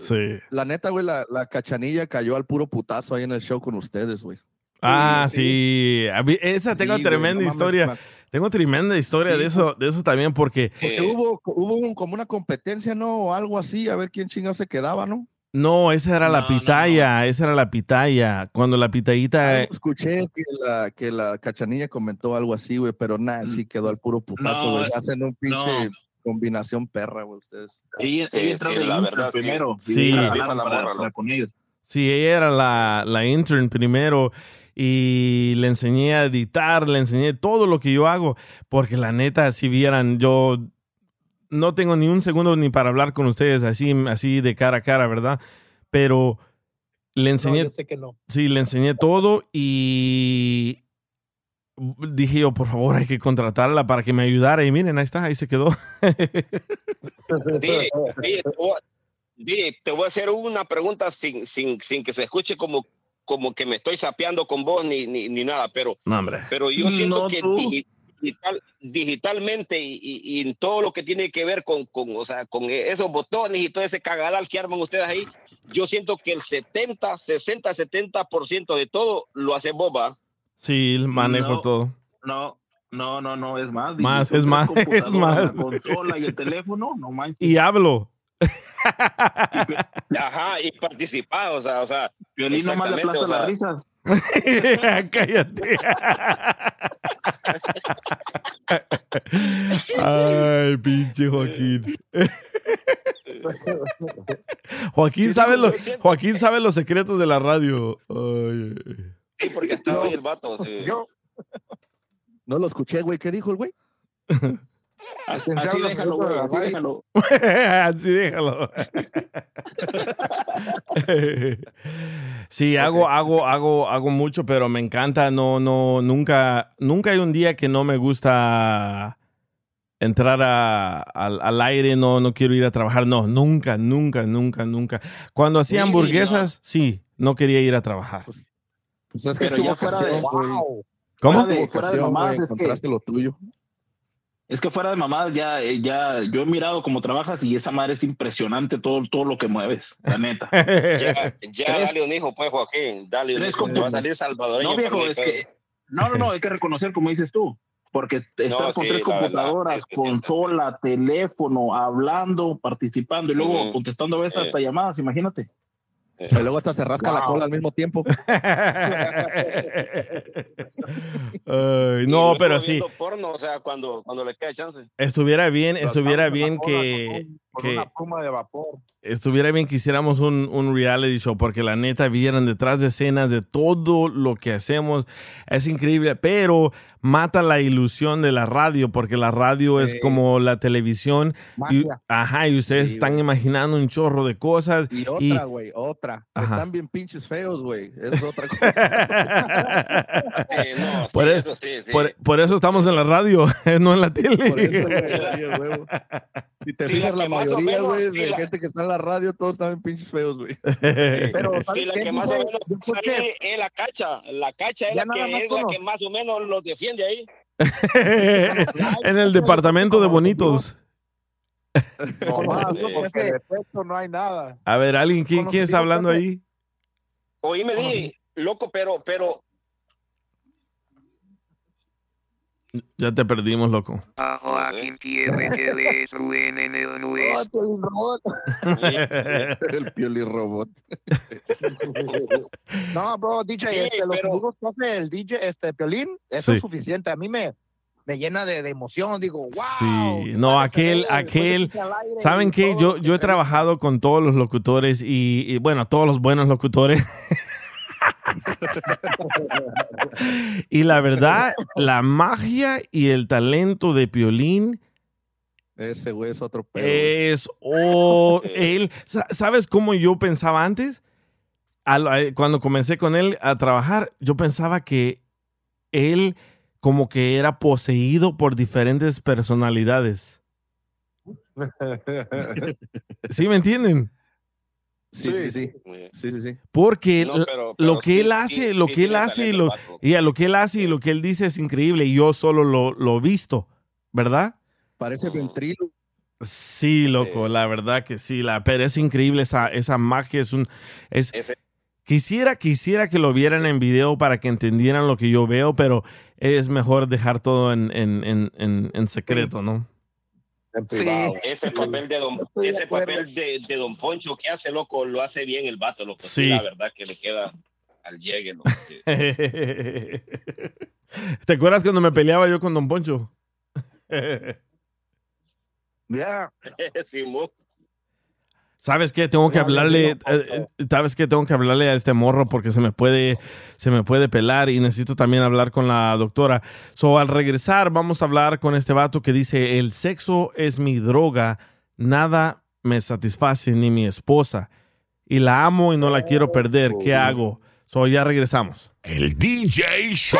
la neta, güey, la, la cachanilla cayó al puro putazo ahí en el show con ustedes, güey. Ah, sí. A mí- Esa Sí, tengo güey, tremenda no historia. Tengo tremenda historia Sí, de eso, de eso también, porque Porque hubo, hubo un- como una competencia, ¿no? O algo así, a ver quién chingado se quedaba, ¿no? no, esa era la No, no, no. pitaya, esa era la pitaya. Cuando la pitayita, Algo escuché que la, que la cachanilla comentó algo así, güey, pero nada, sí quedó al puro putazo, No, güey. Hacen un pinche no. combinación perra, güey, ustedes. Ella, Sí, ella de la verdad, sí. primero. Sí. la Sí, la morra, para loco. con ellos. Sí, ella era la, la intern primero y le enseñé a editar, le enseñé todo lo que yo hago, porque la neta, si vieran, yo no tengo ni un segundo ni para hablar con ustedes así, así de cara a cara, ¿verdad? Pero le enseñé, No, yo sé que no. sí, le enseñé todo y dije yo, por favor, hay que contratarla para que me ayudara y miren, ahí está, ahí se quedó. Dije, dije, te voy a- dije, te voy a hacer una pregunta sin, sin, sin que se escuche como, como que me estoy sapeando con vos ni, ni, ni nada, pero, No, pero yo siento No, que digital, digitalmente y, y- y en todo lo que tiene que ver con, con, o sea, con esos botones y todo ese cagadal que arman ustedes ahí, yo siento que el 70, 60, 70% de todo lo hace boba. Sí, manejo No. todo. No, no, no, no, es más. Más, es más, es más. La consola y el teléfono, no manches. Y hablo. Ajá, y participar, o sea, o sea. Violín nomás le aplasta o las sea, risas. Cállate. Ay, pinche Joaquín. Joaquín sabe los, Joaquín sabe los secretos de la radio. Ay, Sí, porque estaba ahí el vato. sí. No lo escuché, güey. ¿Qué dijo el güey? Así, así déjalo, güey, así déjalo. Así déjalo. Sí, hago, hago, hago, hago mucho, pero me encanta. No, no, nunca, nunca hay un día que no me gusta entrar a- al, al aire. No, no quiero ir a trabajar. No, nunca, nunca, nunca, nunca. Cuando hacía Sí, hamburguesas, sí, no quería ir a trabajar. Pues Pues es que Pero es tu ya fuera de- vocación, güey. ¿Cómo? Fuera de, fuera de vocación, mamadas, güey, es que, lo tuyo. Es que fuera de mamadas, ya, eh, ya, yo he mirado cómo trabajas y esa madre es impresionante todo, todo lo que mueves, la neta. Ya, ya Tres- dale un hijo, pues, Joaquín. Dale un tres hijo. Te va a salir salvadoreño. No, viejo, es hay que, no, no, no, hay que reconocer como dices tú, porque estar No, con sí, tres verdad, computadoras, es que consola, teléfono, hablando, participando y luego contestando a veces Eh. hasta llamadas, imagínate. Y luego hasta se rasca la cola al mismo tiempo. Ay, no, pero sí. viendo porno, o sea, cuando, cuando le queda chance. Estuviera bien, estuviera bien que, Con, con que una pluma de vapor. estuviera bien que hiciéramos un, un reality show porque la neta vieran detrás de escenas de todo lo que hacemos. Es increíble, pero mata la ilusión de la radio porque la radio es Sí. como la televisión. Y, ajá, y ustedes Sí, están imaginando un chorro de cosas. Y otra, güey, otra. Ajá. Están bien pinches feos, güey. Es otra cosa. Sí, no, sí, Por, e- eso sí, sí. por- por eso estamos en la radio, no en la tele. Por eso, a huevo. Si te Sí, fijas, la mayoría, güey, sí, de la- gente que está en la radio, todos están pinches feos, güey. Pero, Sí, ¿sabes la qué, que más o menos sale es la cacha. La cacha es la que más es con la los- que más o menos los defiende ahí. en el departamento de bonitos. No más, yo porque de no hay nada. A ver, alguien, ¿quién, quién está hablando ahí? Oíme, di, loco, pero, pero, Ya te perdimos, loco. A Joaquín tiene que es en el nuez. El pioli robot. No, bro, DJ, Sí, este, los pero- amigos que hace el DJ, este, Piolín, eso Sí. es suficiente. A mí me, me llena de, de emoción. Digo, wow. Sí, no, aquel, aquel, ¿saben qué? Yo, yo he trabajado con todos los locutores y, y, bueno, todos los buenos locutores. Y la verdad, la magia y el talento de Piolín Ese güey es otro pedo. es o él. sa- ¿Sabes cómo yo pensaba antes? A- cuando comencé con él a trabajar, yo pensaba que él como que era poseído por diferentes personalidades. ¿Sí me entienden? Sí, sí, sí. Sí, sí, sí. Porque No, la- pero- lo que sí- él hace, sí lo que él hace y lo, y a lo que él hace y lo que él dice es increíble y yo solo lo, lo he visto, ¿verdad? Parece ventrilo. Sí, loco, Sí. la verdad que sí, la, pero es increíble esa, esa magia, es un, es, ese- quisiera, quisiera que lo vieran en video para que entendieran lo que yo veo, pero es mejor dejar todo en, en, en, en, en secreto, ¿no? Sí. ese papel de don, ese papel de, de don Poncho que hace, loco, lo hace bien el vato, loco. Sí. Sí. la verdad que le queda al llegue, loco. ¿Te acuerdas cuando me peleaba yo con Don Poncho? Ya. Simón. ¿Sabes qué? Tengo que hablarle, eh, eh, ¿sabes qué? Tengo que hablarle a este morro porque se me puede, se me puede pelar y necesito también hablar con la doctora. So, al regresar vamos a hablar con este vato que dice, el sexo es mi droga, nada me satisface ni mi esposa. Y la amo y no la quiero perder. ¿Qué hago? So, ya regresamos. El DJ Show.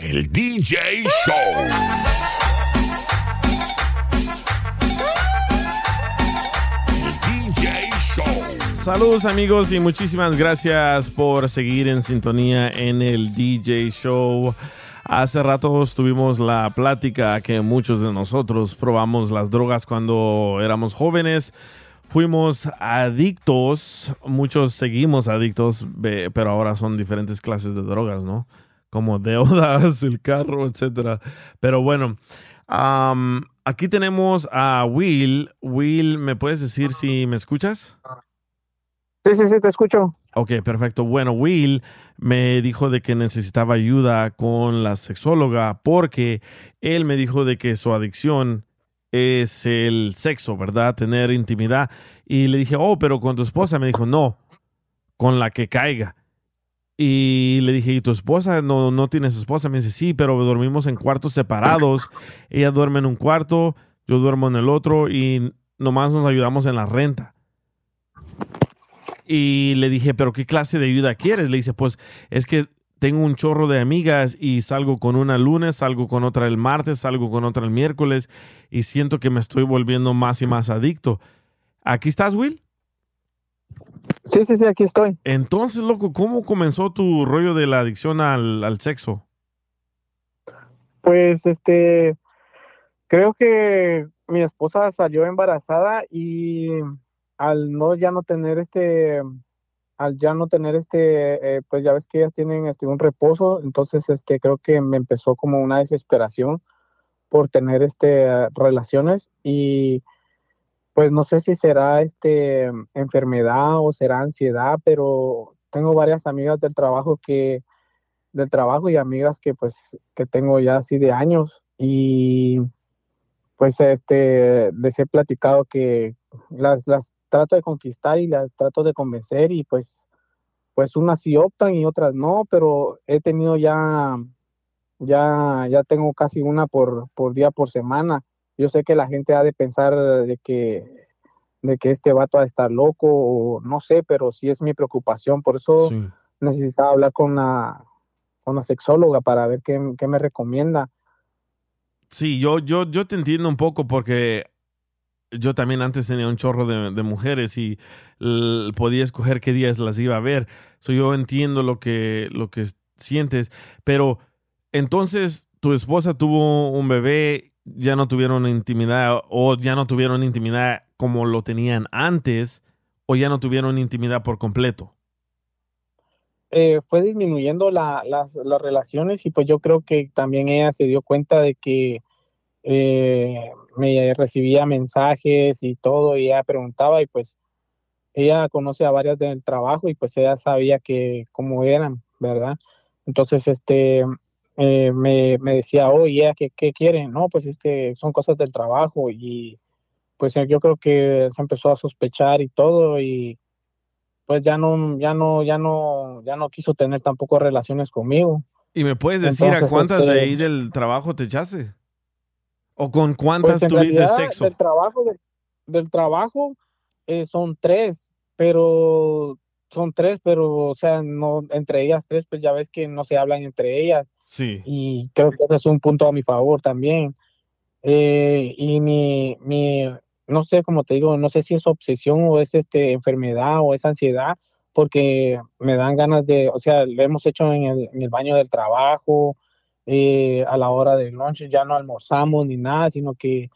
El DJ Show. El DJ Show. Saludos amigos y muchísimas gracias por seguir en sintonía en el DJ Show. Hace rato tuvimos la plática que muchos de nosotros probamos las drogas cuando éramos jóvenes. Fuimos adictos, muchos seguimos adictos, pero ahora son diferentes clases de drogas, ¿no? Como deudas, el carro, etcétera. Pero bueno, aquí tenemos a Will. Will, ¿me puedes decir si me escuchas? Sí, sí, sí, te escucho. Ok, perfecto. Bueno, Will me dijo de que necesitaba ayuda con la sexóloga porque él me dijo de que su adicción es el sexo, ¿verdad? Tener intimidad. Y le dije, oh, pero con tu esposa. Me dijo, no, con la que caiga. Y le dije, ¿y tu esposa? No, no tienes esposa. Me dice, sí, pero dormimos en cuartos separados. Ella duerme en un cuarto, yo duermo en el otro y nomás nos ayudamos en la renta. Y le dije, ¿pero qué clase de ayuda quieres? Le dice, pues es que tengo un chorro de amigas y salgo con una el lunes, salgo con otra el martes, salgo con otra el miércoles y siento que me estoy volviendo más y más adicto. ¿Aquí estás, Will? Sí, sí, sí, aquí estoy. Entonces, loco, ¿cómo comenzó tu rollo de la adicción al, al sexo? Pues, este, creo que mi esposa salió embarazada y al no ya no tener este, al ya no tener este, eh, pues ya ves que ellas tienen este un reposo, entonces este creo que me empezó como una desesperación por tener este relaciones y pues no sé si será este enfermedad o será ansiedad, pero tengo varias amigas del trabajo que del trabajo y amigas que pues que tengo ya así de años y pues este les he platicado que las las trato de conquistar y las trato de convencer y pues pues unas sí optan y otras no, pero he tenido ya ya ya tengo casi una por por día por semana. Yo sé que la gente ha de pensar de que de que este vato ha de estar loco o no sé, pero sí es mi preocupación, por eso necesitaba hablar con la con la sexóloga para ver qué, qué me recomienda. Sí, yo, yo, yo te entiendo un poco porque yo también antes tenía un chorro de, de mujeres y podía escoger qué días las iba a ver. So, yo entiendo lo que, lo que sientes, pero entonces tu esposa tuvo un bebé, ya no tuvieron intimidad o ya no tuvieron intimidad como lo tenían antes o ya no tuvieron intimidad por completo. Eh, fue disminuyendo la- las, las relaciones y pues yo creo que también ella se dio cuenta de que eh, me recibía mensajes y todo y ella preguntaba y pues ella conoce a varias del trabajo y pues ella sabía que cómo eran, ¿verdad? Entonces, este, eh, me, me decía, oye, ¿qué, qué quieren? No, pues es que son cosas del trabajo y pues eh, yo creo que se empezó a sospechar y todo y pues ya no, ya no, ya no, ya no quiso tener tampoco relaciones conmigo. ¿Y me puedes decir a cuántas de este, ahí del trabajo te echaste? ¿O con cuántas Pues tuviste realidad, sexo? Del trabajo, del, del trabajo eh, son tres, pero son tres, pero o sea, no entre ellas tres, pues ya ves que no se hablan entre ellas Sí. y creo que ese es un punto a mi favor también. Eh, y mi, mi, no sé, como te digo, no sé si es obsesión o es este enfermedad o es ansiedad, porque me dan ganas de, o sea, lo hemos hecho en el, en el baño del trabajo, eh, a la hora del lunch ya no almorzamos ni nada, sino que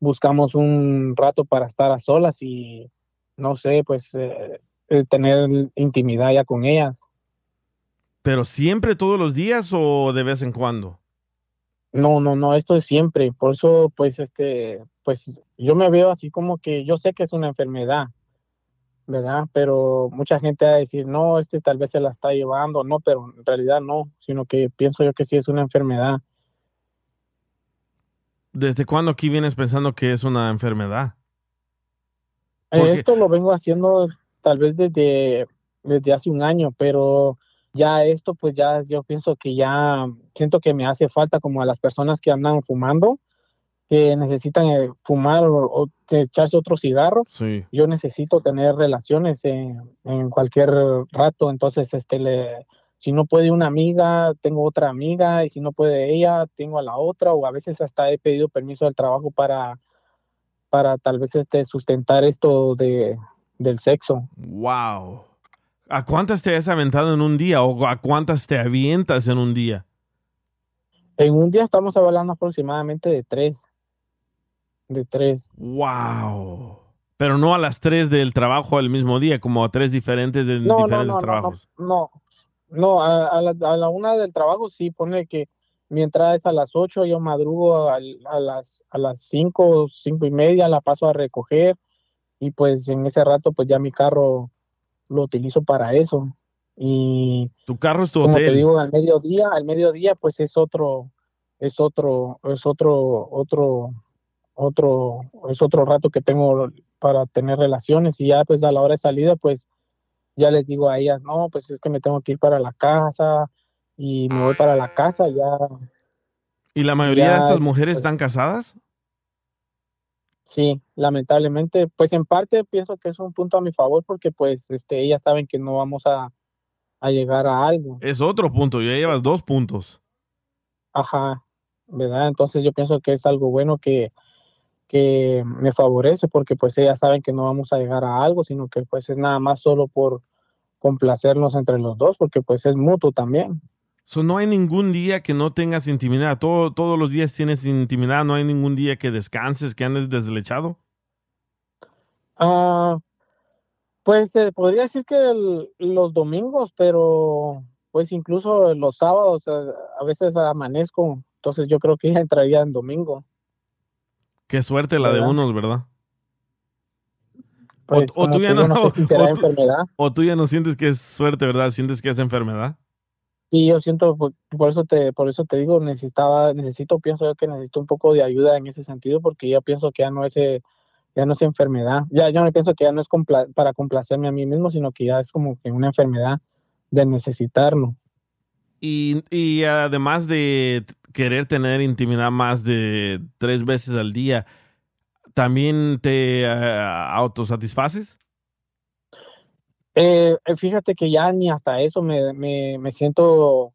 buscamos un rato para estar a solas y no sé, pues eh, tener intimidad ya con ellas. ¿Pero siempre todos los días o de vez en cuando? No, no, no, esto es siempre. Por eso, pues, este, pues yo me veo así como que yo sé que es una enfermedad, ¿verdad? Pero mucha gente va a decir, no, este tal vez se la está llevando, no, pero en realidad no, sino que pienso yo que sí es una enfermedad. ¿Desde cuándo aquí vienes pensando que es una enfermedad? Eh, Porque- Esto lo vengo haciendo tal vez desde, desde hace un año, pero ya esto, pues ya yo pienso que ya siento que me hace falta como a las personas que andan fumando, que necesitan eh, fumar o, o echarse otro cigarro. Sí. Yo necesito tener relaciones en, en cualquier rato, entonces este le si no puede una amiga, tengo otra amiga, y si no puede ella, tengo a la otra, o a veces hasta he pedido permiso del trabajo para, para tal vez este sustentar esto de, del sexo. ¡Wow! ¿A cuántas te has aventado en un día o a cuántas te avientas en un día? En un día estamos hablando aproximadamente de tres. De tres. Wow. Pero no a las 3 del trabajo al mismo día, como a tres diferentes de No, diferentes no, no, trabajos. no, no, a, a la, a la una del trabajo sí, pone que mi entrada es a las ocho, yo madrugo al- a, las a las cinco, cinco y media, la paso a recoger y pues en ese rato pues ya mi carro lo utilizo para eso. Y Tu carro es tu como te hotel. digo, al mediodía, al mediodía pues es otro, es otro, es otro, otro, otro, es otro rato que tengo para tener relaciones y ya pues a la hora de salida pues ya les digo a ellas, no, pues es que me tengo que ir para la casa y me voy para la casa, ya, ¿Y la mayoría de estas mujeres pues- están casadas? Sí, lamentablemente, pues en parte pienso que es un punto a mi favor porque pues este, ellas saben que no vamos a, a llegar a algo. Es otro punto, ya llevas dos puntos. Ajá, ¿verdad? Entonces yo pienso que es algo bueno que, que me favorece porque pues ellas saben que no vamos a llegar a algo, sino que pues es nada más solo por complacernos entre los dos, porque pues es mutuo también. So, no hay ningún día que no tengas intimidad. Todo, todos los días tienes intimidad. No hay ningún día que descanses, que andes deslechado. Ah, pues se podría decir que el- los domingos, pero pues incluso los sábados a veces amanezco, entonces yo creo que ya entraría en domingo. Qué suerte la de unos, ¿verdad? Pues, tú ya no, tú- o tú ya no sientes que es suerte, ¿verdad? Sientes que es enfermedad. Sí, yo siento, por, eso te, por eso te digo, necesitaba, necesito, pienso yo que necesito un poco de ayuda en ese sentido, porque ya pienso que ya no es, eh, ya no es enfermedad, ya, yo no pienso que ya no es compla- para complacerme a mí mismo, sino que ya es como que una enfermedad de necesitarlo. Y, y además de querer tener intimidad más de tres veces al día, ¿también te eh, autosatisfaces? Eh, eh, fíjate que ya ni hasta eso me, me, me siento,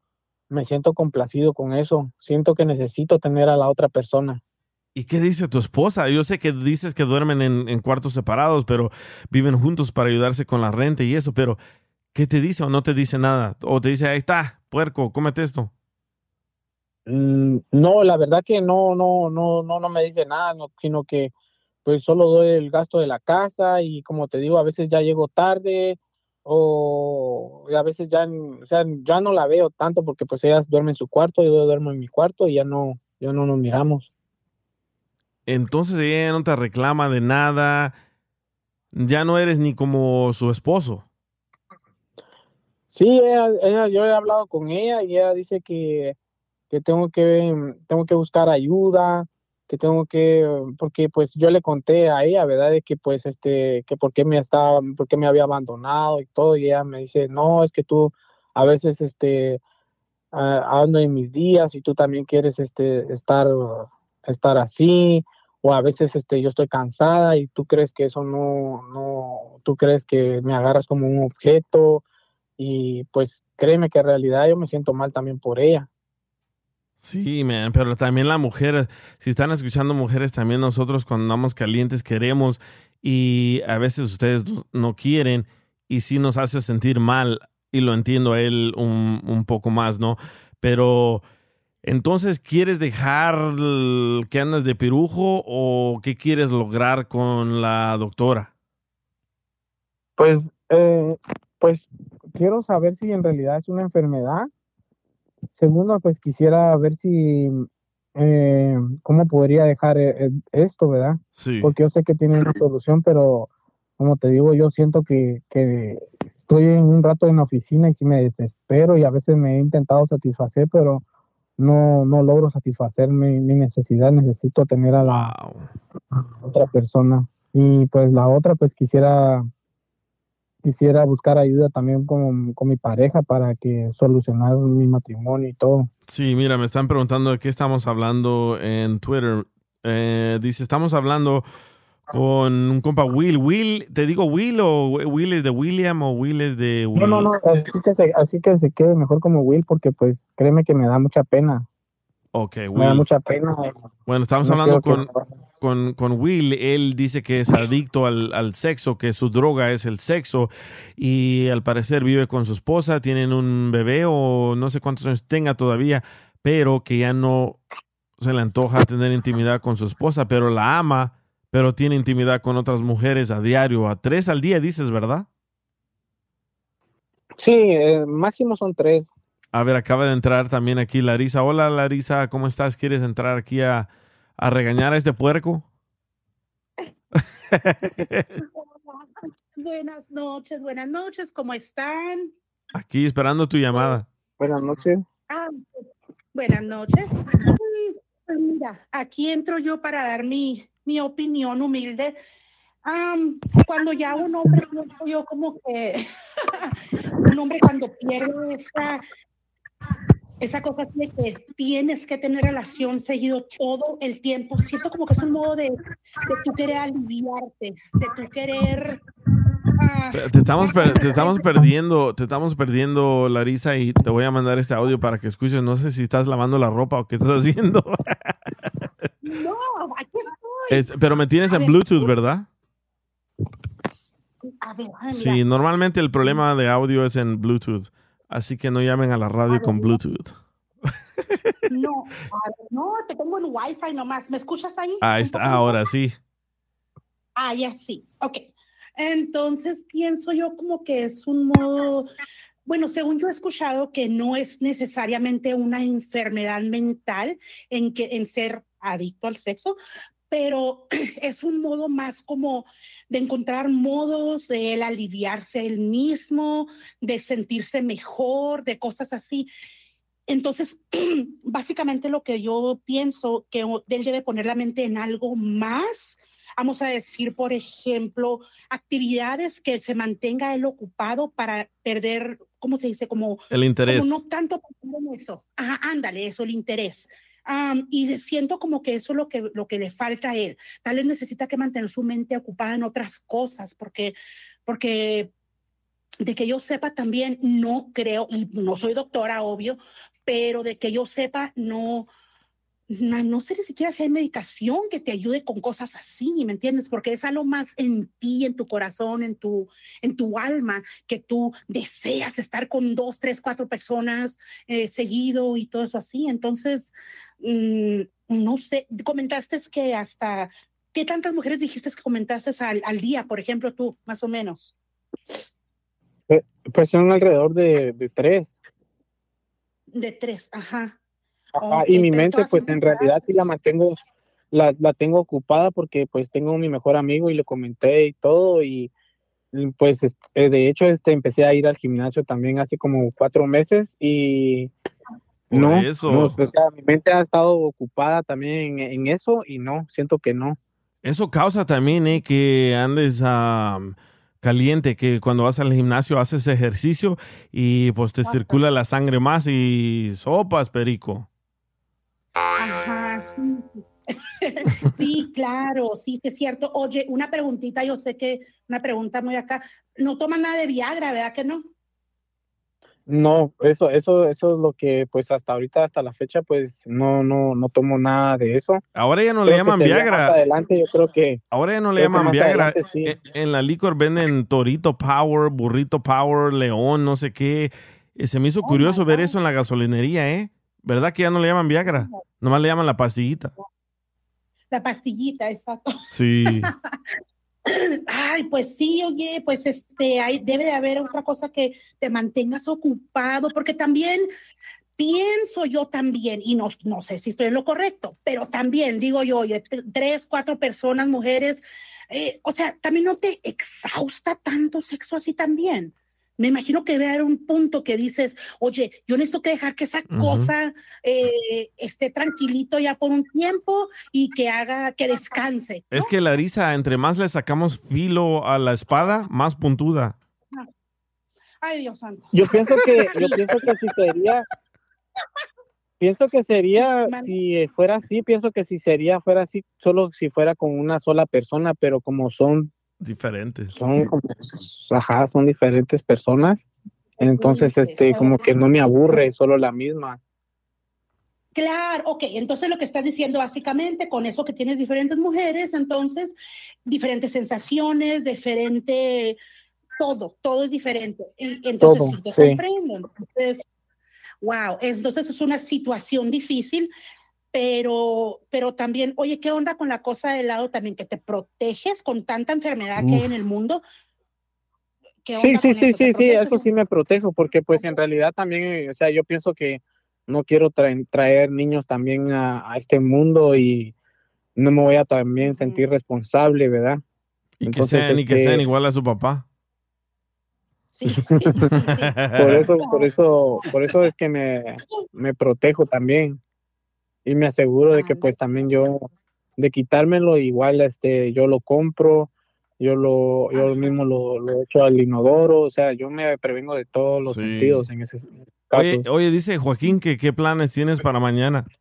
me siento complacido con eso, siento que necesito tener a la otra persona. ¿Y qué dice tu esposa? Yo sé que dices que duermen en, en cuartos separados, pero viven juntos para ayudarse con la renta y eso, pero ¿qué te dice o no te dice nada? O te dice, ahí está, puerco, cómete esto. Mm, No, la verdad que no, no, no, no, no me dice nada, no, sino que pues solo doy el gasto de la casa y como te digo, a veces ya llego tarde o a veces ya, o sea, ya no la veo tanto porque pues ella duerme en su cuarto, yo duermo en mi cuarto y ya no, ya no nos miramos. Entonces ella no te reclama de nada, ya no eres ni como su esposo. Sí, ella, ella- yo he hablado con ella y ella dice que, que tengo que, tengo que buscar ayuda, que tengo que, porque pues yo le conté a ella, ¿verdad? De que pues este, que por qué me estaba, por qué me había abandonado y todo, y ella me dice, no, es que tú a veces este, ah, ando en mis días y tú también quieres este, estar, estar así, o a veces este, yo estoy cansada y tú crees que eso no, no, tú crees que me agarras como un objeto y pues créeme que en realidad yo me siento mal también por ella. Sí, pero también la mujer, si están escuchando mujeres, también nosotros cuando andamos calientes queremos y a veces ustedes no- quieren y sí nos hace sentir mal y lo entiendo a él un, un poco más, ¿no? Pero entonces, ¿quieres dejar que andas de pirujo o qué quieres lograr con la doctora? Pues, eh, pues quiero saber si en realidad es una enfermedad. Segundo, pues quisiera ver si, eh, cómo podría dejar eh, eh, esto, ¿verdad? Sí. Porque yo sé que tiene una solución, pero como te digo, yo siento que, que estoy en un rato en la oficina y sí me desespero y a veces me he intentado satisfacer, pero no, no logro satisfacer mi, mi necesidad. Necesito tener a la otra persona. Y pues la otra, pues quisiera quisiera buscar ayuda también con, con mi pareja para que solucionar mi matrimonio y todo. Sí, mira, me están preguntando de qué estamos hablando en Twitter. Eh, dice, estamos hablando con un compa Will. Will, ¿te digo Will o Will es de William o Will es de Will? No, no, no, así que, se, así que se quede mejor como Will porque pues créeme que me da mucha pena. Ok, Me da mucha pena. Bueno, estamos No hablando con, con, con Will. Él dice que es adicto al, al sexo, que su droga es el sexo y al parecer vive con su esposa, tienen un bebé o no sé cuántos años tenga todavía, pero que ya no se le antoja tener intimidad con su esposa, pero la ama, pero tiene intimidad con otras mujeres a diario, a tres al día, dices, ¿verdad? Sí, eh, máximo son tres. A ver, acaba de entrar también aquí Larisa. Hola Larisa, ¿cómo estás? ¿Quieres entrar aquí a, a regañar a este puerco? Buenas noches, buenas noches, ¿cómo están? Aquí esperando tu llamada. Buenas noches. Ah, buenas noches. Mira, aquí entro yo para dar mi, mi opinión humilde. Cuando ya un hombre, yo como que un hombre cuando pierde esa, esa cosa de que tienes que tener relación seguido todo el tiempo, siento como que es un modo de, de tú querer aliviarte, de tú querer... ah, Te estamos, te estamos perdiendo, te estamos perdiendo, Larisa, y te voy a mandar este audio para que escuches. No sé si estás lavando la ropa o qué estás haciendo. no, aquí estoy. Es- pero me tienes A en ver, Bluetooth, ¿verdad? A ver. Sí, normalmente el problema de audio es en Bluetooth. Así que no llamen a la radio con Bluetooth. No, ver, no, te tengo en Wi-Fi nomás. ¿Me escuchas ahí? Ahí Un está, ahora sí. Ah, ya sí. Ok. Entonces pienso yo como que es un modo, bueno, según yo he escuchado que no es necesariamente una enfermedad mental en que en ser adicto al sexo, pero es un modo más como de encontrar modos de él aliviarse él mismo, de sentirse mejor, de cosas así. Entonces, básicamente lo que yo pienso que él debe poner la mente en algo más, vamos a decir, por ejemplo, actividades que se mantenga él ocupado para perder, ¿cómo se dice? Como El interés. como no tanto en eso. Ajá, ándale, eso, el interés. Am, y siento como que eso es lo que, lo que le falta a él. Tal vez necesita que mantener su mente ocupada en otras cosas, porque, porque de que yo sepa también, no creo, y no soy doctora, obvio, pero de que yo sepa, no, na- no sé ni siquiera si hay medicación que te ayude con cosas así, ¿me entiendes? Porque es algo más en ti, en tu corazón, en tu, en tu alma, que tú deseas estar con dos, tres, cuatro personas eh, seguido y todo eso así. Entonces, mm, no sé, comentaste que hasta, ¿qué tantas mujeres dijiste que comentaste al, al día, por ejemplo, tú, más o menos? Eh, Pues son alrededor de, de tres. De tres, ajá. Ajá, Ok, y mi mente, pues en realidad sí la mantengo, la, la tengo ocupada porque pues tengo mi mejor amigo y le comenté y todo y pues es- eh, de hecho este empecé a ir al gimnasio también hace como cuatro meses y Por no, eso. no, o sea, mi mente ha estado ocupada también en, en eso y no, siento que no. Eso causa también eh, que andes am, caliente, que cuando vas al gimnasio haces ejercicio y pues te circula la sangre más y sopas, perico. Ajá, sí. Sí, claro, sí, es cierto. Oye, una preguntita, yo sé que una pregunta muy acá. No toman nada de Viagra, ¿verdad que no? No, eso, eso, eso es lo que pues hasta ahorita, hasta la fecha, pues no, no, no tomo nada de eso. Ahora ya no le Creo llaman Viagra. Más adelante yo creo que Ahora ya no le llaman Viagra. adelante sí. En, en la licor venden Torito Power, Burrito Power, León, no sé qué. Eh, Se me hizo curioso ver eso en la gasolinería, ¿eh? ¿Verdad que ya no le llaman Viagra? Nomás le llaman la pastillita. La pastillita, exacto. Sí. Ay, pues sí, oye, pues este, hay, debe de haber otra cosa que te mantengas ocupado, porque también pienso yo también, y no, no sé si estoy en lo correcto, pero también digo yo, oye, tres, cuatro personas, mujeres, eh, o sea, también no te exhausta tanto sexo así también. Me imagino que debe haber un punto que dices, oye, yo necesito que dejar que esa cosa eh, esté tranquilito ya por un tiempo y que haga, que descanse. Es que Larisa, entre más le sacamos filo a la espada, más puntuda. Ay, Dios santo. Yo pienso que, yo pienso que si sería, pienso que sería, si fuera así, pienso que si sería, fuera así, solo si fuera con una sola persona, pero como son, Diferentes. son como, ajá, son diferentes personas, entonces, este, como que no me aburre, solo la misma. Claro, ok, entonces lo que estás diciendo básicamente con eso que tienes diferentes mujeres, entonces diferentes sensaciones, diferente, todo, todo es diferente. Y entonces Todo, sí te sí. comprendo. Entonces, wow, entonces es una situación difícil, pero, pero también, oye, ¿qué onda con la cosa del lado también? Que te proteges con tanta enfermedad que hay en el mundo. ¿Qué Sí, onda sí, sí, sí, sí, eso sí me protejo, porque pues en realidad también, o sea, yo pienso que no quiero traer, traer niños también a, a este mundo y no me voy a también sentir responsable, ¿verdad? Y que sean, y que este, sean igual a su papá. por eso, por eso, por eso es que me, me protejo también y me aseguro de que pues también yo de quitármelo igual este yo lo compro, yo lo yo mismo lo, lo echo al inodoro, o sea, yo me prevengo de todos los Sí. sentidos en ese caso. Oye, oye, dice Joaquín que qué planes tienes para mañana.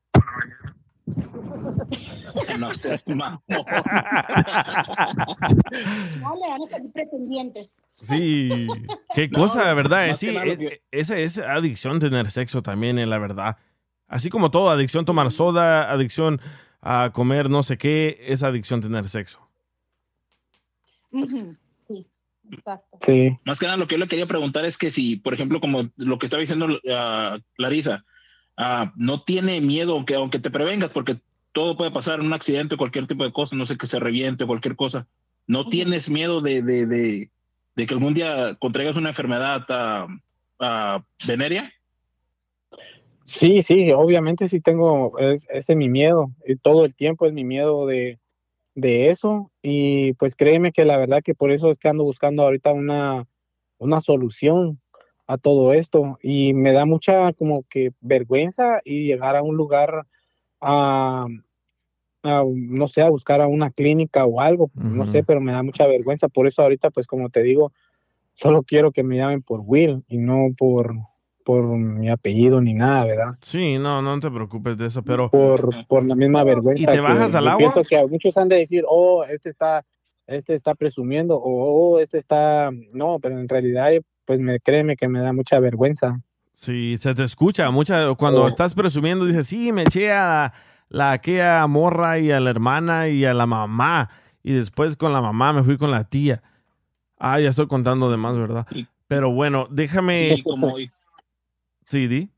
No seas mamón. No le van a salir pretendientes. Sí, qué No, cosa, de verdad. eh, Sí, que nada es- esa es adicción tener sexo también, eh, la verdad. Así como todo, adicción tomar soda, adicción a comer no sé qué, es adicción tener sexo. Sí, exacto. Sí. Más que nada, lo que yo le quería preguntar es que si, por ejemplo, como lo que estaba diciendo ah, Clarisa, ah, no tiene miedo, aunque, aunque te prevengas, porque todo puede pasar, un accidente, cualquier tipo de cosa, no sé, que se reviente, cualquier cosa. ¿No tienes miedo de, de, de, de que algún día contraigas una enfermedad ah, ah, venérea? Sí, sí, obviamente sí tengo, es, ese es mi miedo, y todo el tiempo es mi miedo de, de eso, y pues créeme que la verdad que por eso es que ando buscando ahorita una, una solución a todo esto, y me da mucha como que vergüenza y llegar a un lugar a, a, no sé, a buscar a una clínica o algo, no sé, pero me da mucha vergüenza, por eso ahorita pues como te digo, solo quiero que me llamen por Will y no por, por mi apellido ni nada, ¿verdad? Sí, no, no te preocupes de eso, pero... Por, por la misma vergüenza. ¿Y te que bajas al agua? Pienso que a muchos han de decir, oh, este está, este está presumiendo, o oh, este está, no, pero en realidad, pues me créeme que me da mucha vergüenza. Sí, se te escucha. Mucha, cuando Oh. estás presumiendo, dices, sí, me eché a la aquella morra y a la hermana y a la mamá. Y después con la mamá me fui con la tía. Ah, ya estoy contando de más, ¿verdad? Pero bueno, déjame. Y como, y, Sí, di.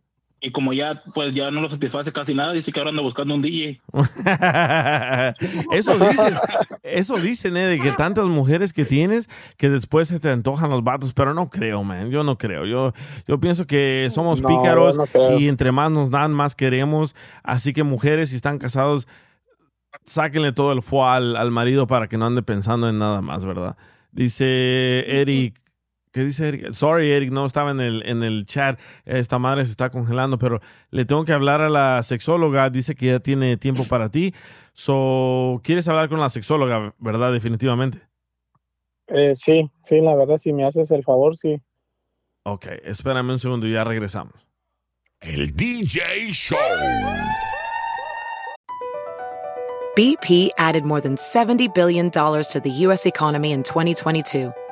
y como ya, pues ya no lo satisface casi nada, dice que ahora anda buscando un DJ. Eso dicen, eso dicen, eh, de que tantas mujeres que tienes que después se te antojan los vatos, pero no creo, man, yo no creo. Yo, yo pienso que somos No, pícaros no y entre más nos dan, más queremos. Así que mujeres, si están casados, sáquenle todo el foie al, al marido para que no ande pensando en nada más, ¿verdad? Dice Eric. ¿Qué dice Eric? Sorry, Eric, no estaba en el, en el chat. Esta madre se está congelando, pero le tengo que hablar a la sexóloga. Dice que ya tiene tiempo para ti. So, ¿quieres hablar con la sexóloga, verdad? Definitivamente. Eh, sí, sí, la verdad, si me haces el favor, sí. Ok, espérame un segundo y ya regresamos. El DJ Show. BP added more than $70 billion to the U.S. economy in 2022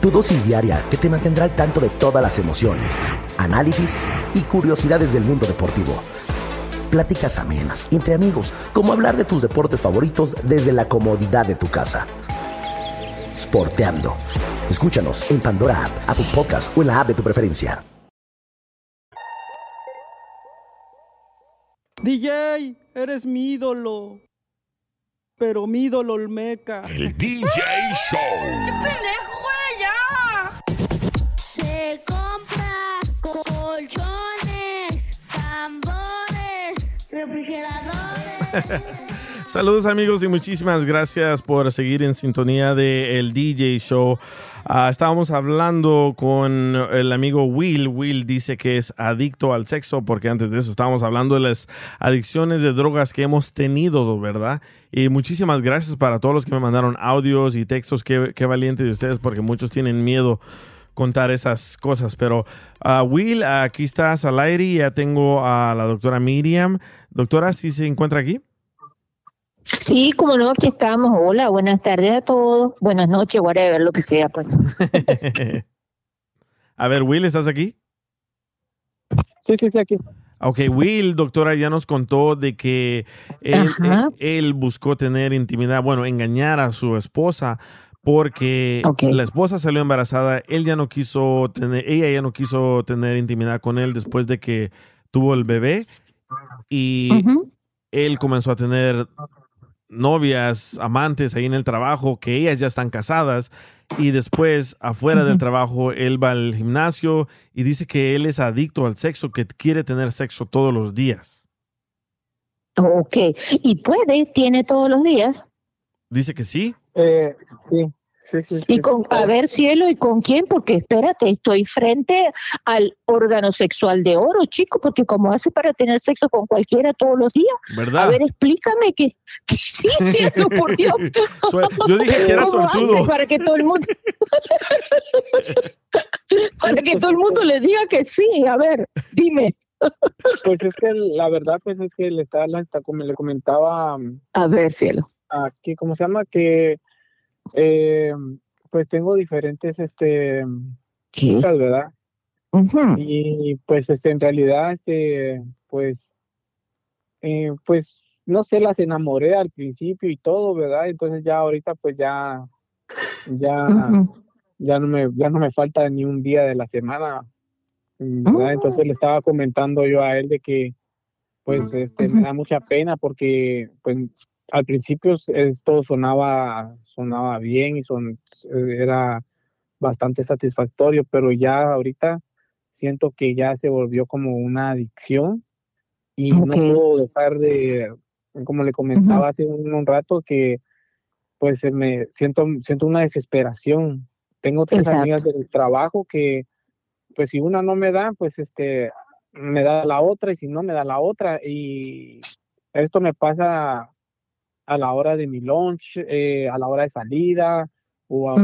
Tu dosis diaria que te mantendrá al tanto de todas las emociones, análisis y curiosidades del mundo deportivo. Pláticas amenas entre amigos, como hablar de tus deportes favoritos desde la comodidad de tu casa. Sporteando. Escúchanos en Pandora App, Apple Podcast o en la app de tu preferencia. DJ, eres mi ídolo. Pero mi ídolo Olmeca. El DJ Show. pendejo, Saludos amigos y muchísimas gracias por seguir en sintonía de el DJ Show. Ah, estábamos hablando con el amigo Will. Will dice que es adicto al sexo porque antes de eso estábamos hablando de las adicciones de drogas que hemos tenido, ¿verdad? Y muchísimas gracias para todos los que me mandaron audios y textos. Qué, qué valiente de ustedes porque muchos tienen miedo contar esas cosas. Pero, ah, Will, aquí estás al aire y ya tengo a la doctora Miriam. Doctora, ¿sí se encuentra aquí? Sí, como no, aquí estamos. Hola, buenas tardes a todos. Buenas noches, whatever, lo que sea, pues. a ver, Will, ¿estás aquí? Sí, sí, sí, aquí. Ok, Will, doctora, ya nos contó de que él, Ajá. él- él buscó tener intimidad, bueno, engañar a su esposa porque la esposa salió embarazada, él ya no quiso tener, ella ya no quiso tener intimidad con él después de que tuvo el bebé y él comenzó a tener novias, amantes ahí en el trabajo, que ellas ya están casadas y después afuera del trabajo él va al gimnasio y dice que él es adicto al sexo, que quiere tener sexo todos los días. Ok, y puede, tiene todos los días. Dice que sí. Eh, sí, sí, sí. Y con, a ver, cielo, ¿y con quién? Porque espérate, estoy frente al órgano sexual de oro, chico, porque como hace para tener sexo con cualquiera todos los días. ¿Verdad? A ver, explícame que, que sí, cielo, por Dios. Yo dije que era ¿Cómo hace suertudo. Para que todo el mundo. para que todo el mundo le diga que sí, a ver, dime. Pues es que la verdad, pues es que le está- como le comentaba. A ver, cielo. Aquí, ¿cómo se llama? Que, eh, pues tengo diferentes, este, chicas, ¿verdad? Y pues, este, en realidad, este, pues, eh, pues, no sé, las enamoré al principio y todo, ¿verdad? Entonces ya ahorita, pues ya, ya, ya no me, ya no me falta ni un día de la semana, ¿verdad? Entonces le estaba comentando yo a él de que, pues, este, me da mucha pena porque, pues, al principio esto sonaba, sonaba bien y son, era bastante satisfactorio, pero ya ahorita siento que ya se volvió como una adicción y no puedo dejar de, como le comentaba hace un, un rato, que pues me siento, siento una desesperación. Tengo tres Exacto. amigas del trabajo que, pues si una no me da, pues este, me da la otra y si no me da la otra y esto me pasa a la hora de mi lunch, eh, a la hora de salida o a-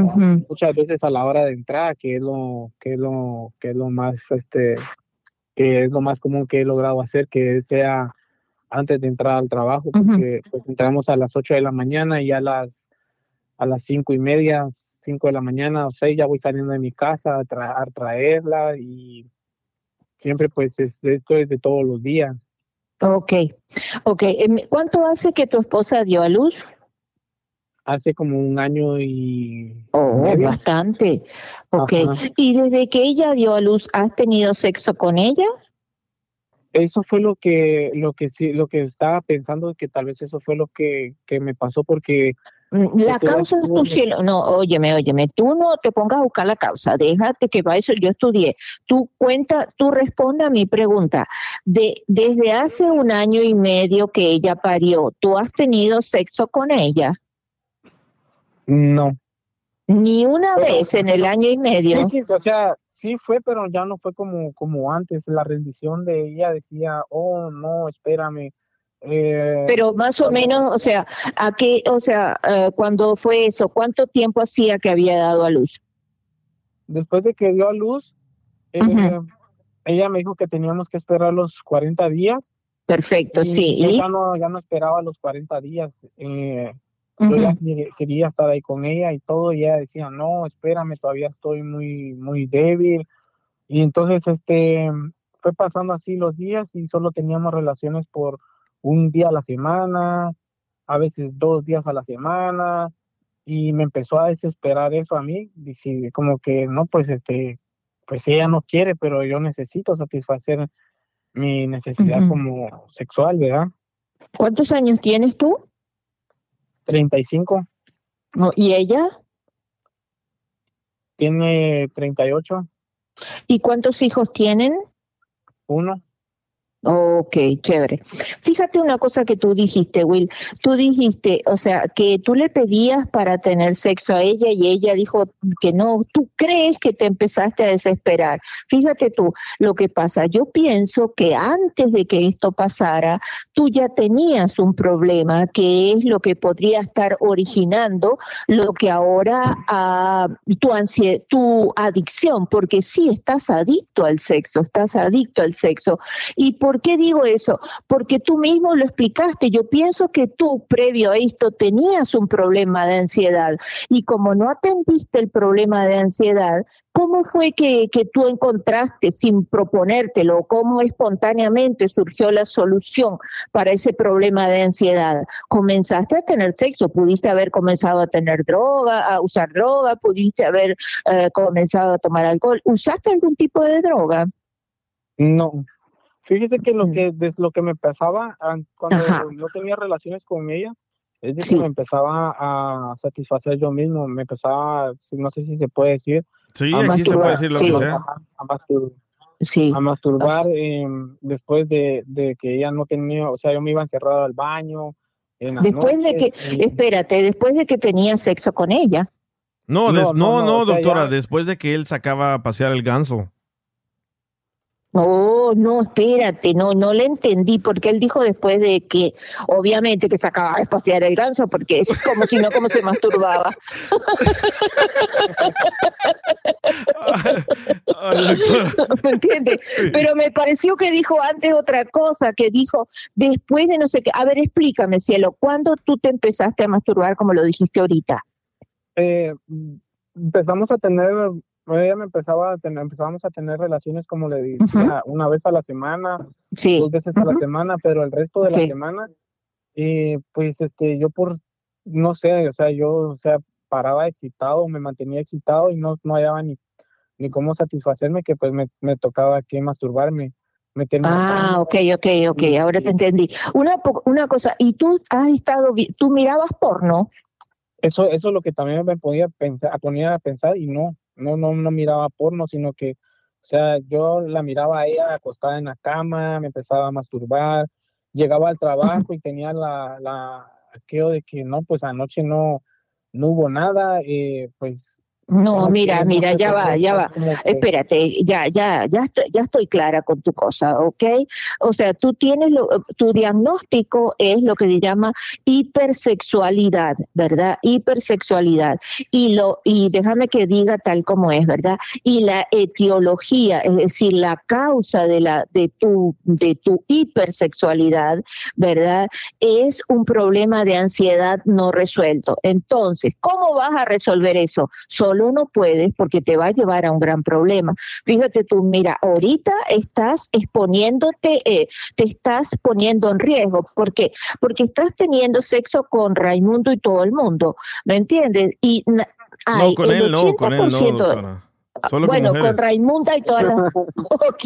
muchas veces a la hora de entrada, que es lo que es lo que es lo más este que es lo más común que he logrado hacer, que sea antes de entrar al trabajo, porque pues, entramos a las 8 de la mañana y a las a las cinco y media, 5 de la mañana o 6 ya voy saliendo de mi casa a, tra- a traerla y siempre pues es- esto es de todos los días. Ok, ok. Em, ¿Cuánto hace que tu esposa dio a luz? Hace como un año y Oh, medio. bastante. Ok. Ajá. ¿Y desde que ella dio a luz, has tenido sexo con ella? Eso fue lo que lo que sí lo que estaba pensando que tal vez eso fue lo que, que me pasó porque La estuve- causa es tu cielo. No, óyeme, óyeme, tú no te pongas a buscar la causa, déjate que para eso yo estudié. Tú cuenta, tú responde a mi pregunta. De, desde hace un año y medio que ella parió, ¿tú has tenido sexo con ella? No. Ni una Pero- vez en el año y medio. Sí, sí, o sea, sí fue, pero ya no fue como, como antes. La rendición de ella decía, oh, no, espérame. Eh, Pero más o menos, o sea, ¿a qué, o sea, eh, cuando fue eso, cuánto tiempo hacía que había dado a luz? después de que dio a luz, eh, ella me dijo que teníamos que esperar los 40 días. Perfecto, y sí. Yo ¿Y? ya no, ya no esperaba los 40 días. eh, Yo ya quería estar ahí con ella y todo, y ella decía, no, espérame, todavía estoy muy, muy débil. Y entonces, este, fue pasando así los días y solo teníamos relaciones por un día a la semana, a veces dos días a la semana, y me empezó a desesperar eso a mí, dije, como que, no, pues, este, pues ella no quiere, pero yo necesito satisfacer mi necesidad como sexual, ¿verdad? ¿Cuántos años tienes tú? 35. No, ¿Y ella? Tiene 38, ¿Y cuántos hijos tienen? uno. Ok, chévere. Fíjate una cosa que tú dijiste, Will. Tú dijiste, o sea, que tú le pedías para tener sexo a ella y ella dijo que no. Tú crees que te empezaste a desesperar. Fíjate tú lo que pasa. Yo pienso que antes de que esto pasara, tú ya tenías un problema que es lo que podría estar originando lo que ahora ah, tu tu adicción, porque sí estás adicto al sexo, estás adicto al sexo. ¿Y por qué digo eso? Porque tú mismo lo explicaste. Yo pienso que tú, previo a esto, tenías un problema de ansiedad y como no atendiste el problema de ansiedad, ¿cómo fue que, que tú encontraste sin proponértelo? ¿Cómo espontáneamente surgió la solución para ese problema de ansiedad? Comenzaste a tener sexo, pudiste haber comenzado a tener droga, a usar droga, pudiste haber eh, comenzado a tomar alcohol. ¿Usaste algún tipo de droga? No. Fíjese que lo que des- lo que me pasaba an- cuando no tenía relaciones con ella es de que me empezaba a satisfacer yo mismo, me empezaba, no sé si se puede decir, Sí, a aquí se puede masturbar, decir lo sí, que sea. ajá, a, mastur- a masturbar em, después de, de que ella no tenía, o sea, yo me iba encerrado al baño. En Después de que, y- espérate, después de que tenías sexo con ella. No, No, des- no, no, no, no, o sea, doctora, ya- después de que él sacaba a pasear el ganso. Oh, no, espérate, no, no le entendí, porque él dijo después de que, obviamente, que se acababa de pasear el ganso, porque es como si no, como se masturbaba. ¿Me entiendes? Pero me pareció que dijo antes otra cosa, que dijo después de no sé qué. A ver, explícame, cielo, ¿cuándo tú te empezaste a masturbar como lo dijiste ahorita? eh, empezamos a tener, ella me empezaba a tener, empezábamos a tener relaciones como le decía, una vez a la semana, dos veces a la semana, pero el resto de la Sí. semana, eh, pues este, yo por, no sé, o sea, yo, o sea, paraba excitado, me mantenía excitado y no, no hallaba ni, ni cómo satisfacerme, que pues me, me tocaba que masturbarme, meterme Ah, ok, ok, ok, ahora te entendí. Una, una cosa, ¿y tú has estado, tú mirabas porno? Eso, eso es lo que también me ponía a pensar, ponía a pensar y no, no, no, no miraba porno, sino que, o sea, yo la miraba a ella acostada en la cama, me empezaba a masturbar, llegaba al trabajo y tenía la, la, aquello de que no, pues anoche no, no hubo nada, eh, pues. No, mira, mira, ya va, ya va. Espérate, ya, ya, ya estoy, ya estoy clara con tu cosa, ¿ok? O sea, tú tienes lo, tu diagnóstico es lo que se llama hipersexualidad, ¿verdad? Hipersexualidad. Y lo, y déjame que diga tal como es, ¿verdad? Y la etiología, es decir, la causa de la, de tu, de tu hipersexualidad, ¿verdad? Es un problema de ansiedad no resuelto. Entonces, ¿cómo vas a resolver eso? Solo no puedes porque te va a llevar a un gran problema. Fíjate tú, mira, ahorita estás exponiéndote, eh, te estás poniendo en riesgo. ¿Por qué? Porque estás teniendo sexo con Raimundo y todo el mundo, ¿me entiendes? Y na- No, con el él no, con él no, 80% doctora. Solo con bueno, con Raimunda y todas las... Ok,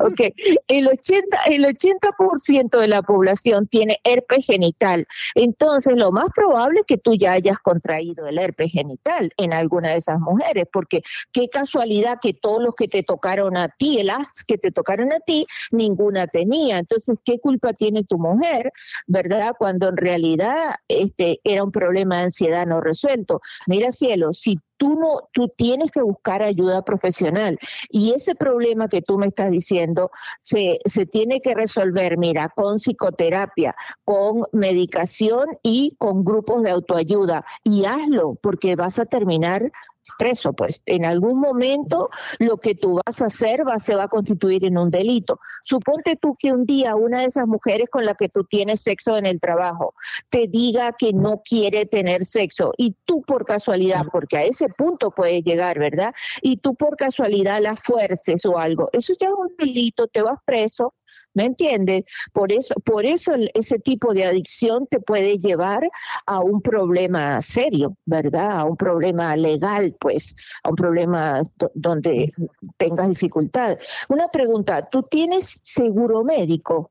ok. El 80, el 80% de la población tiene herpes genital. Entonces, lo más probable es que tú ya hayas contraído el herpes genital en alguna de esas mujeres, porque qué casualidad que todos los que te tocaron a ti, las que te tocaron a ti, ninguna tenía. Entonces, ¿qué culpa tiene tu mujer, verdad? Cuando en realidad este era un problema de ansiedad no resuelto. Mira, cielo, si tú no, tú tienes que buscar ayuda profesional. Y ese problema que tú me estás diciendo se, se tiene que resolver, mira, con psicoterapia, con medicación y con grupos de autoayuda. Y hazlo, porque vas a terminar preso, pues en algún momento lo que tú vas a hacer va, se va a constituir en un delito. Suponte tú que un día una de esas mujeres con la que tú tienes sexo en el trabajo te diga que no quiere tener sexo y tú por casualidad, porque a ese punto puede llegar, ¿verdad? Y tú por casualidad la fuerces o algo, eso ya es un delito, te vas preso. ¿Me entiendes? Por eso, por eso ese tipo de adicción te puede llevar a un problema serio, ¿verdad? A un problema legal, pues, a un problema do- donde tengas dificultad. Una pregunta, ¿tú tienes seguro médico?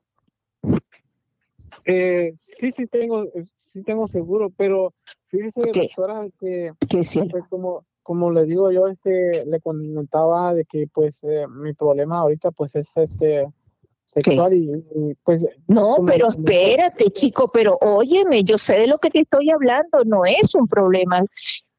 Eh, sí, sí tengo, sí tengo seguro, pero fíjese, doctora, que pues, como, como le digo yo, este, le comentaba de que pues eh, mi problema ahorita pues es este, sexual y, y, pues No, pero espérate, chico, pero óyeme, yo sé de lo que te estoy hablando, no es un problema.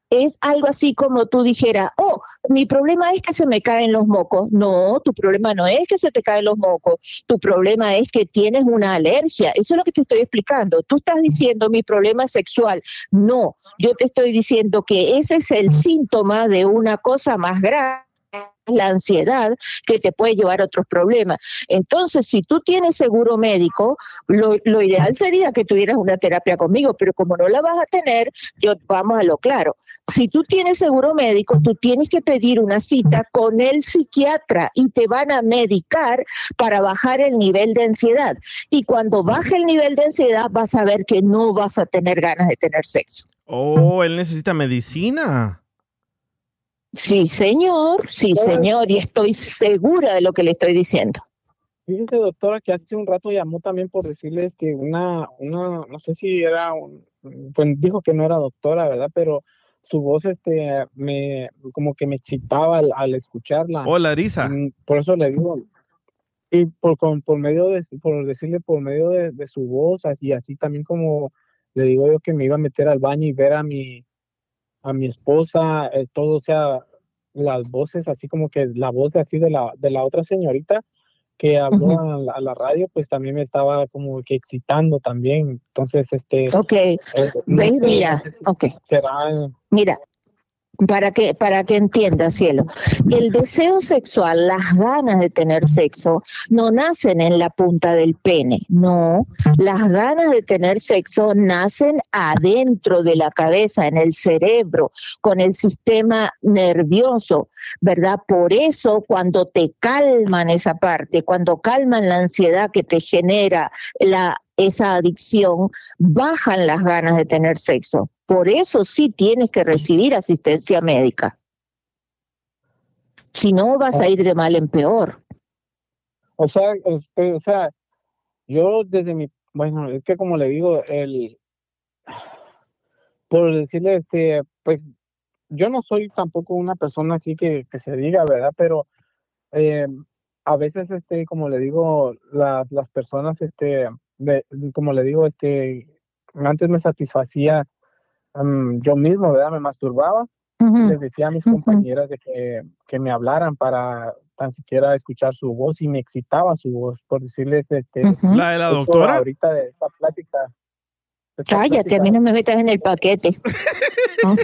Es algo así como tú dijeras, oh, mi problema es que se me caen los mocos. No, tu problema no es que se te caen los mocos, tu problema es que tienes una alergia. Eso es lo que te estoy explicando. Tú estás diciendo mi problema es sexual. No, yo te estoy diciendo que ese es el síntoma de una cosa más grave la ansiedad que te puede llevar a otros problemas. Entonces, si tú tienes seguro médico, lo, lo ideal sería que tuvieras una terapia conmigo, pero como no la vas a tener, yo vamos a lo claro. Si tú tienes seguro médico, tú tienes que pedir una cita con el psiquiatra y te van a medicar para bajar el nivel de ansiedad. Y cuando baje el nivel de ansiedad, vas a ver que no vas a tener ganas de tener sexo. Oh, él necesita medicina. Sí, señor, sí, señor, y estoy segura de lo que le estoy diciendo. Fíjese, doctora, que hace un rato llamó también por decirles que una, una, no sé si era, un, pues dijo que no era doctora, ¿verdad? Pero su voz, este, me, como que me excitaba al, al escucharla. Oh, Larisa. Mm, Por eso le digo, y por, con- por medio de, por decirle por medio de, de su voz, así, así también como le digo yo que me iba a meter al baño y ver a mi, a mi esposa, eh, todo, o sea, las voces, así como que la voz de así de la, de la otra señorita que habló a, la, a la radio, pues también me estaba como que excitando también. Entonces, este. Ok, eh, ok. será Mira, para que, para que entiendas, cielo, el deseo sexual, las ganas de tener sexo, no nacen en la punta del pene, no. Las ganas de tener sexo nacen adentro de la cabeza, en el cerebro, con el sistema nervioso, ¿verdad? Por eso, cuando te calman esa parte, cuando calman la ansiedad que te genera la, esa adicción, bajan las ganas de tener sexo. Por eso sí tienes que recibir asistencia médica. Si no, vas a ir de mal en peor. O sea, este, o sea, yo desde mi, bueno, es que como le digo, el, por decirle, este, pues, yo no soy tampoco una persona así que, que se diga, ¿verdad? Pero eh, a veces, este, como le digo, las, las personas, este, me- como le digo, este, antes me satisfacía mm, yo mismo, ¿verdad? Me masturbaba les decía a mis compañeras de que, que me hablaran para tan siquiera escuchar su voz y me excitaba su voz, por decirles este. ¿La de la doctora? ahorita de esta plática. de esta Cállate, a mí no me metas en el paquete. no,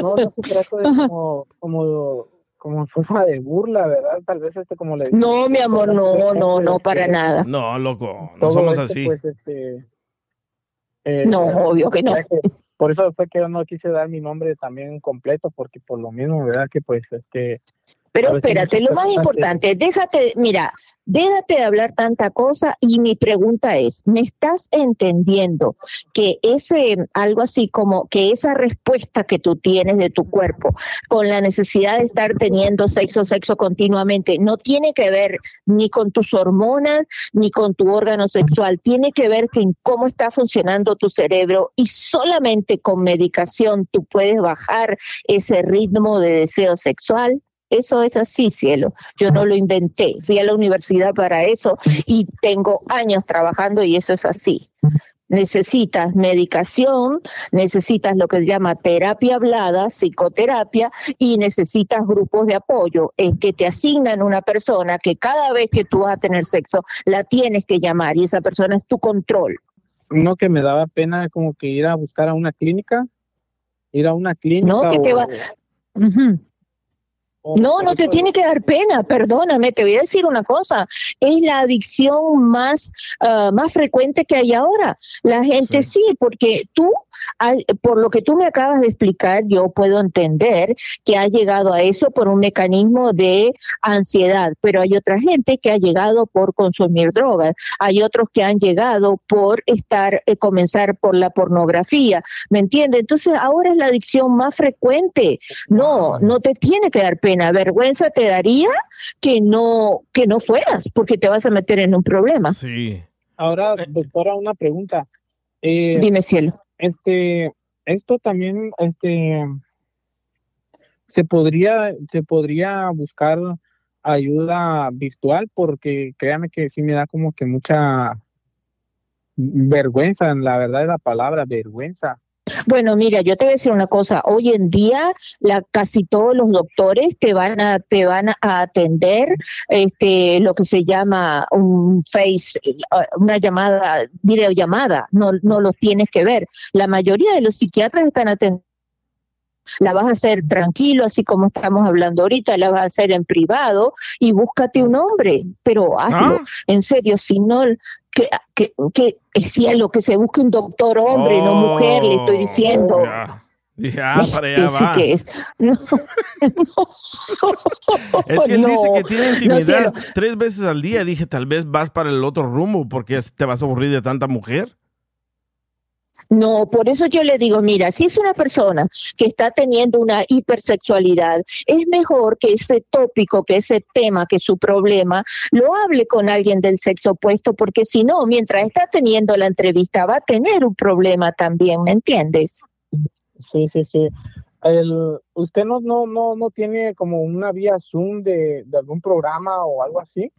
no se trata de como, como, como forma de burla, ¿verdad? Tal vez este como le No, mi amor, no, no, no, para nada. No, loco, no somos así. Pues, este, eh, No, obvio que no. por eso fue que yo no quise dar mi nombre también completo, porque por lo mismo, ¿verdad? Que pues, este... Pero espérate, lo más importante, déjate, mira, déjate de hablar tanta cosa y mi pregunta es, ¿me estás entendiendo que ese, algo así como que esa respuesta que tú tienes de tu cuerpo con la necesidad de estar teniendo sexo, sexo continuamente, no tiene que ver ni con tus hormonas ni con tu órgano sexual, tiene que ver con cómo está funcionando tu cerebro y solamente con medicación tú puedes bajar ese ritmo de deseo sexual? Eso es así, cielo. Yo no lo inventé. Fui a la universidad para eso y tengo años trabajando y eso es así. Necesitas medicación, necesitas lo que se llama terapia hablada, psicoterapia y necesitas grupos de apoyo. Es que te asignan una persona que cada vez que tú vas a tener sexo la tienes que llamar y esa persona es tu control. No, que me daba pena como que ir a buscar a una clínica, ir a una clínica. No, que te va. O- No, por no te tiene que dar pena, perdóname, te voy a decir una cosa, es la adicción más, ah, más frecuente que hay ahora. La gente sí, porque tú, al- por lo que tú me acabas de explicar, yo puedo entender que ha llegado a eso por un mecanismo de ansiedad, pero hay otra gente que ha llegado por consumir drogas, hay otros que han llegado por estar, eh, comenzar por la pornografía, ¿me entiendes? Entonces ahora es la adicción más frecuente. No, no te tiene que dar pena. Vergüenza te daría que no, que no fueras, porque te vas a meter en un problema. Sí. Ahora, doctora, una pregunta. Eh, Dime, cielo. Este, esto también, este, se podría, se podría buscar ayuda virtual porque créame que sí me da como que mucha vergüenza, la verdad es la palabra, vergüenza. Bueno, mira, yo te voy a decir una cosa. Hoy en día, la, casi todos los doctores te van a te van a atender, este, lo que se llama un face, eh, una llamada, videollamada. No, no los tienes que ver. La mayoría de los psiquiatras están atendiendo. La vas a hacer tranquilo, así como estamos hablando ahorita, la vas a hacer en privado y búscate un hombre, pero hazlo, en serio, si no, que, que, que es cielo, que se busque un doctor hombre, no mujer, le estoy diciendo. Oh, Ya. Dije, ah, para allá sí va. que es. No, Es que él no, dice que tiene no, intimidad tres veces al día. Dije, tal vez vas para el otro rumbo porque es- te vas a aburrir de tanta mujer. No, por eso yo le digo, mira, si es una persona que está teniendo una hipersexualidad, es mejor que ese tópico, que ese tema, que su problema, lo hable con alguien del sexo opuesto, porque si no, mientras está teniendo la entrevista, va a tener un problema también, ¿me entiendes? Sí, sí, sí. ¿Usted no, no, no, no tiene como una vía Zoom de, de algún programa o algo así?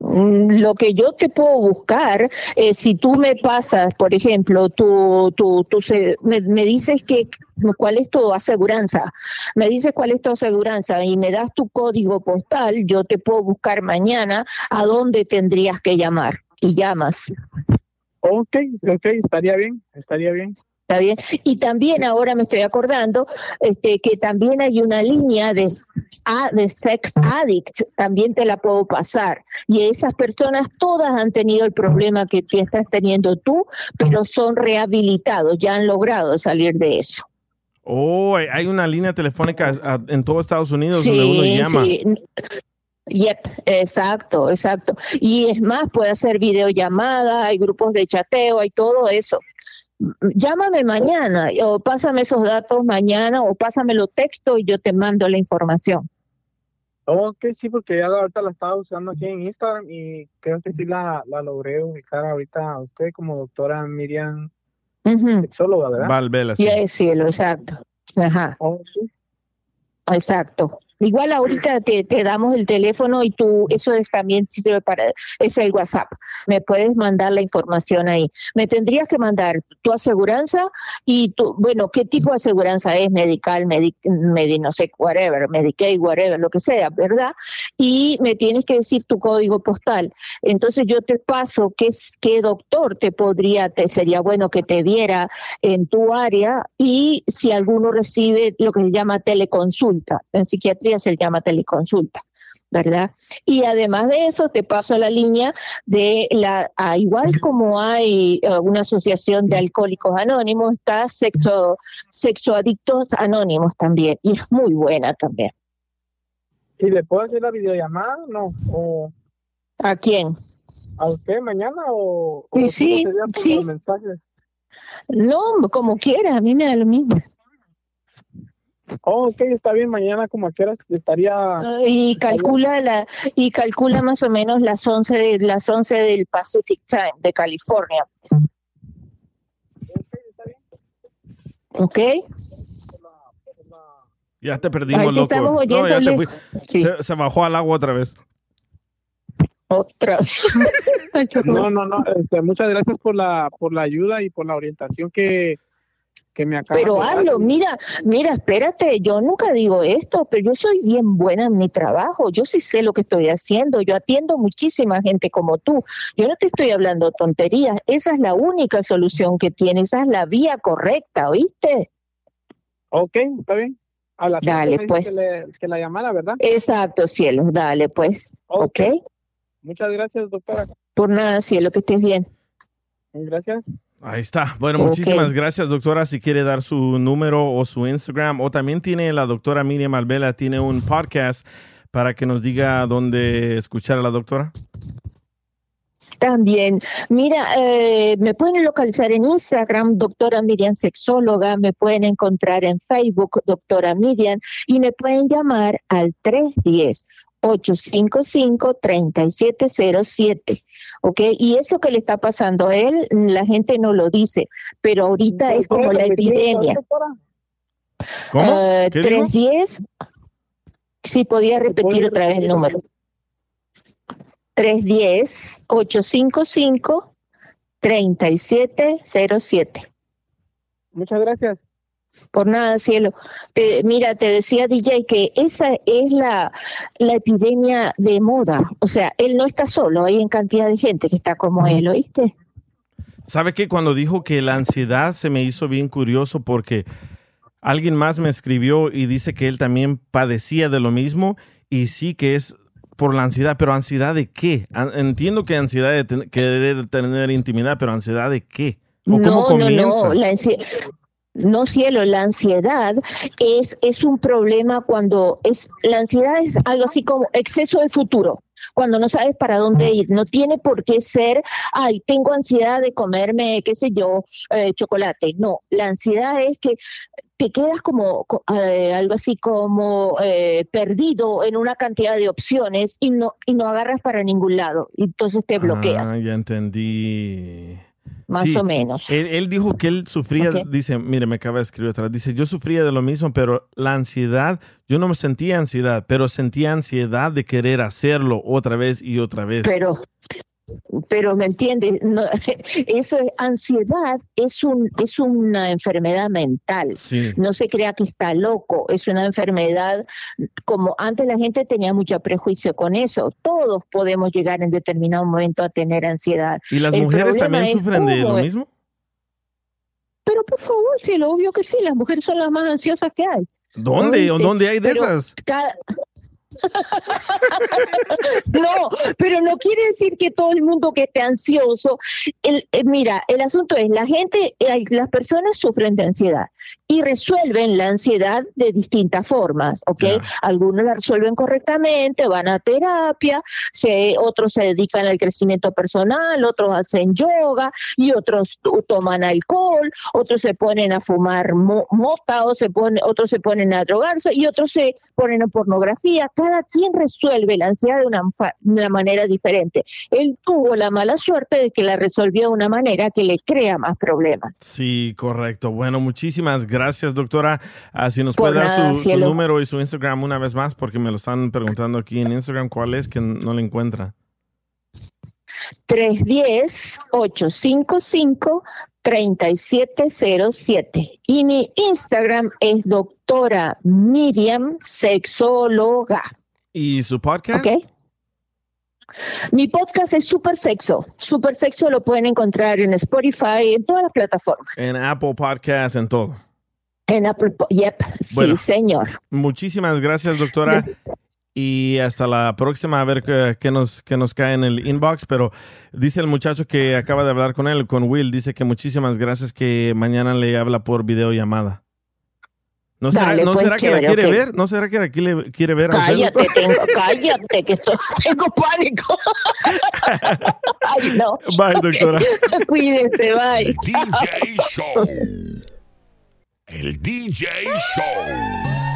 Mm, Lo que yo te puedo buscar, si tú me pasas, por ejemplo, tu, tu se- me, me dices que cuál es tu aseguranza, me dices cuál es tu aseguranza y me das tu código postal, yo te puedo buscar mañana a dónde tendrías que llamar y llamas. Ok, ok, estaría bien, estaría bien. ¿Está bien? Y también ahora me estoy acordando este, que también hay una línea de, sex addict, también te la puedo pasar. Y esas personas todas han tenido el problema que tú estás teniendo tú, pero son rehabilitados, ya han logrado salir de eso. Oh, hay- una línea telefónica en todo Estados Unidos donde uno llama. sí. Yep, exacto, exacto. Y es más, puede hacer videollamada, hay grupos de chateo, hay todo eso. Llámame mañana o pásame esos datos mañana o pásamelo texto y yo te mando la información. Ok, sí, porque ya ahorita la estaba usando aquí en Instagram y creo que sí la, la logré ubicar ahorita a usted como doctora Miriam, Ujú. sexóloga, ¿verdad? Valvela, sí. Es cielo, exacto. Ajá. Oh, Exacto. Igual ahorita te, te damos el teléfono y tú, eso es también sirve para, es el WhatsApp. Me puedes mandar la información ahí. Me tendrías que mandar tu aseguranza y tu, bueno, qué tipo de aseguranza es, medical, medi, medi- no sé, whatever, Medicaid, whatever, lo que sea, ¿verdad? Y me tienes que decir tu código postal. Entonces yo te paso qué, qué doctor te podría, te sería bueno que te viera en tu área y si alguno recibe lo que se llama teleconsulta. En psiquiatría se llama teleconsulta. ¿Verdad? Y además de eso, te paso a la línea de la, ah, igual como hay eh, una asociación de alcohólicos anónimos, está sexo, sexoadictos anónimos también, y es muy buena también. ¿Y le puedo hacer la videollamada? No. O, ¿A quién? ¿A usted mañana o, o Sí, sí, mensajes? No, como quieras, a mí me da lo mismo. Oh, ok, está bien, mañana como a qué horas estaría... Y calcula la y calcula más o menos las 11 de las 11 del Pacific Time de California. ¿Ok? Ya te perdimos, Ahí te loco. estamos No, oyendo, ya te fui. Se, se bajó al agua otra vez. Otra. No, no, no. este, muchas gracias por la por la ayuda y por la orientación que, que me acaba Pero hazlo, mira, mira, espérate, yo nunca digo esto, pero yo soy bien buena en mi trabajo, yo sí sé lo que estoy haciendo, yo atiendo muchísima gente como tú, yo no te estoy hablando tonterías, esa es la única solución que tienes, esa es la vía correcta, ¿oíste? Ok, está bien. A las Dale, pues. Que, le- que la llamara, ¿verdad? Exacto, cielo, dale, pues, ok. Muchas gracias, doctora. Por nada, cielo, que estés bien. Gracias. Ahí está. Bueno, muchísimas gracias, doctora. Si quiere dar su número o su Instagram, o también tiene la doctora Miriam Alvela, tiene un podcast para que nos diga dónde escuchar a la doctora. También, mira, eh, me pueden localizar en Instagram, doctora Miriam Sexóloga, me pueden encontrar en Facebook, doctora Miriam, y me pueden llamar al 310-855-3707. ¿Ok? Y eso que le está pasando a él, la gente no lo dice, pero ahorita es como la epidemia. ¿Cómo? Eh, ¿Qué dijo? 310 Si podía repetir otra vez el número. 310-855-3707. Muchas gracias. Por nada, cielo. Te- mira, te decía DJ que esa es la, la epidemia de moda. O sea, él no está solo, hay en cantidad de gente que está como él, ¿oíste? ¿Sabe qué? Cuando dijo que la ansiedad se me hizo bien curioso porque alguien más me escribió y dice que él también padecía de lo mismo y sí que es por la ansiedad, pero ansiedad de qué? Entiendo que ansiedad de ten- querer tener intimidad, pero ansiedad de qué? ¿O cómo no, no, comienza? no, la no, cielo, la ansiedad es, es un problema cuando es, la ansiedad es algo así como exceso de futuro, cuando no sabes para dónde ir, no tiene por qué ser, ay, tengo ansiedad de comerme, qué sé yo, eh, chocolate, no, la ansiedad es que te quedas como co- eh, algo así como eh, perdido en una cantidad de opciones y no, y no agarras para ningún lado, y entonces te bloqueas, Ah, ya entendí. Más Sí, o menos. Él, él dijo que él sufría, Ok. dice, mire, me acaba de escribir otra vez, dice, yo sufría de lo mismo, pero la ansiedad, yo no me sentía ansiedad, pero sentía ansiedad de querer hacerlo otra vez y otra vez. pero pero me entiendes no, eso es ansiedad es un es una enfermedad mental Sí. no se crea que está loco es una enfermedad como antes la gente tenía mucho prejuicio con eso todos podemos llegar en determinado momento a tener ansiedad ¿Y las El mujeres también sufren de lo mismo? pero por favor sí lo obvio que sí las mujeres son las más ansiosas que hay ¿Dónde? ¿O ¿Oíste? dónde hay de Pero esas? cada- no, pero no quiere decir que todo el mundo que esté ansioso. El, eh, mira, el asunto es, la gente, eh, las personas sufren de ansiedad y resuelven la ansiedad de distintas formas, ¿ok? Algunos la resuelven correctamente, van a terapia, se, otros se dedican al crecimiento personal, otros hacen yoga y otros toman alcohol, otros se ponen a fumar mo- mota, o se pone, otros se ponen a drogarse y otros se ponen pornografía. Cada quien resuelve la ansiedad de una, fa- de una manera diferente. Él tuvo la mala suerte de que la resolvió de una manera que le crea más problemas. Sí, correcto. Bueno, muchísimas gracias, doctora. Ah, si nos Por puede dar su, número y su Instagram una vez más, porque me lo están preguntando aquí en Instagram cuál es, que no le encuentra. 310-855-3707. Y mi Instagram es doctora Miriam Sexóloga. ¿Y su podcast? ¿Ok? Mi podcast es Super Sexo. Super Sexo lo pueden encontrar en Spotify, en todas las plataformas. En Apple Podcast, en todo. En Apple, yep, Bueno. sí, señor. Muchísimas gracias, doctora. Y hasta la próxima, a ver qué, qué nos, qué nos cae en el inbox. Pero dice el muchacho que acaba de hablar con él, con Will, dice que muchísimas gracias que mañana le habla por videollamada. ¿No será, Dale, ¿no pues, será que la quiere ver? ¿No será que la quiere, quiere ver? Cállate, tengo, cállate, que estoy, tengo pánico. Ay, no. Bye, doctora. Cuídense, bye. DJ Show. El DJ Show.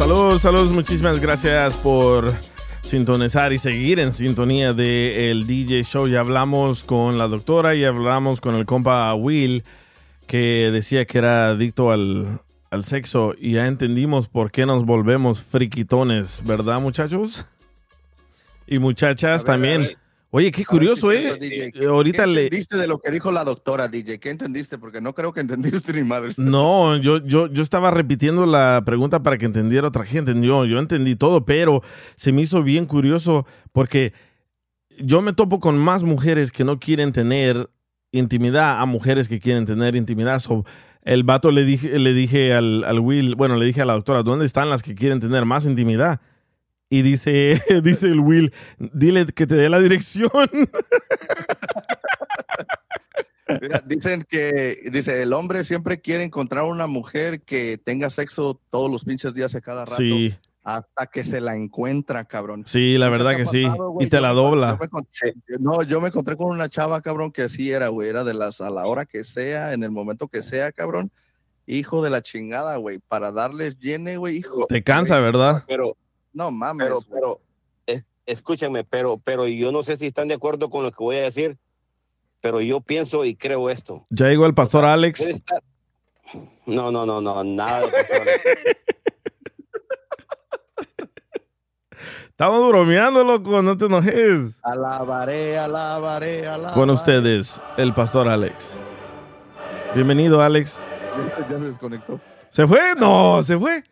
Saludos, saludos, muchísimas gracias por sintonizar y seguir en sintonía de el DJ Show. Ya hablamos con la doctora y hablamos con el compa Will que decía que era adicto al, al sexo y ya entendimos por qué nos volvemos friquitones, ¿verdad muchachos? Y muchachas también. Oye, qué curioso, si ¿eh? Eh, ¿Qué- Ahorita ¿Qué le... entendiste de lo que dijo la doctora, DJ? ¿Qué entendiste? Porque no creo que entendiste ni madre. No, yo, yo, yo estaba repitiendo la pregunta para que entendiera otra gente. Yo, yo entendí todo, pero se me hizo bien curioso porque yo me topo con más mujeres que no quieren tener intimidad a mujeres que quieren tener intimidad. So, el vato le dije, le dije al, al Will, bueno, le dije a la doctora, ¿dónde están las que quieren tener más intimidad? Y dice, dice el Will, dile que te dé la dirección. Mira, dicen que, dice, el hombre siempre quiere encontrar una mujer que tenga sexo todos los pinches días a cada rato. Sí. Hasta que se la encuentra, cabrón. Sí, la ¿Nunca verdad que sí. Y te Yo la me- dobla. yo me encontré- no, yo me encontré con una chava, cabrón, que así era, güey. Era de las a la hora que sea, en el momento que sea, cabrón. Hijo de la chingada, güey. Para darles llene, güey, hijo. Te cansa, ¿verdad? Pero, No mames. pero, pero, es- escúchenme, pero, pero yo no sé si están de acuerdo con lo que voy a decir, pero yo pienso y creo esto. Ya llegó el pastor Alex. Estar, No, no, no, no, nada de pastor Alex. Estamos bromeando, loco, no te enojes. Alabaré, alabaré, alabaré. Con ustedes, el pastor Alex. Bienvenido, Alex. Ya se desconectó. ¿Se fue? No, se fue.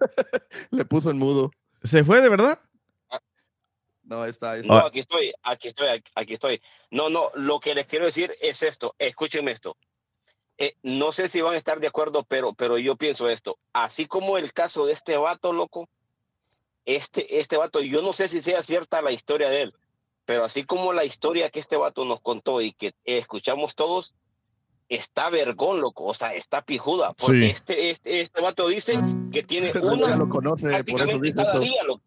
Le puso en mudo. ¿Se fue de verdad? No, ahí está, ahí No, aquí estoy, aquí estoy, aquí- aquí estoy. No, no, lo que les quiero decir es esto, escúchenme esto. Eh, no sé si van a estar de acuerdo, pero, pero yo pienso esto. Así como el caso de este vato, loco, este, este vato, yo no sé si sea cierta la historia de él, pero así como la historia que este vato nos contó y que escuchamos todos, está vergón, loco, o sea, está pijuda, porque Sí. este, este, este vato dice que tiene una lo conoce, por eso prácticamente dice cada eso. día, loco.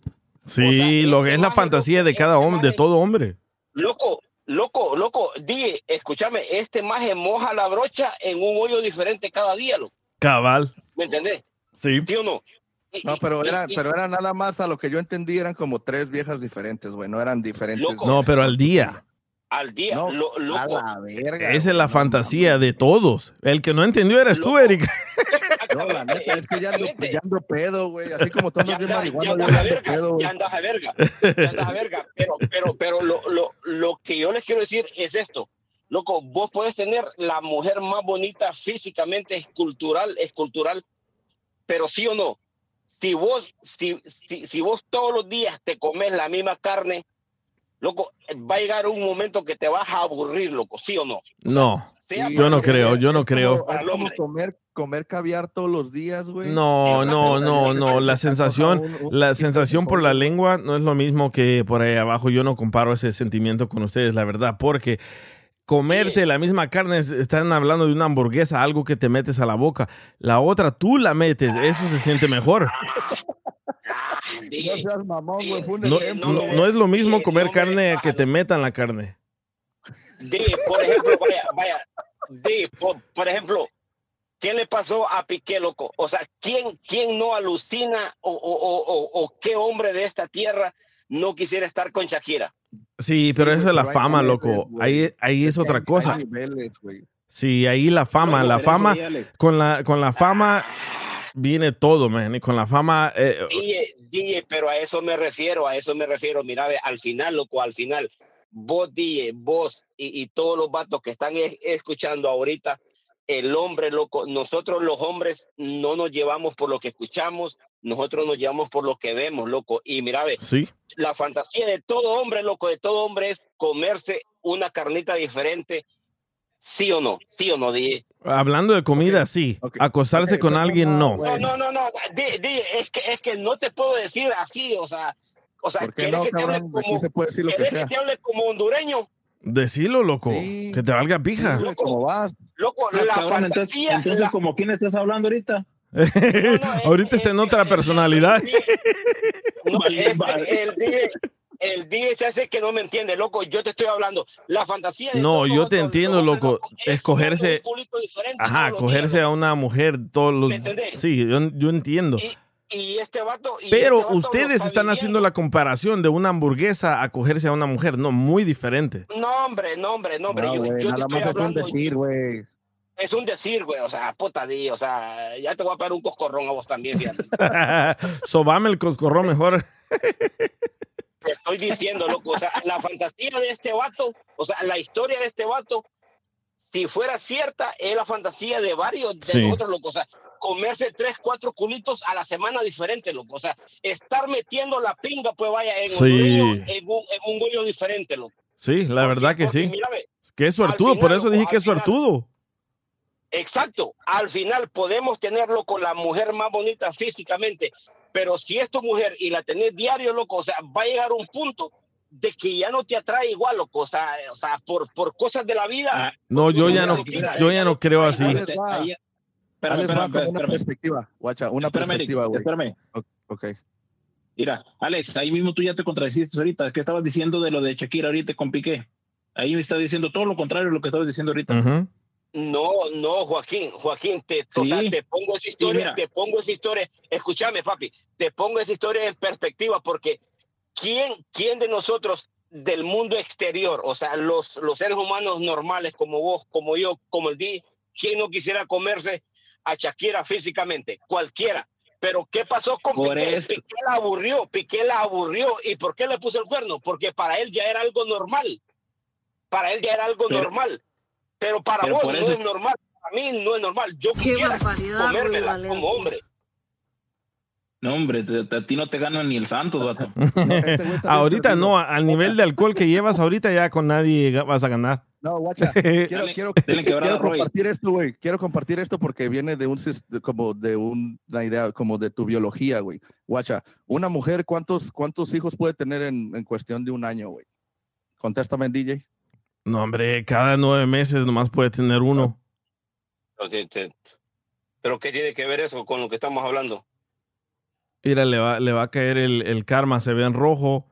Sí, lo que es la fantasía de cada hombre, de todo hombre. Loco, loco, loco, di, escúchame, este maje moja la brocha en un hoyo diferente cada día, loco. Cabal. ¿Me entendés? Sí. ¿Sí o no? No, pero y- era, y- pero era nada más a lo que yo entendí, eran como tres viejas diferentes, güey, no eran diferentes. No, pero al día. Al día, No, lo- loco. a la verga. Esa es la fantasía de todos. El que no entendió eres tú, Eric. No, la neta, es que ya ando, ya ando pedo, güey, así como andas bien ya marihuana, yo andas ya a verga, pedo, ya andas a verga, ya andas a verga. Pero, pero, pero lo, lo, lo que yo les quiero decir es esto. Loco, vos puedes tener la mujer más bonita físicamente, escultural, escultural, pero sí o no, si vos, si, si, si vos todos los días te comes la misma carne, loco, va a llegar un momento que te vas a aburrir, loco, sí o no. No, Sea yo no creo, yo no creo. como- Es como comer, comer caviar todos los días, güey. No, no, no, no. La sensación, la sensación por la lengua no es lo mismo que por ahí abajo. Yo no comparo ese sentimiento con ustedes, la verdad, porque comerte la misma carne, es- están hablando de una hamburguesa, algo que te metes a la boca. La otra tú la metes, eso se siente mejor. No seas mamón, güey, fue un No, ejemplo. no, no es lo mismo comer carne a que te metan la carne. Di, por ejemplo, vaya, vaya, di, por, por ejemplo, ¿qué le pasó a Piqué, loco? O sea, ¿quién, quién no alucina o, o, o, o- o qué hombre de esta tierra no quisiera estar con Shakira? Sí, pero eso es la fama, niveles, loco. Ahí, ahí es otra Hay- cosa. hay niveles, güey. Sí, ahí la fama, la fama, con la, con la fama viene todo, man. Y con la fama, eh, DJ, DJ, pero a eso me refiero, a eso me refiero. Mira, ve, al final, loco, al final, vos, DJ, vos y, y todos los vatos que están escuchando ahorita, el hombre, loco, nosotros los hombres no nos llevamos por lo que escuchamos, nosotros nos llevamos por lo que vemos, loco. Y mira, ve, sí. la fantasía de todo hombre, loco, de todo hombre es comerse una carnita diferente, sí o no, sí o no, DJ. Hablando de comida, sí. Acostarse con alguien, no. No, no, no, no, di, es, que, es que no te puedo decir así, o sea, o sea, ¿Por qué ¿quieres no, que te hable como, se puede decir lo que ¿quieres sea. que te hable como hondureño? Decilo, loco. Que te valga pija. ¿Cómo vas? Loco, Ah, la cabrón, entonces, fantasía, entonces la- como quién estás hablando ahorita? Ahorita está en otra personalidad. no, el el DJ se hace que no me entiende, loco, yo te estoy hablando, la fantasía de No, yo te entiendo, loco. Escogerse, culito diferente ajá, cogerse a una mujer todos los... Sí, yo, yo entiendo. y este vato... y Pero este vato ustedes está están viviendo. haciendo la comparación de una hamburguesa a cogerse a una mujer. No, muy diferente. No, hombre, no, hombre, no, hombre, No, yo, güey, yo nada más es un decir, güey. Es un decir, güey, o sea, puta di, o sea, ya te voy a pegar un coscorrón a vos también, fíjate. Sobame el coscorrón mejor. Te estoy diciendo, loco, o sea, la fantasía de este vato, o sea, la historia de este vato, si fuera cierta, es la fantasía de varios de Sí. nosotros, loco, o sea, comerse tres, cuatro culitos a la semana diferente, loco, o sea, estar metiendo la pinga, pues vaya, en, Sí. hondureño, en, un, en un diferente, loco. Sí, la verdad que Porque, sí. Que es suertudo, al por final, eso dije que es final. suertudo. Exacto. Al final podemos tenerlo con la mujer más bonita físicamente, pero si es tu mujer y la tenés diario, loco, o sea, va a llegar un punto de que ya no te atrae igual, loco, o sea, o sea por, por cosas de la vida. No, yo ya no, yo ya no creo así. Ahí Espérame, va espérame, como una espérame. perspectiva, guacha, una Espérame, perspectiva, güey. espérame. Ok. Mira, Alex, ahí mismo tú ya te contradeciste ahorita. ¿Qué estabas diciendo de lo de Shakira ahorita con Piqué? Ahí me estás diciendo todo lo contrario de lo que estabas diciendo ahorita. No, no, Joaquín, Joaquín, te, o sea, te pongo esa historia, te pongo esa historia, escúchame, papi, te pongo esa historia en perspectiva, porque ¿quién, quién de nosotros del mundo exterior, o sea, los, los seres humanos normales como vos, como yo, como el D, quién no quisiera comerse a Shakira físicamente, cualquiera. Pero ¿qué pasó con Por Piqué? esto. Piqué la aburrió, Piqué la aburrió. ¿Y por qué le puso el cuerno? Porque para él ya era algo normal. Para él ya era algo Pero- normal. Pero para pero vos no eso- es normal. Para mí no es normal. Yo quisiera comérmela como hombre. No, hombre, te- te- a ti no te ganan ni el Santos, vato. ahorita no, al nivel de alcohol que llevas ahorita ya con nadie vas a ganar. No, guacha, quiero, quiero, dale quiero a Roy. compartir esto, güey. Quiero compartir esto porque viene de un como de un- una idea como de tu biología, güey. Guacha, una mujer, ¿cuántos, cuántos hijos puede tener en, en cuestión de un año, güey? Contéstame, DJ. No, hombre, cada nueve meses nomás puede tener uno. Pero ¿qué tiene que ver eso con lo que estamos hablando? Mira, le va, le va a caer el, el karma, se ve en rojo.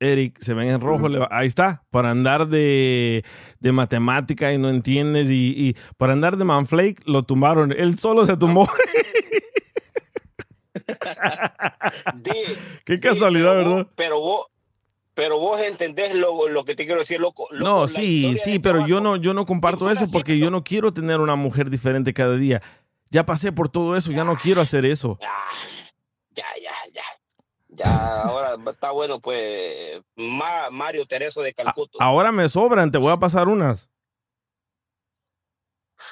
Eric, se ven en rojo. le va- ahí está, para andar de, de matemática y no entiendes. Y, y para andar de Manflake lo tumbaron. Él solo se tumbó. Qué casualidad, pero vos- ¿verdad? Pero vos, pero vos entendés lo, lo que te quiero decir, loco. loco, No, sí, sí, pero yo no, yo no comparto eso porque yo no quiero tener una mujer diferente cada día. Ya pasé por todo eso, ya no quiero hacer eso. Ya, ya, ya. Ya, ahora está bueno, pues, Ma- Mario Tereso de Calcuto. Ahora me sobran, te voy a pasar unas.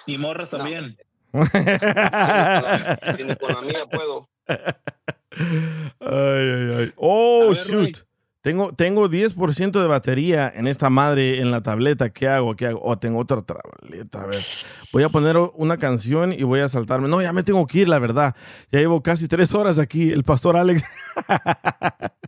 Y morras también. Con la mía puedo. Ay, ay, ay. Oh, shoot. Tengo, tengo 10% de batería en esta madre en la tableta. ¿Qué hago? ¿Qué hago? Oh, tengo otra tableta. A ver. Voy a poner una canción y voy a saltarme. No, ya me tengo que ir, la verdad. Ya llevo casi tres horas aquí. El pastor Alex.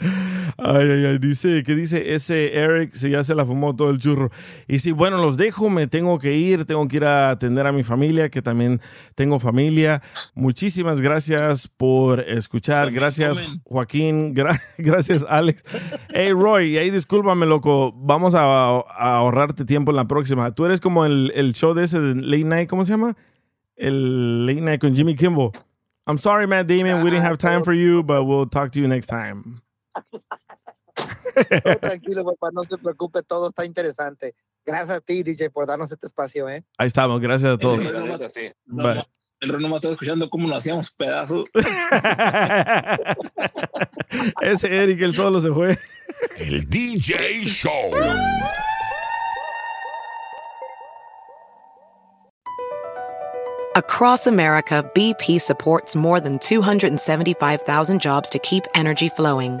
Ay, ay, ay, dice, ¿qué dice ese Eric? Si ya se la fumó todo el churro. Y si, bueno, los dejo, me tengo que ir, tengo que ir a atender a mi familia, que también tengo familia. Muchísimas gracias por escuchar. Gracias, Joaquín. Gra- gracias, Alex. Hey, Roy, y ahí discúlpame, loco. Vamos a, a ahorrarte tiempo en la próxima. Tú eres como el, el show de ese de Late Night, ¿cómo se llama? El Late Night con Jimmy Kimball. I'm sorry, Matt Damon, we didn't have time for you, but we'll talk to you next time. No, tranquilo, papá, no se preocupe, todo está interesante. Gracias a ti, DJ, por darnos este espacio, ¿eh? Ahí estamos, gracias a todos. El Reno estaba escuchando cómo lo hacíamos pedazos. Ese Eric, el solo se fue. El DJ Show. Across America, BP supports more than 275,000 jobs to keep energy flowing.